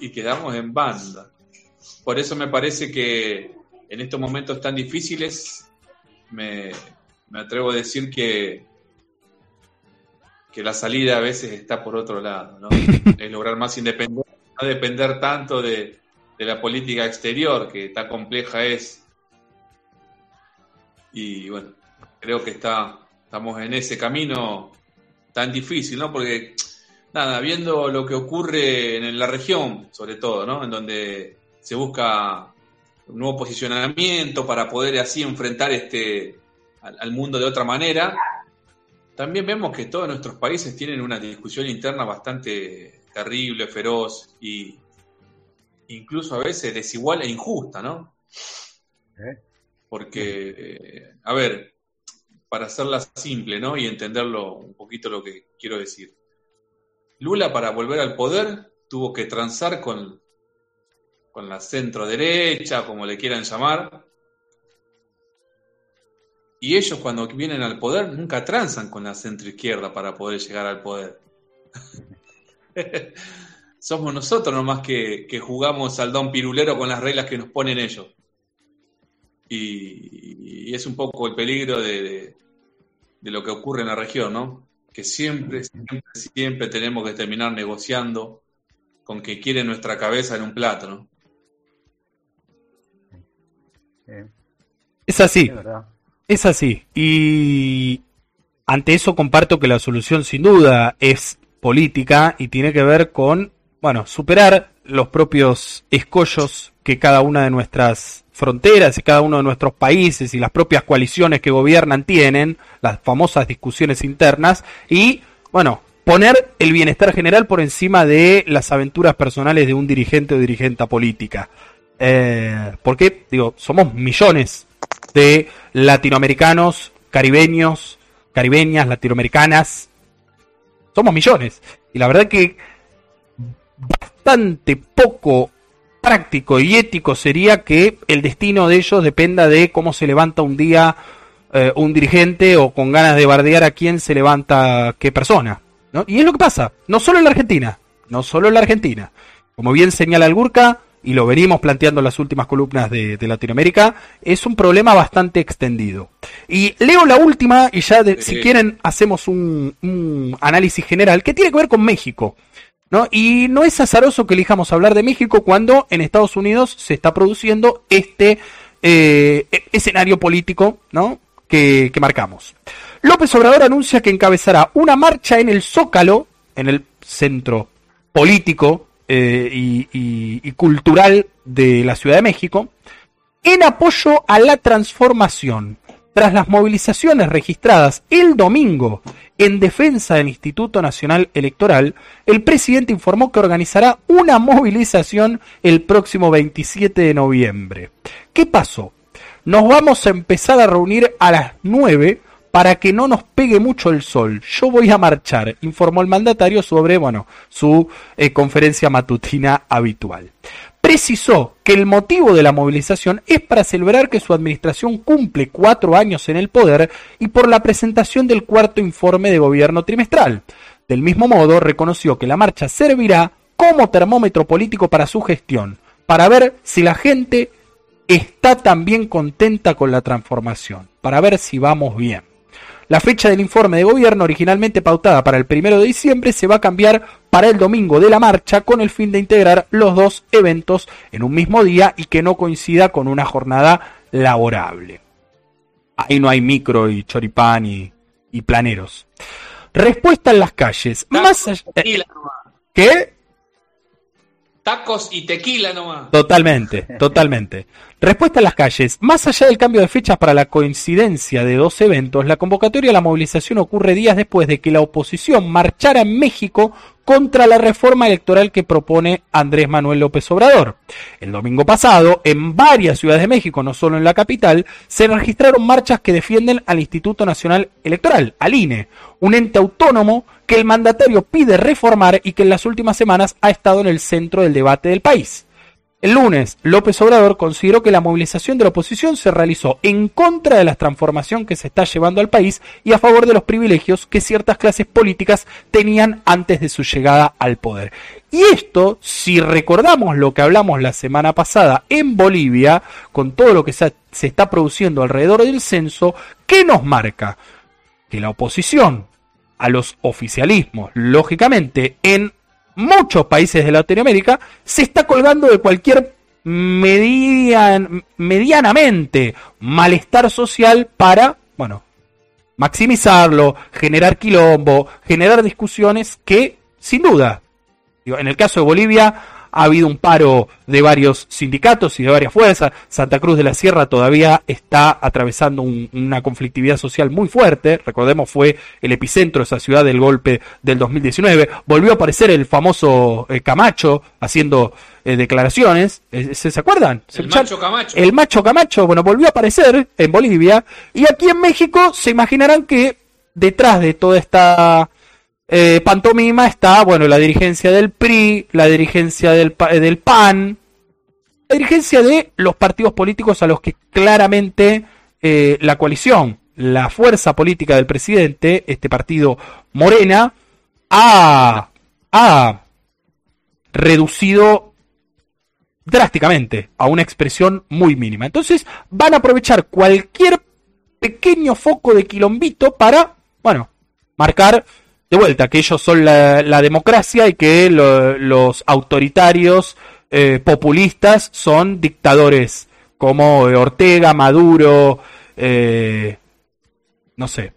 y quedamos en banda. Por eso me parece que en estos momentos tan difíciles me, me atrevo a decir que, que la salida a veces está por otro lado, ¿no? es lograr más independencia, no depender tanto de, de la política exterior, que tan compleja es. Y bueno, creo que está, estamos en ese camino tan difícil, ¿no? Porque, nada, viendo lo que ocurre en la región, sobre todo, ¿no? En donde se busca un nuevo posicionamiento para poder así enfrentar este al, al mundo de otra manera. También vemos que todos nuestros países tienen una discusión interna bastante terrible, feroz y incluso a veces desigual e injusta, ¿no? ¿Eh? Porque, eh, a ver, para hacerla simple, ¿no? Y entenderlo un poquito lo que quiero decir. Lula para volver al poder tuvo que transar con, con la centro derecha, como le quieran llamar, y ellos cuando vienen al poder nunca transan con la centro izquierda para poder llegar al poder. Somos nosotros nomás que, que, jugamos al don pirulero con las reglas que nos ponen ellos. Y, y es un poco el peligro de, de, de, lo que ocurre en la región, ¿no? Que siempre, siempre, siempre tenemos que terminar negociando con que quiere nuestra cabeza en un plato, ¿no? Es así. Es así. Y ante eso comparto que la solución sin duda es política y tiene que ver con, bueno, superar los propios escollos que cada una de nuestras fronteras y cada uno de nuestros países y las propias coaliciones que gobiernan tienen, las famosas discusiones internas y, bueno, poner el bienestar general por encima de las aventuras personales de un dirigente o dirigente política. Eh, porque, digo, somos millones de latinoamericanos, caribeños, caribeñas, latinoamericanas. Somos millones. Y la verdad que bastante poco práctico y ético sería que el destino de ellos dependa de cómo se levanta un día eh, un dirigente o con ganas de bardear a quién se levanta qué persona. ¿no? Y es lo que pasa, no solo en la Argentina, no solo en la Argentina. Como bien señala el Gurka, y lo venimos planteando en las últimas columnas de, de, Latinoamérica, es un problema bastante extendido. Y leo la última y ya, de, si quieren, hacemos un, un, análisis general que tiene que ver con México. ¿No? Y no es azaroso que elijamos hablar de México cuando en Estados Unidos se está produciendo este eh, escenario político ¿no? que, que marcamos. López Obrador anuncia que encabezará una marcha en el Zócalo, en el centro político eh, y, cultural de la Ciudad de México en apoyo a la transformación. Tras las movilizaciones registradas el domingo en defensa del Instituto Nacional Electoral, el presidente informó que organizará una movilización el próximo 27 de noviembre. ¿Qué pasó? Nos vamos a empezar a reunir a las 9 para que no nos pegue mucho el sol. Yo voy a marchar, informó el mandatario sobre, bueno, su eh, conferencia matutina habitual. Precisó que el motivo de la movilización es para celebrar que su administración cumple cuatro años en el poder y por la presentación del cuarto informe de gobierno trimestral. Del mismo modo, reconoció que la marcha servirá como termómetro político para su gestión. para ver si la gente está también contenta con la transformación, para ver si vamos bien. La fecha del informe de gobierno, originalmente pautada para el primero de diciembre, se va a cambiar para el domingo de la marcha con el fin de integrar los dos eventos en un mismo día y que no coincida con una jornada laborable. Ahí no hay micro y choripán y, y planeros. Respuesta en las calles. Más allá- Tequila nomás. ¿Qué? Tacos y tequila nomás. Totalmente, totalmente. Respuesta en las calles. Más allá del cambio de fechas para la coincidencia de dos eventos, la convocatoria a la movilización ocurre días después de que la oposición marchara en México contra la reforma electoral que propone Andrés Manuel López Obrador. El domingo pasado, en varias ciudades de México, no solo en la capital, se registraron marchas que defienden al Instituto Nacional Electoral, al INE, un ente autónomo que el mandatario pide reformar y que en las últimas semanas ha estado en el centro del debate del país. El lunes, López Obrador consideró que la movilización de la oposición se realizó en contra de la transformación que se está llevando al país y a favor de los privilegios que ciertas clases políticas tenían antes de su llegada al poder. Y esto, si recordamos lo que hablamos la semana pasada en Bolivia, con todo lo que se, está produciendo alrededor del censo, ¿qué nos marca? Que la oposición a los oficialismos, lógicamente, en muchos países de Latinoamérica se está colgando de cualquier median- medianamente malestar social para, bueno, maximizarlo, generar quilombo, generar discusiones que, sin duda, digo, en el caso de Bolivia ha habido un paro de varios sindicatos y de varias fuerzas. Santa Cruz de la Sierra todavía está atravesando un- una conflictividad social muy fuerte. Recordemos, fue el epicentro de esa ciudad del golpe del 2019. Volvió a aparecer el famoso eh, Camacho haciendo eh, declaraciones. Eh, ¿Se, se acuerdan? ¿Se El macho Camacho. El macho Camacho, bueno, volvió a aparecer en Bolivia. Y aquí en México se imaginarán que detrás de toda esta eh, pantomima está, bueno, la dirigencia del PRI, la dirigencia del, del PAN, la dirigencia de los partidos políticos a los que claramente eh, la coalición, la fuerza política del presidente, este partido Morena, ha, ha reducido drásticamente a una expresión muy mínima. Entonces van a aprovechar cualquier pequeño foco de quilombito para, bueno, marcar de vuelta que ellos son la, democracia y que lo- los autoritarios eh, populistas son dictadores como eh, Ortega, Maduro, eh, no sé,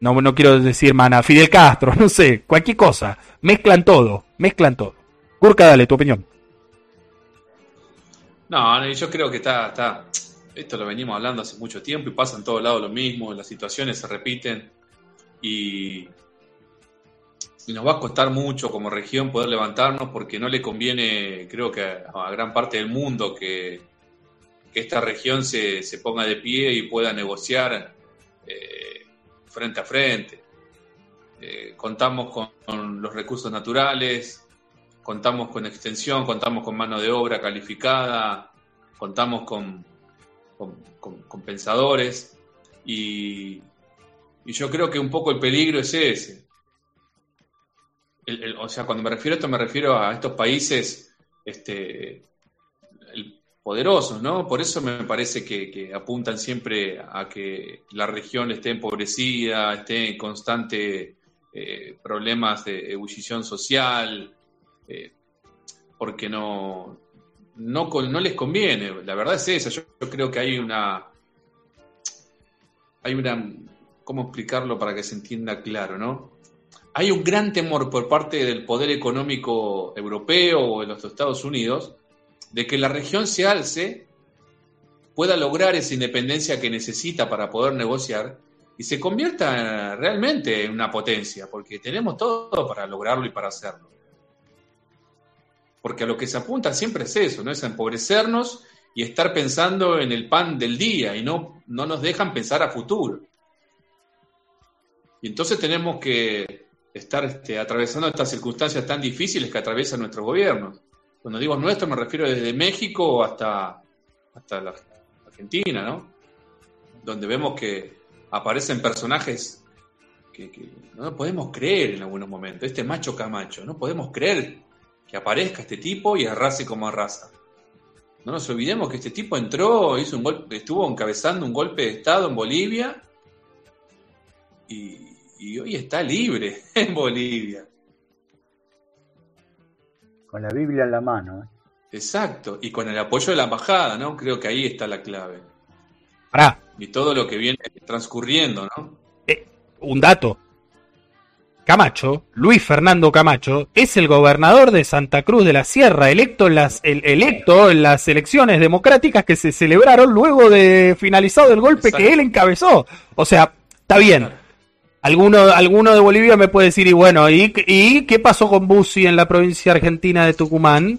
no, no quiero decir mana, Fidel Castro, no sé, cualquier cosa, mezclan todo, mezclan todo. Gurka, dale tu opinión. No, no, yo creo que está, está. Esto lo venimos hablando hace mucho tiempo y pasa en todos lados lo mismo, las situaciones se repiten y, y nos va a costar mucho como región poder levantarnos porque no le conviene, creo que a, gran parte del mundo, que, esta región se, se ponga de pie y pueda negociar eh, frente a frente. Eh, contamos con, los recursos naturales, contamos con extensión, contamos con mano de obra calificada, contamos con, con, pensadores y yo creo que un poco el peligro es ese. O sea, cuando me refiero a esto me refiero a estos países este, el- poderosos, ¿no? Por eso me parece que, apuntan siempre a que la región esté empobrecida, esté en constante eh, problemas de ebullición social, eh, porque no, no, no les conviene. La verdad es esa. Yo, yo creo que hay una. Hay una. ¿Cómo explicarlo para que se entienda claro, no? Hay un gran temor por parte del poder económico europeo o de los Estados Unidos de que la región se alce, pueda lograr esa independencia que necesita para poder negociar y se convierta realmente en una potencia, porque tenemos todo para lograrlo y para hacerlo. Porque a lo que se apunta siempre es eso, ¿no? Es empobrecernos y estar pensando en el pan del día y no, no nos dejan pensar a futuro. Y entonces tenemos que estar este, atravesando estas circunstancias tan difíciles que atraviesan nuestros gobiernos. Cuando digo nuestro me refiero desde México hasta, hasta la Argentina, ¿no? Donde vemos que aparecen personajes que, que no podemos creer en algunos momentos. Este macho Camacho, no podemos creer que aparezca este tipo y arrase como arrasa. No nos olvidemos que este tipo entró, hizo un golpe, estuvo encabezando un golpe de Estado en Bolivia y, y hoy está libre en Bolivia. Con la Biblia en la mano. ¿eh? Exacto, y con el apoyo de la embajada, ¿no? Creo que ahí está la clave. Pará, Y todo lo que viene transcurriendo, ¿no? eh, un dato. Camacho, Luis Fernando Camacho, es el gobernador de Santa Cruz de la Sierra, electo en las, el- electo en las elecciones democráticas que se celebraron luego de finalizado el golpe Exacto. que él encabezó. O sea, está bien. Alguno, alguno de Bolivia me puede decir, y bueno, ¿y, ¿y qué pasó con Bussi en la provincia argentina de Tucumán?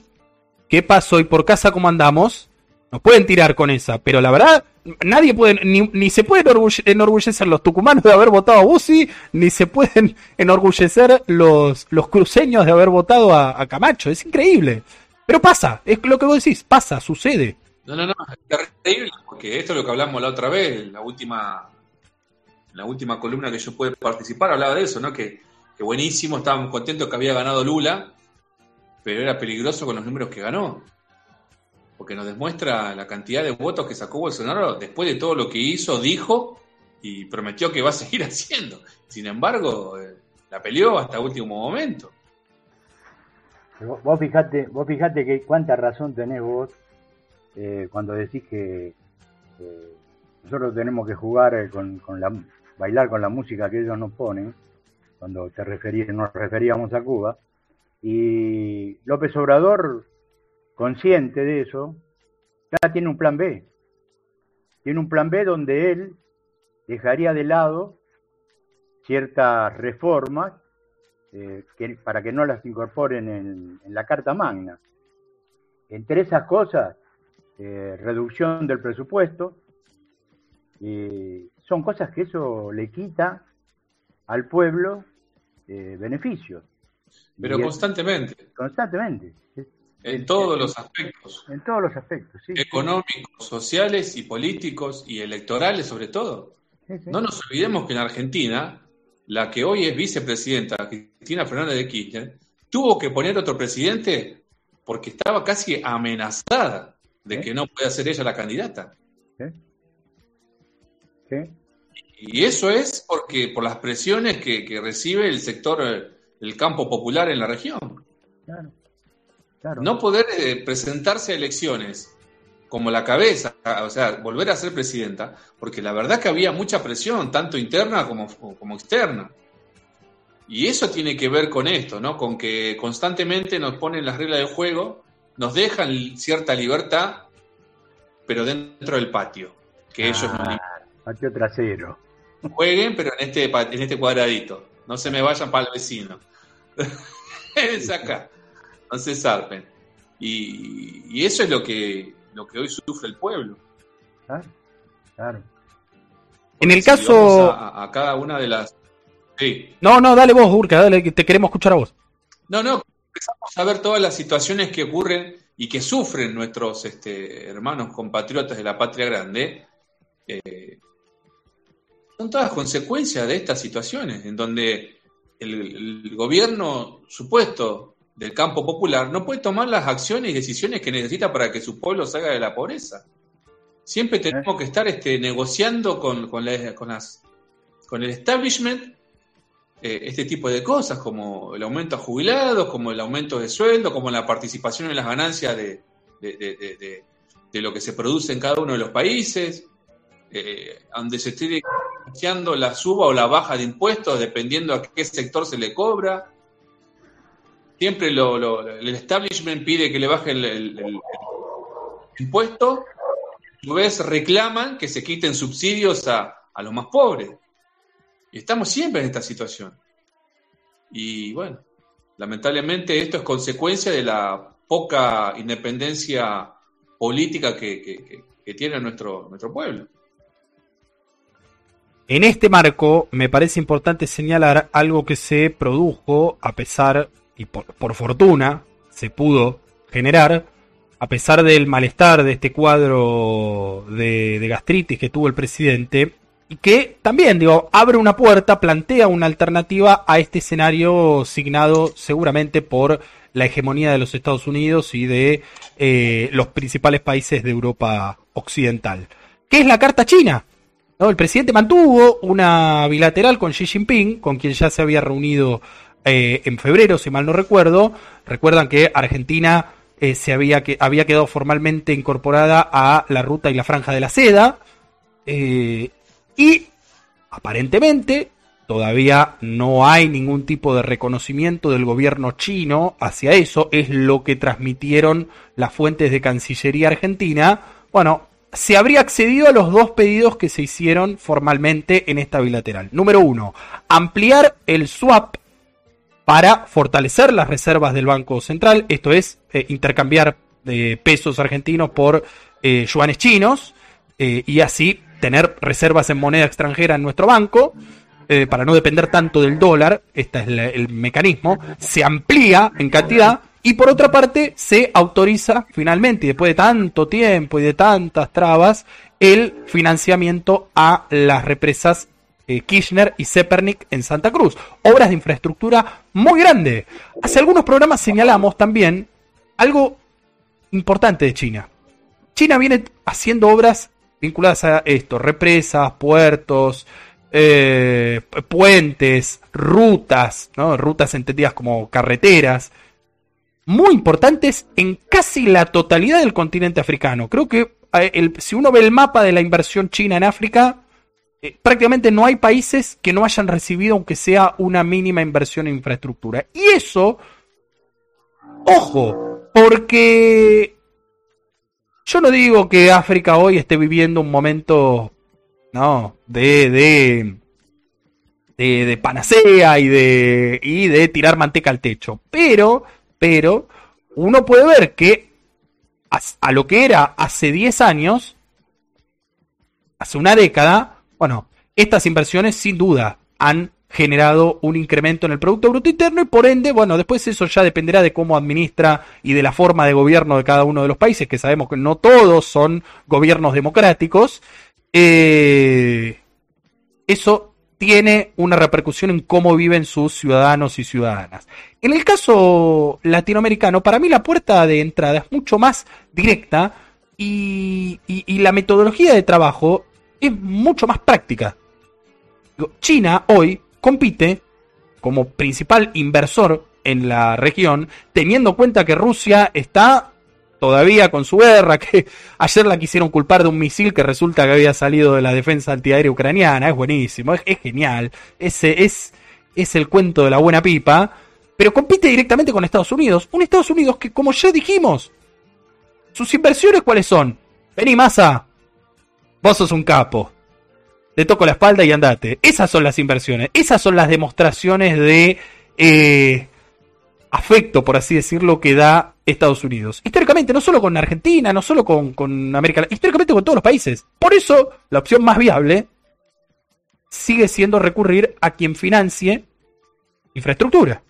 ¿Qué pasó? ¿Y por casa cómo andamos? Nos pueden tirar con esa, pero la verdad, nadie puede, ni, ni se pueden enorgulle- enorgullecer los tucumanos de haber votado a Bussi, ni se pueden enorgullecer los, los cruceños de haber votado a, Camacho. Es increíble. Pero pasa, es lo que vos decís, pasa, sucede. No, no, no, es terrible, porque esto es lo que hablamos la otra vez, la última, en la última columna que yo pude participar, hablaba de eso, ¿no? Que, buenísimo, estábamos contentos que había ganado Lula, pero era peligroso con los números que ganó. Porque nos demuestra la cantidad de votos que sacó Bolsonaro después de todo lo que hizo, dijo y prometió que va a seguir haciendo. Sin embargo, eh, la peleó hasta último momento. Vos, fijate, vos fijate que cuánta razón tenés vos eh, cuando decís que nosotros tenemos que jugar eh, con la bailar con la música que ellos nos ponen cuando te nos referíamos a Cuba y López Obrador consciente de eso ya tiene un plan B tiene un plan B donde él dejaría de lado ciertas reformas eh, para que no las incorporen en, la Carta Magna. Entre esas cosas, eh, reducción del presupuesto, y son cosas que eso le quita al pueblo eh, beneficios. Pero Y es- constantemente, constantemente, es- en todos los aspectos. en todos los aspectos. Sí, económicos, sociales y políticos y electorales sobre todo. sí, sí. No nos olvidemos que en Argentina, la que hoy es vicepresidenta, Cristina Fernández de Kirchner, tuvo que poner otro presidente porque estaba casi amenazada de que no pueda ser ella la candidata. Sí. Y eso es porque por las presiones que, que recibe el sector, eh, el campo popular en la región. Claro, claro. No poder eh, presentarse a elecciones como la cabeza, o sea, volver a ser presidenta, porque la verdad que había mucha presión, tanto interna como, como externa. Y eso tiene que ver con esto, ¿no? Con que constantemente nos ponen las reglas del juego, nos dejan cierta libertad, pero dentro del patio, que ellos no Ah, patio trasero. jueguen, pero en este, en este cuadradito. No se me vayan para el vecino. es acá. No se zarpen. Y, y eso es lo que, lo que hoy sufre el pueblo. Claro, claro. En el Si caso... a, a cada una de las... Sí. No, no, dale vos, Urca, dale, que te queremos escuchar a vos. No, no, empezamos a ver todas las situaciones que ocurren y que sufren nuestros este, hermanos compatriotas de la patria grande. eh, son todas consecuencias de estas situaciones, en donde el, el gobierno supuesto del campo popular no puede tomar las acciones y decisiones que necesita para que su pueblo salga de la pobreza. Siempre tenemos que estar este, negociando con, con, la- con las, con el establishment eh, este tipo de cosas, como el aumento a jubilados, como el aumento de sueldo, como la participación en las ganancias de, de- de- de- de- de lo que se produce en cada uno de los países, eh, donde se esté la suba o la baja de impuestos dependiendo a qué sector se le cobra. Siempre lo- lo- el establishment pide que le baje el, impuesto, a su vez reclaman que se quiten subsidios a, a los más pobres. Y estamos siempre en esta situación. Y bueno, lamentablemente esto es consecuencia de la poca independencia política que- que- que tiene nuestro, nuestro pueblo. En este marco, me parece importante señalar algo que se produjo a pesar, y por, fortuna, se pudo generar, a pesar del malestar de este cuadro de, de gastritis que tuvo el presidente, y que también, digo, abre una puerta, plantea una alternativa a este escenario signado seguramente por la hegemonía de los Estados Unidos y de eh, los principales países de Europa Occidental. ¿Qué es la Carta China? ¿No? El presidente mantuvo una bilateral con Xi Jinping, con quien ya se había reunido eh, en febrero, si mal no recuerdo. Recuerdan que Argentina eh, se había, que, había quedado formalmente incorporada a la ruta y la franja de la seda. Eh, y aparentemente todavía no hay ningún tipo de reconocimiento del gobierno chino hacia eso. Es lo que transmitieron las fuentes de Cancillería Argentina. Bueno, se habría accedido a los dos pedidos que se hicieron formalmente en esta bilateral. Número uno, ampliar el swap para fortalecer las reservas del Banco Central, esto es, eh, intercambiar eh, pesos argentinos por eh, yuanes chinos y así tener reservas en moneda extranjera en nuestro banco. para no depender tanto del dólar, este es el mecanismo, se amplía en cantidad y por otra parte, se autoriza finalmente, y después de tanto tiempo y de tantas trabas, el financiamiento a las represas eh, Kirchner y Zepernik en Santa Cruz. Obras de infraestructura muy grande. Hace algunos programas señalamos también algo importante de China. China viene haciendo obras vinculadas a esto, represas, puertos, eh, puentes, rutas, ¿no? rutas entendidas como carreteras, muy importantes en casi la totalidad del continente africano. Creo que eh, si uno ve el mapa de la inversión china en África, eh, prácticamente no hay países que no hayan recibido, aunque sea una mínima inversión en infraestructura. Y eso, ojo, porque yo no digo que África hoy esté viviendo un momento, no, de, de, de, de panacea y de, y de tirar manteca al techo. Pero pero uno puede ver que a, lo que era hace 10 años, hace una década, bueno, estas inversiones sin duda han generado un incremento en el Producto Bruto Interno y por ende, bueno, después eso ya dependerá de cómo administra y de la forma de gobierno de cada uno de los países, que sabemos que no todos son gobiernos democráticos. Eh, eso tiene una repercusión en cómo viven sus ciudadanos y ciudadanas. En el caso latinoamericano, para mí la puerta de entrada es mucho más directa y, la metodología de trabajo es mucho más práctica. China hoy compite como principal inversor en la región, teniendo en cuenta que Rusia está todavía con su guerra, que ayer la quisieron culpar de un misil que resulta que había salido de la defensa antiaérea ucraniana, es buenísimo, es, genial, ese es, es el cuento de la buena pipa, pero compite directamente con Estados Unidos, un Estados Unidos que, como ya dijimos, sus inversiones cuáles son, vení masa, vos sos un capo, le toco la espalda y andate, esas son las inversiones, esas son las demostraciones de... Eh, afecto, por así decirlo, que da Estados Unidos. Históricamente, no solo con Argentina, no solo con, América históricamente con todos los países. Por eso, la opción más viable sigue siendo recurrir a quien financie infraestructura.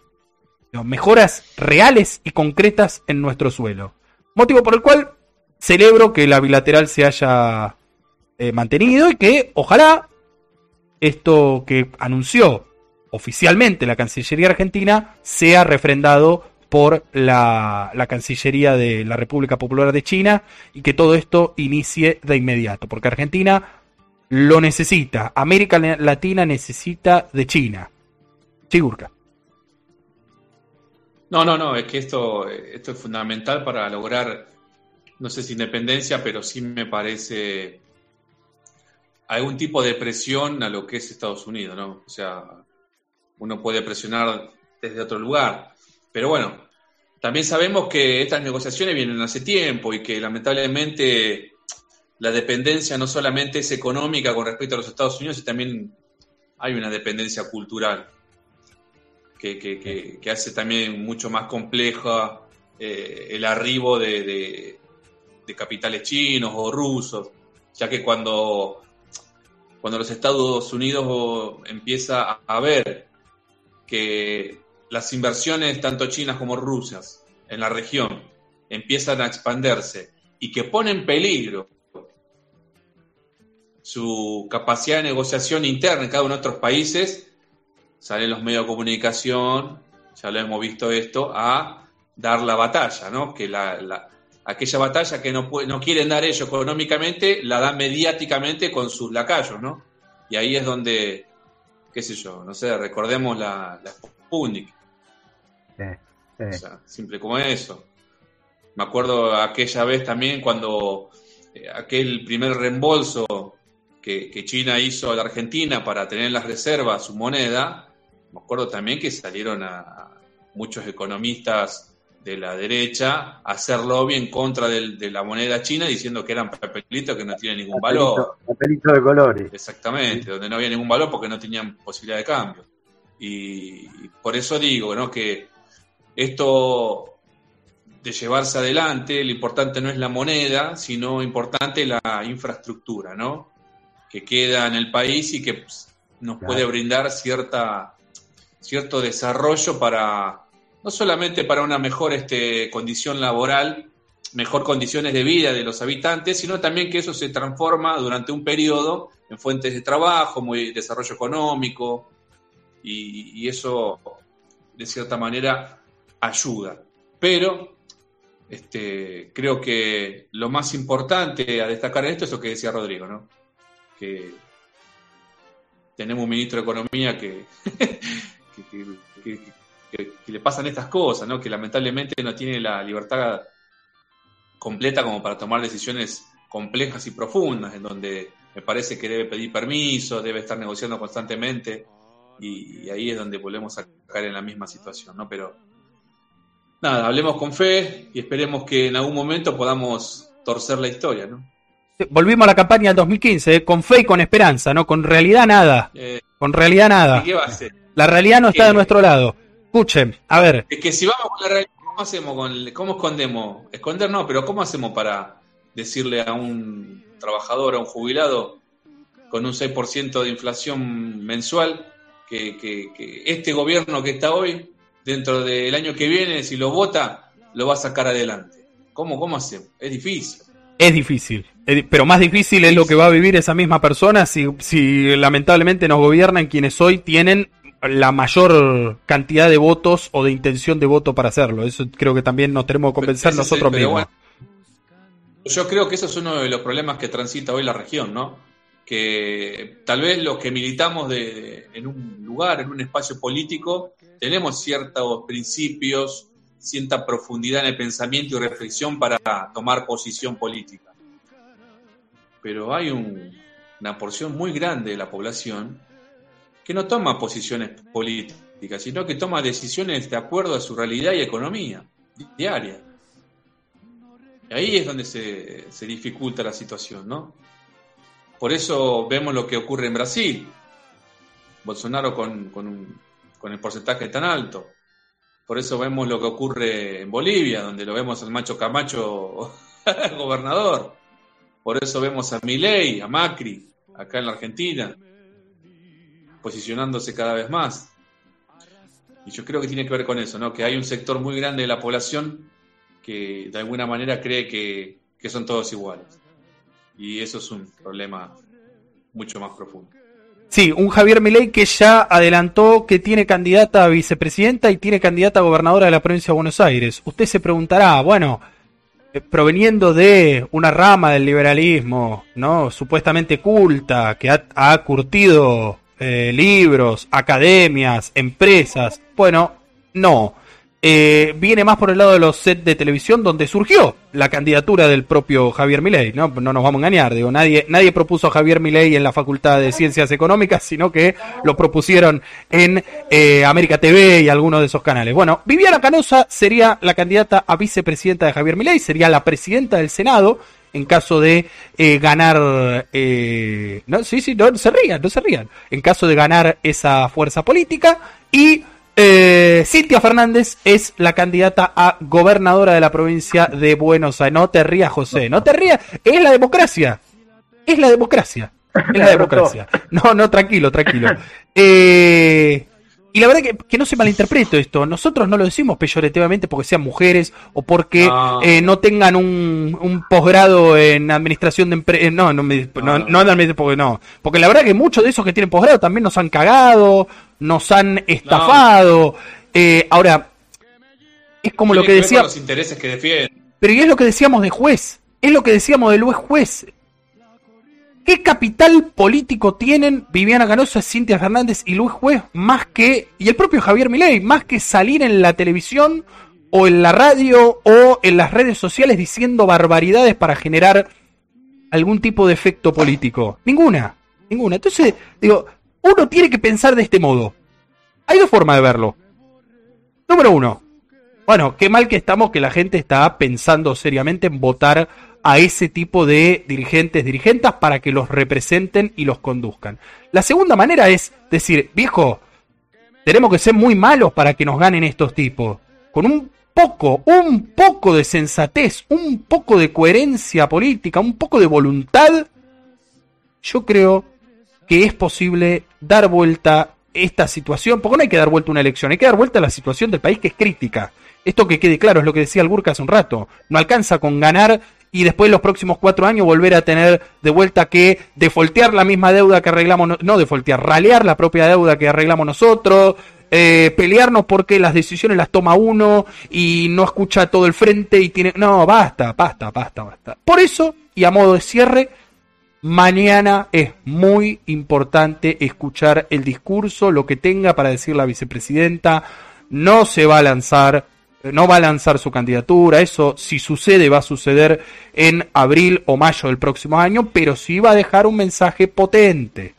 Mejoras reales y concretas en nuestro suelo. Motivo por el cual celebro que la bilateral se haya eh, mantenido y que ojalá esto que anunció oficialmente la Cancillería Argentina sea refrendado por la, Cancillería de la República Popular de China y que todo esto inicie de inmediato, porque Argentina lo necesita, América Latina necesita de China. Chigurka. No, no, no, es que esto, esto es fundamental para lograr, no sé si independencia, pero sí me parece algún tipo de presión a lo que es Estados Unidos, ¿no? O sea, uno puede presionar desde otro lugar. Pero bueno, también sabemos que estas negociaciones vienen hace tiempo y que lamentablemente la dependencia no solamente es económica con respecto a los Estados Unidos, sino también hay una dependencia cultural que, hace también mucho más compleja eh, el arribo de, capitales chinos o rusos, ya que cuando, cuando los Estados Unidos empieza a ver que las inversiones, tanto chinas como rusas, en la región empiezan a expandirse y que ponen en peligro su capacidad de negociación interna en cada uno de nuestros países, salen los medios de comunicación, ya lo hemos visto esto, a dar la batalla, ¿no? Que la, la- aquella batalla que no, no quieren dar ellos económicamente, la dan mediáticamente con sus lacayos, ¿no? Y ahí es donde, qué sé yo, no sé, recordemos la Eh. o sea, simple como eso. Me acuerdo aquella vez también cuando eh, aquel primer reembolso que, que China hizo a la Argentina para tener en las reservas su moneda, me acuerdo también que salieron a, a muchos economistas de la derecha a hacer lobby en contra del- de la moneda china diciendo que eran papelitos que no tienen ningún valor. Papelito, papelito de colores. Exactamente, donde no había ningún valor porque no tenían posibilidad de cambio. Y, por eso digo, ¿no? Que esto de llevarse adelante, lo importante no es la moneda, sino importante la infraestructura, ¿no? Que queda en el país y que pues, nos Claro. puede brindar cierta, cierto desarrollo para, no solamente para una mejor este, condición laboral, mejor condiciones de vida de los habitantes, sino también que eso se transforma durante un periodo en fuentes de trabajo, muy desarrollo económico, y, eso de cierta manera ayuda. Pero este, creo que lo más importante a destacar en esto es lo que decía Rodrigo, ¿no? Que tenemos un ministro de Economía que, que, que- le pasan estas cosas, ¿no? Que lamentablemente no tiene la libertad completa como para tomar decisiones complejas y profundas, en donde me parece que debe pedir permiso, debe estar negociando constantemente, y, y ahí es donde volvemos a caer en la misma situación, ¿no? Pero nada, hablemos con fe y esperemos que en algún momento podamos torcer la historia, ¿no? Volvimos a la campaña del 2015, eh, con fe y con esperanza, ¿no? Con realidad nada. Eh, Con realidad ¿y nada. ¿Qué va a hacer? La realidad no está ¿Qué? de nuestro lado. Escuchen, a ver, Es que si vamos con la realidad, ¿cómo hacemos? Con, ¿Cómo escondemos? Esconder no, pero ¿cómo hacemos para decirle a un trabajador, a un jubilado, con un 6% de inflación mensual, que, que- que este gobierno que está hoy, dentro del año que viene, si lo vota, lo va a sacar adelante? ¿Cómo, cómo hacemos? Es difícil. es difícil. Pero más difícil es lo que va a vivir esa misma persona si, si lamentablemente nos gobiernan quienes hoy tienen la mayor cantidad de votos o de intención de voto para hacerlo. Eso creo que también nos tenemos que convencer nosotros mismos. bueno, yo creo que eso es uno de los problemas que transita hoy la región, ¿no? Que tal vez los que militamos de, en un lugar, en un espacio político, tenemos ciertos principios, cierta profundidad en el pensamiento y reflexión para tomar posición política. Pero hay un- una porción muy grande de la población que no toma posiciones políticas, sino que toma decisiones de acuerdo a su realidad y economía diaria. Y ahí es donde se, se dificulta la situación, ¿no? Por eso vemos lo que ocurre en Brasil. Bolsonaro con, con, un- el porcentaje tan alto. Por eso vemos lo que ocurre en Bolivia, donde lo vemos al macho Camacho gobernador. Por eso vemos a Milei, a Macri, acá en la Argentina, posicionándose cada vez más. Y yo creo que tiene que ver con eso, ¿no? Que hay un sector muy grande de la población que de alguna manera cree que, que son todos iguales. Y eso es un problema mucho más profundo. Sí, un Javier Milei que ya adelantó que tiene candidata a vicepresidenta y tiene candidata a gobernadora de la provincia de Buenos Aires. Usted se preguntará, bueno, eh, proveniendo de una rama del liberalismo, ¿no? Supuestamente culta, que ha, curtido eh, libros, academias, empresas. Bueno, no. Eh, viene más por el lado de los sets de televisión donde surgió la candidatura del propio Javier Milei, ¿no? No nos vamos a engañar, digo, nadie, nadie propuso a Javier Milei en la Facultad de Ciencias Económicas, sino que lo propusieron en eh, América TV y algunos de esos canales. Bueno, Viviana Canosa sería la candidata a vicepresidenta de Javier Milei, sería la presidenta del Senado en caso de eh, ganar, no, sí, sí, no, no se rían, no se rían, en caso de ganar esa fuerza política y eh, Cintia Fernández es la candidata a gobernadora de la provincia de Buenos Aires. No te rías, José, no te rías. Es la democracia. Es la democracia. Es la democracia. No, no, tranquilo, tranquilo. Eh, y la verdad que, que no se malinterprete esto. Nosotros no lo decimos peyorativamente porque sean mujeres o porque No. eh, no tengan un, un posgrado en administración de empresas. No, no, me- no, no administración, porque no. Porque la verdad que muchos de esos que tienen posgrado también nos han cagado, nos han estafado. Eh, ahora, es como lo que ver decía. los intereses que defienden. Pero y es lo que decíamos de juez. Es lo que decíamos del juez juez. ¿Qué capital político tienen Viviana Canosa, Cintia Fernández y Luis Juez más que, y el propio Javier Milei, más que salir en la televisión o en la radio o en las redes sociales diciendo barbaridades para generar algún tipo de efecto político? Ninguna, ninguna. Entonces, digo, uno tiene que pensar de este modo. Hay dos formas de verlo. Número uno, bueno, qué mal que estamos que la gente está pensando seriamente en votar a ese tipo de dirigentes, dirigentas para que los representen y los conduzcan. La segunda manera es decir, viejo, tenemos que ser muy malos para que nos ganen estos tipos. Con un poco, un poco de sensatez, un poco de coherencia política, un poco de voluntad, yo creo que es posible dar vuelta esta situación, porque no hay que dar vuelta una elección, hay que dar vuelta a la situación del país que es crítica. Esto que quede claro es lo que decía el Gurka hace un rato. No alcanza con ganar y después los próximos cuatro años volver a tener de vuelta que defoltear la misma deuda que arreglamos, no, no defoltear, ralear la propia deuda que arreglamos nosotros, eh, pelearnos porque las decisiones las toma uno y no escucha todo el frente y tiene... No, basta, basta, basta, basta. Por eso, y a modo de cierre, mañana es muy importante escuchar el discurso, lo que tenga para decir la vicepresidenta. No se va a lanzar no va a lanzar su candidatura, eso si sucede va a suceder en abril o mayo del próximo año, pero sí va a dejar un mensaje potente,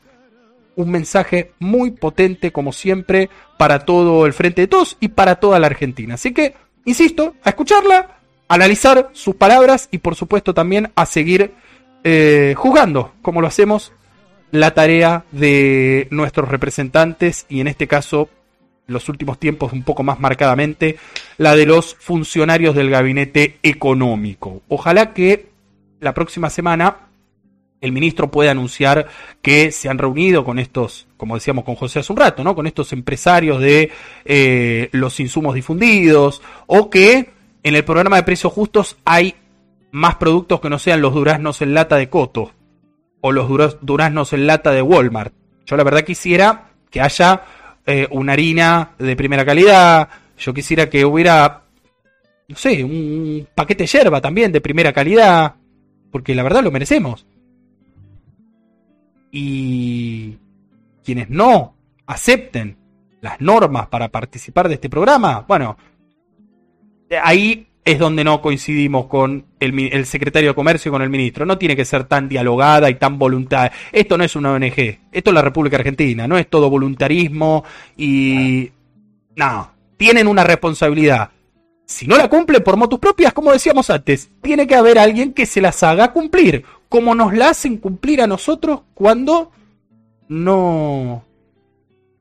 un mensaje muy potente como siempre para todo el Frente de Todos y para toda la Argentina. Así que, insisto, a escucharla, a analizar sus palabras y por supuesto también a seguir eh, jugando, como lo hacemos, la tarea de nuestros representantes y en este caso los últimos tiempos un poco más marcadamente, la de los funcionarios del gabinete económico. Ojalá que la próxima semana el ministro pueda anunciar que se han reunido con estos, como decíamos con José hace un rato, ¿no? Con estos empresarios de eh, los insumos difundidos, o que en el programa de precios justos hay más productos que no sean los duraznos en lata de Coto o los duraznos en lata de Walmart. Yo la verdad quisiera que haya eh, una harina de primera calidad. Yo quisiera que hubiera, no sé, un paquete de yerba también de primera calidad. Porque la verdad lo merecemos. Y quienes no acepten las normas para participar de este programa, bueno, ahí es donde no coincidimos con el, secretario de Comercio y con el ministro. No tiene que ser tan dialogada y tan voluntad. Esto no es una ONG, esto es la República Argentina, no es todo voluntarismo y... No, tienen una responsabilidad. Si no la cumplen por motus propias, como decíamos antes, tiene que haber alguien que se las haga cumplir, como nos la hacen cumplir a nosotros cuando no,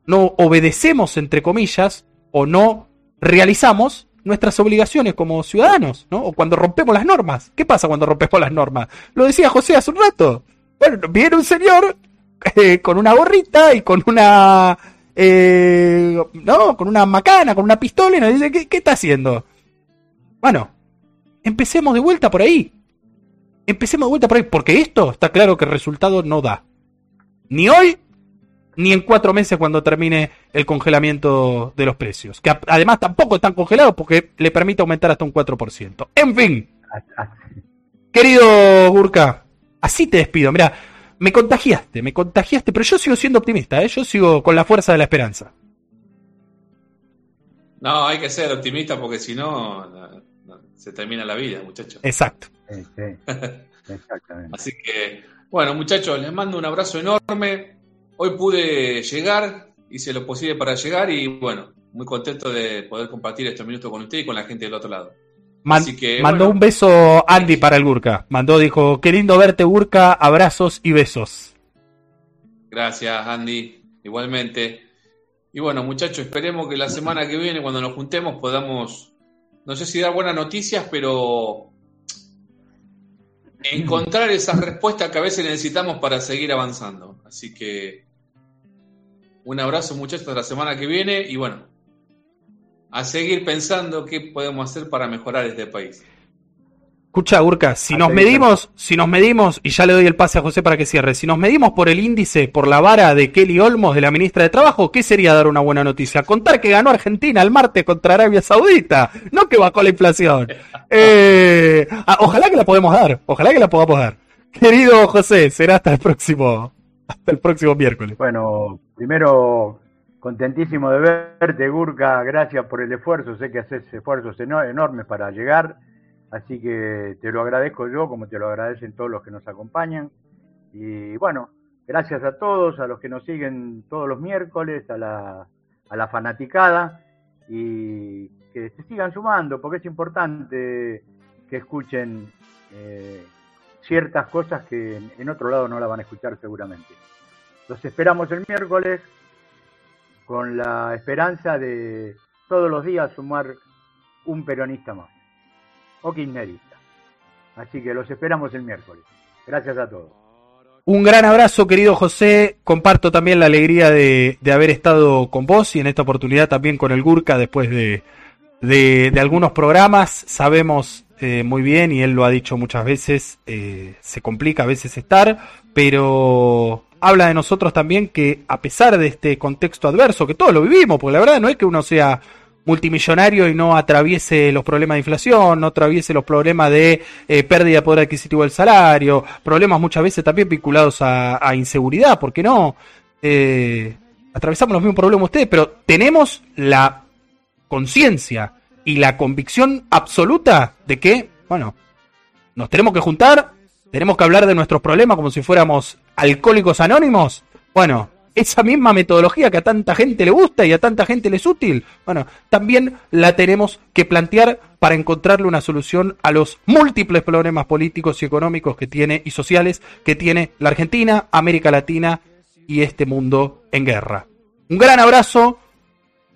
no obedecemos, entre comillas, o no realizamos nuestras obligaciones como ciudadanos, ¿no? O cuando rompemos las normas. ¿Qué pasa cuando rompemos las normas? Lo decía José hace un rato. Bueno, viene un señor eh, con una gorrita y con una... Eh, no, con una macana, con una pistola y nos dice, ¿qué, ¿qué está haciendo? Bueno, empecemos de vuelta por ahí. Empecemos de vuelta por ahí, porque esto está claro que el resultado no da. Ni hoy, ni en cuatro meses cuando termine el congelamiento de los precios. Que además tampoco están congelados porque le permite aumentar hasta un 4%. En fin. Querido Gurka, así te despido. Mira, me contagiaste, me contagiaste, pero yo sigo siendo optimista, ¿eh? yo sigo con la fuerza de la esperanza. No, hay que ser optimista porque si no, no, no se termina la vida, muchachos. Exacto. Sí, sí, exactamente. Así que, bueno, muchachos, les mando un abrazo enorme. Hoy pude llegar, hice lo posible para llegar y bueno, muy contento de poder compartir estos minutos con usted y con la gente del otro lado. Man Así que, mandó bueno. un beso Andy para el Gurka. Mandó, dijo, qué lindo verte Gurka, abrazos y besos. Gracias, Andy. Igualmente. Y bueno, muchachos, esperemos que la semana que viene, cuando nos juntemos, podamos, no sé si dar buenas noticias, pero encontrar esas respuestas que a veces necesitamos para seguir avanzando. Así que un abrazo, muchachos, hasta la semana que viene y bueno, a seguir pensando qué podemos hacer para mejorar este país. Escucha, Urca, si nos medimos, si nos medimos, y ya le doy el pase a José para que cierre, si nos medimos por el índice, por la vara de Kelly Olmos, de la ministra de Trabajo, ¿qué sería dar una buena noticia? Contar que ganó Argentina el martes contra Arabia Saudita, no que bajó la inflación. Eh, ah, ojalá que la podemos dar, ojalá que la podamos dar. Querido José, será hasta el próximo, hasta el próximo miércoles. Bueno, primero, contentísimo de verte, Gurka. Gracias por el esfuerzo. Sé que haces esfuerzos eno- enormes para llegar. Así que te lo agradezco yo, como te lo agradecen todos los que nos acompañan. Y bueno, gracias a todos, a los que nos siguen todos los miércoles, a la, a la fanaticada. Y que se sigan sumando, porque es importante que escuchen eh, ciertas cosas que en, en otro lado no la van a escuchar seguramente. Los esperamos el miércoles con la esperanza de todos los días sumar un peronista más o kirchnerista. Así que los esperamos el miércoles. Gracias a todos. Un gran abrazo, querido José. Comparto también la alegría de, de haber estado con vos y en esta oportunidad también con el Gurka después de, de, algunos programas. Sabemos eh, muy bien, y él lo ha dicho muchas veces, eh, se complica a veces estar, pero habla de nosotros también que a pesar de este contexto adverso, que todos lo vivimos, porque la verdad no es que uno sea multimillonario y no atraviese los problemas de inflación, no atraviese los problemas de eh, pérdida de poder adquisitivo del salario, problemas muchas veces también vinculados a, inseguridad, ¿por qué no? Eh, atravesamos los mismos problemas ustedes, pero tenemos la conciencia y la convicción absoluta de que, bueno, nos tenemos que juntar, tenemos que hablar de nuestros problemas como si fuéramos alcohólicos anónimos. Bueno, esa misma metodología que a tanta gente le gusta y a tanta gente le es útil, bueno, también la tenemos que plantear para encontrarle una solución a los múltiples problemas políticos y económicos que tiene y sociales que tiene la Argentina, América Latina y este mundo en guerra. Un gran abrazo.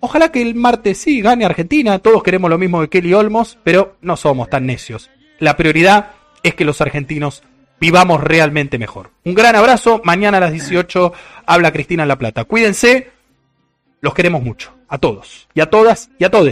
Ojalá que el martes sí gane Argentina. Todos queremos lo mismo que Kelly Olmos, pero no somos tan necios. La prioridad es que los argentinos vivamos realmente mejor. Un gran abrazo. Mañana a las 18 habla Cristina en La Plata. Cuídense. Los queremos mucho. A todos. Y a todas y a todos.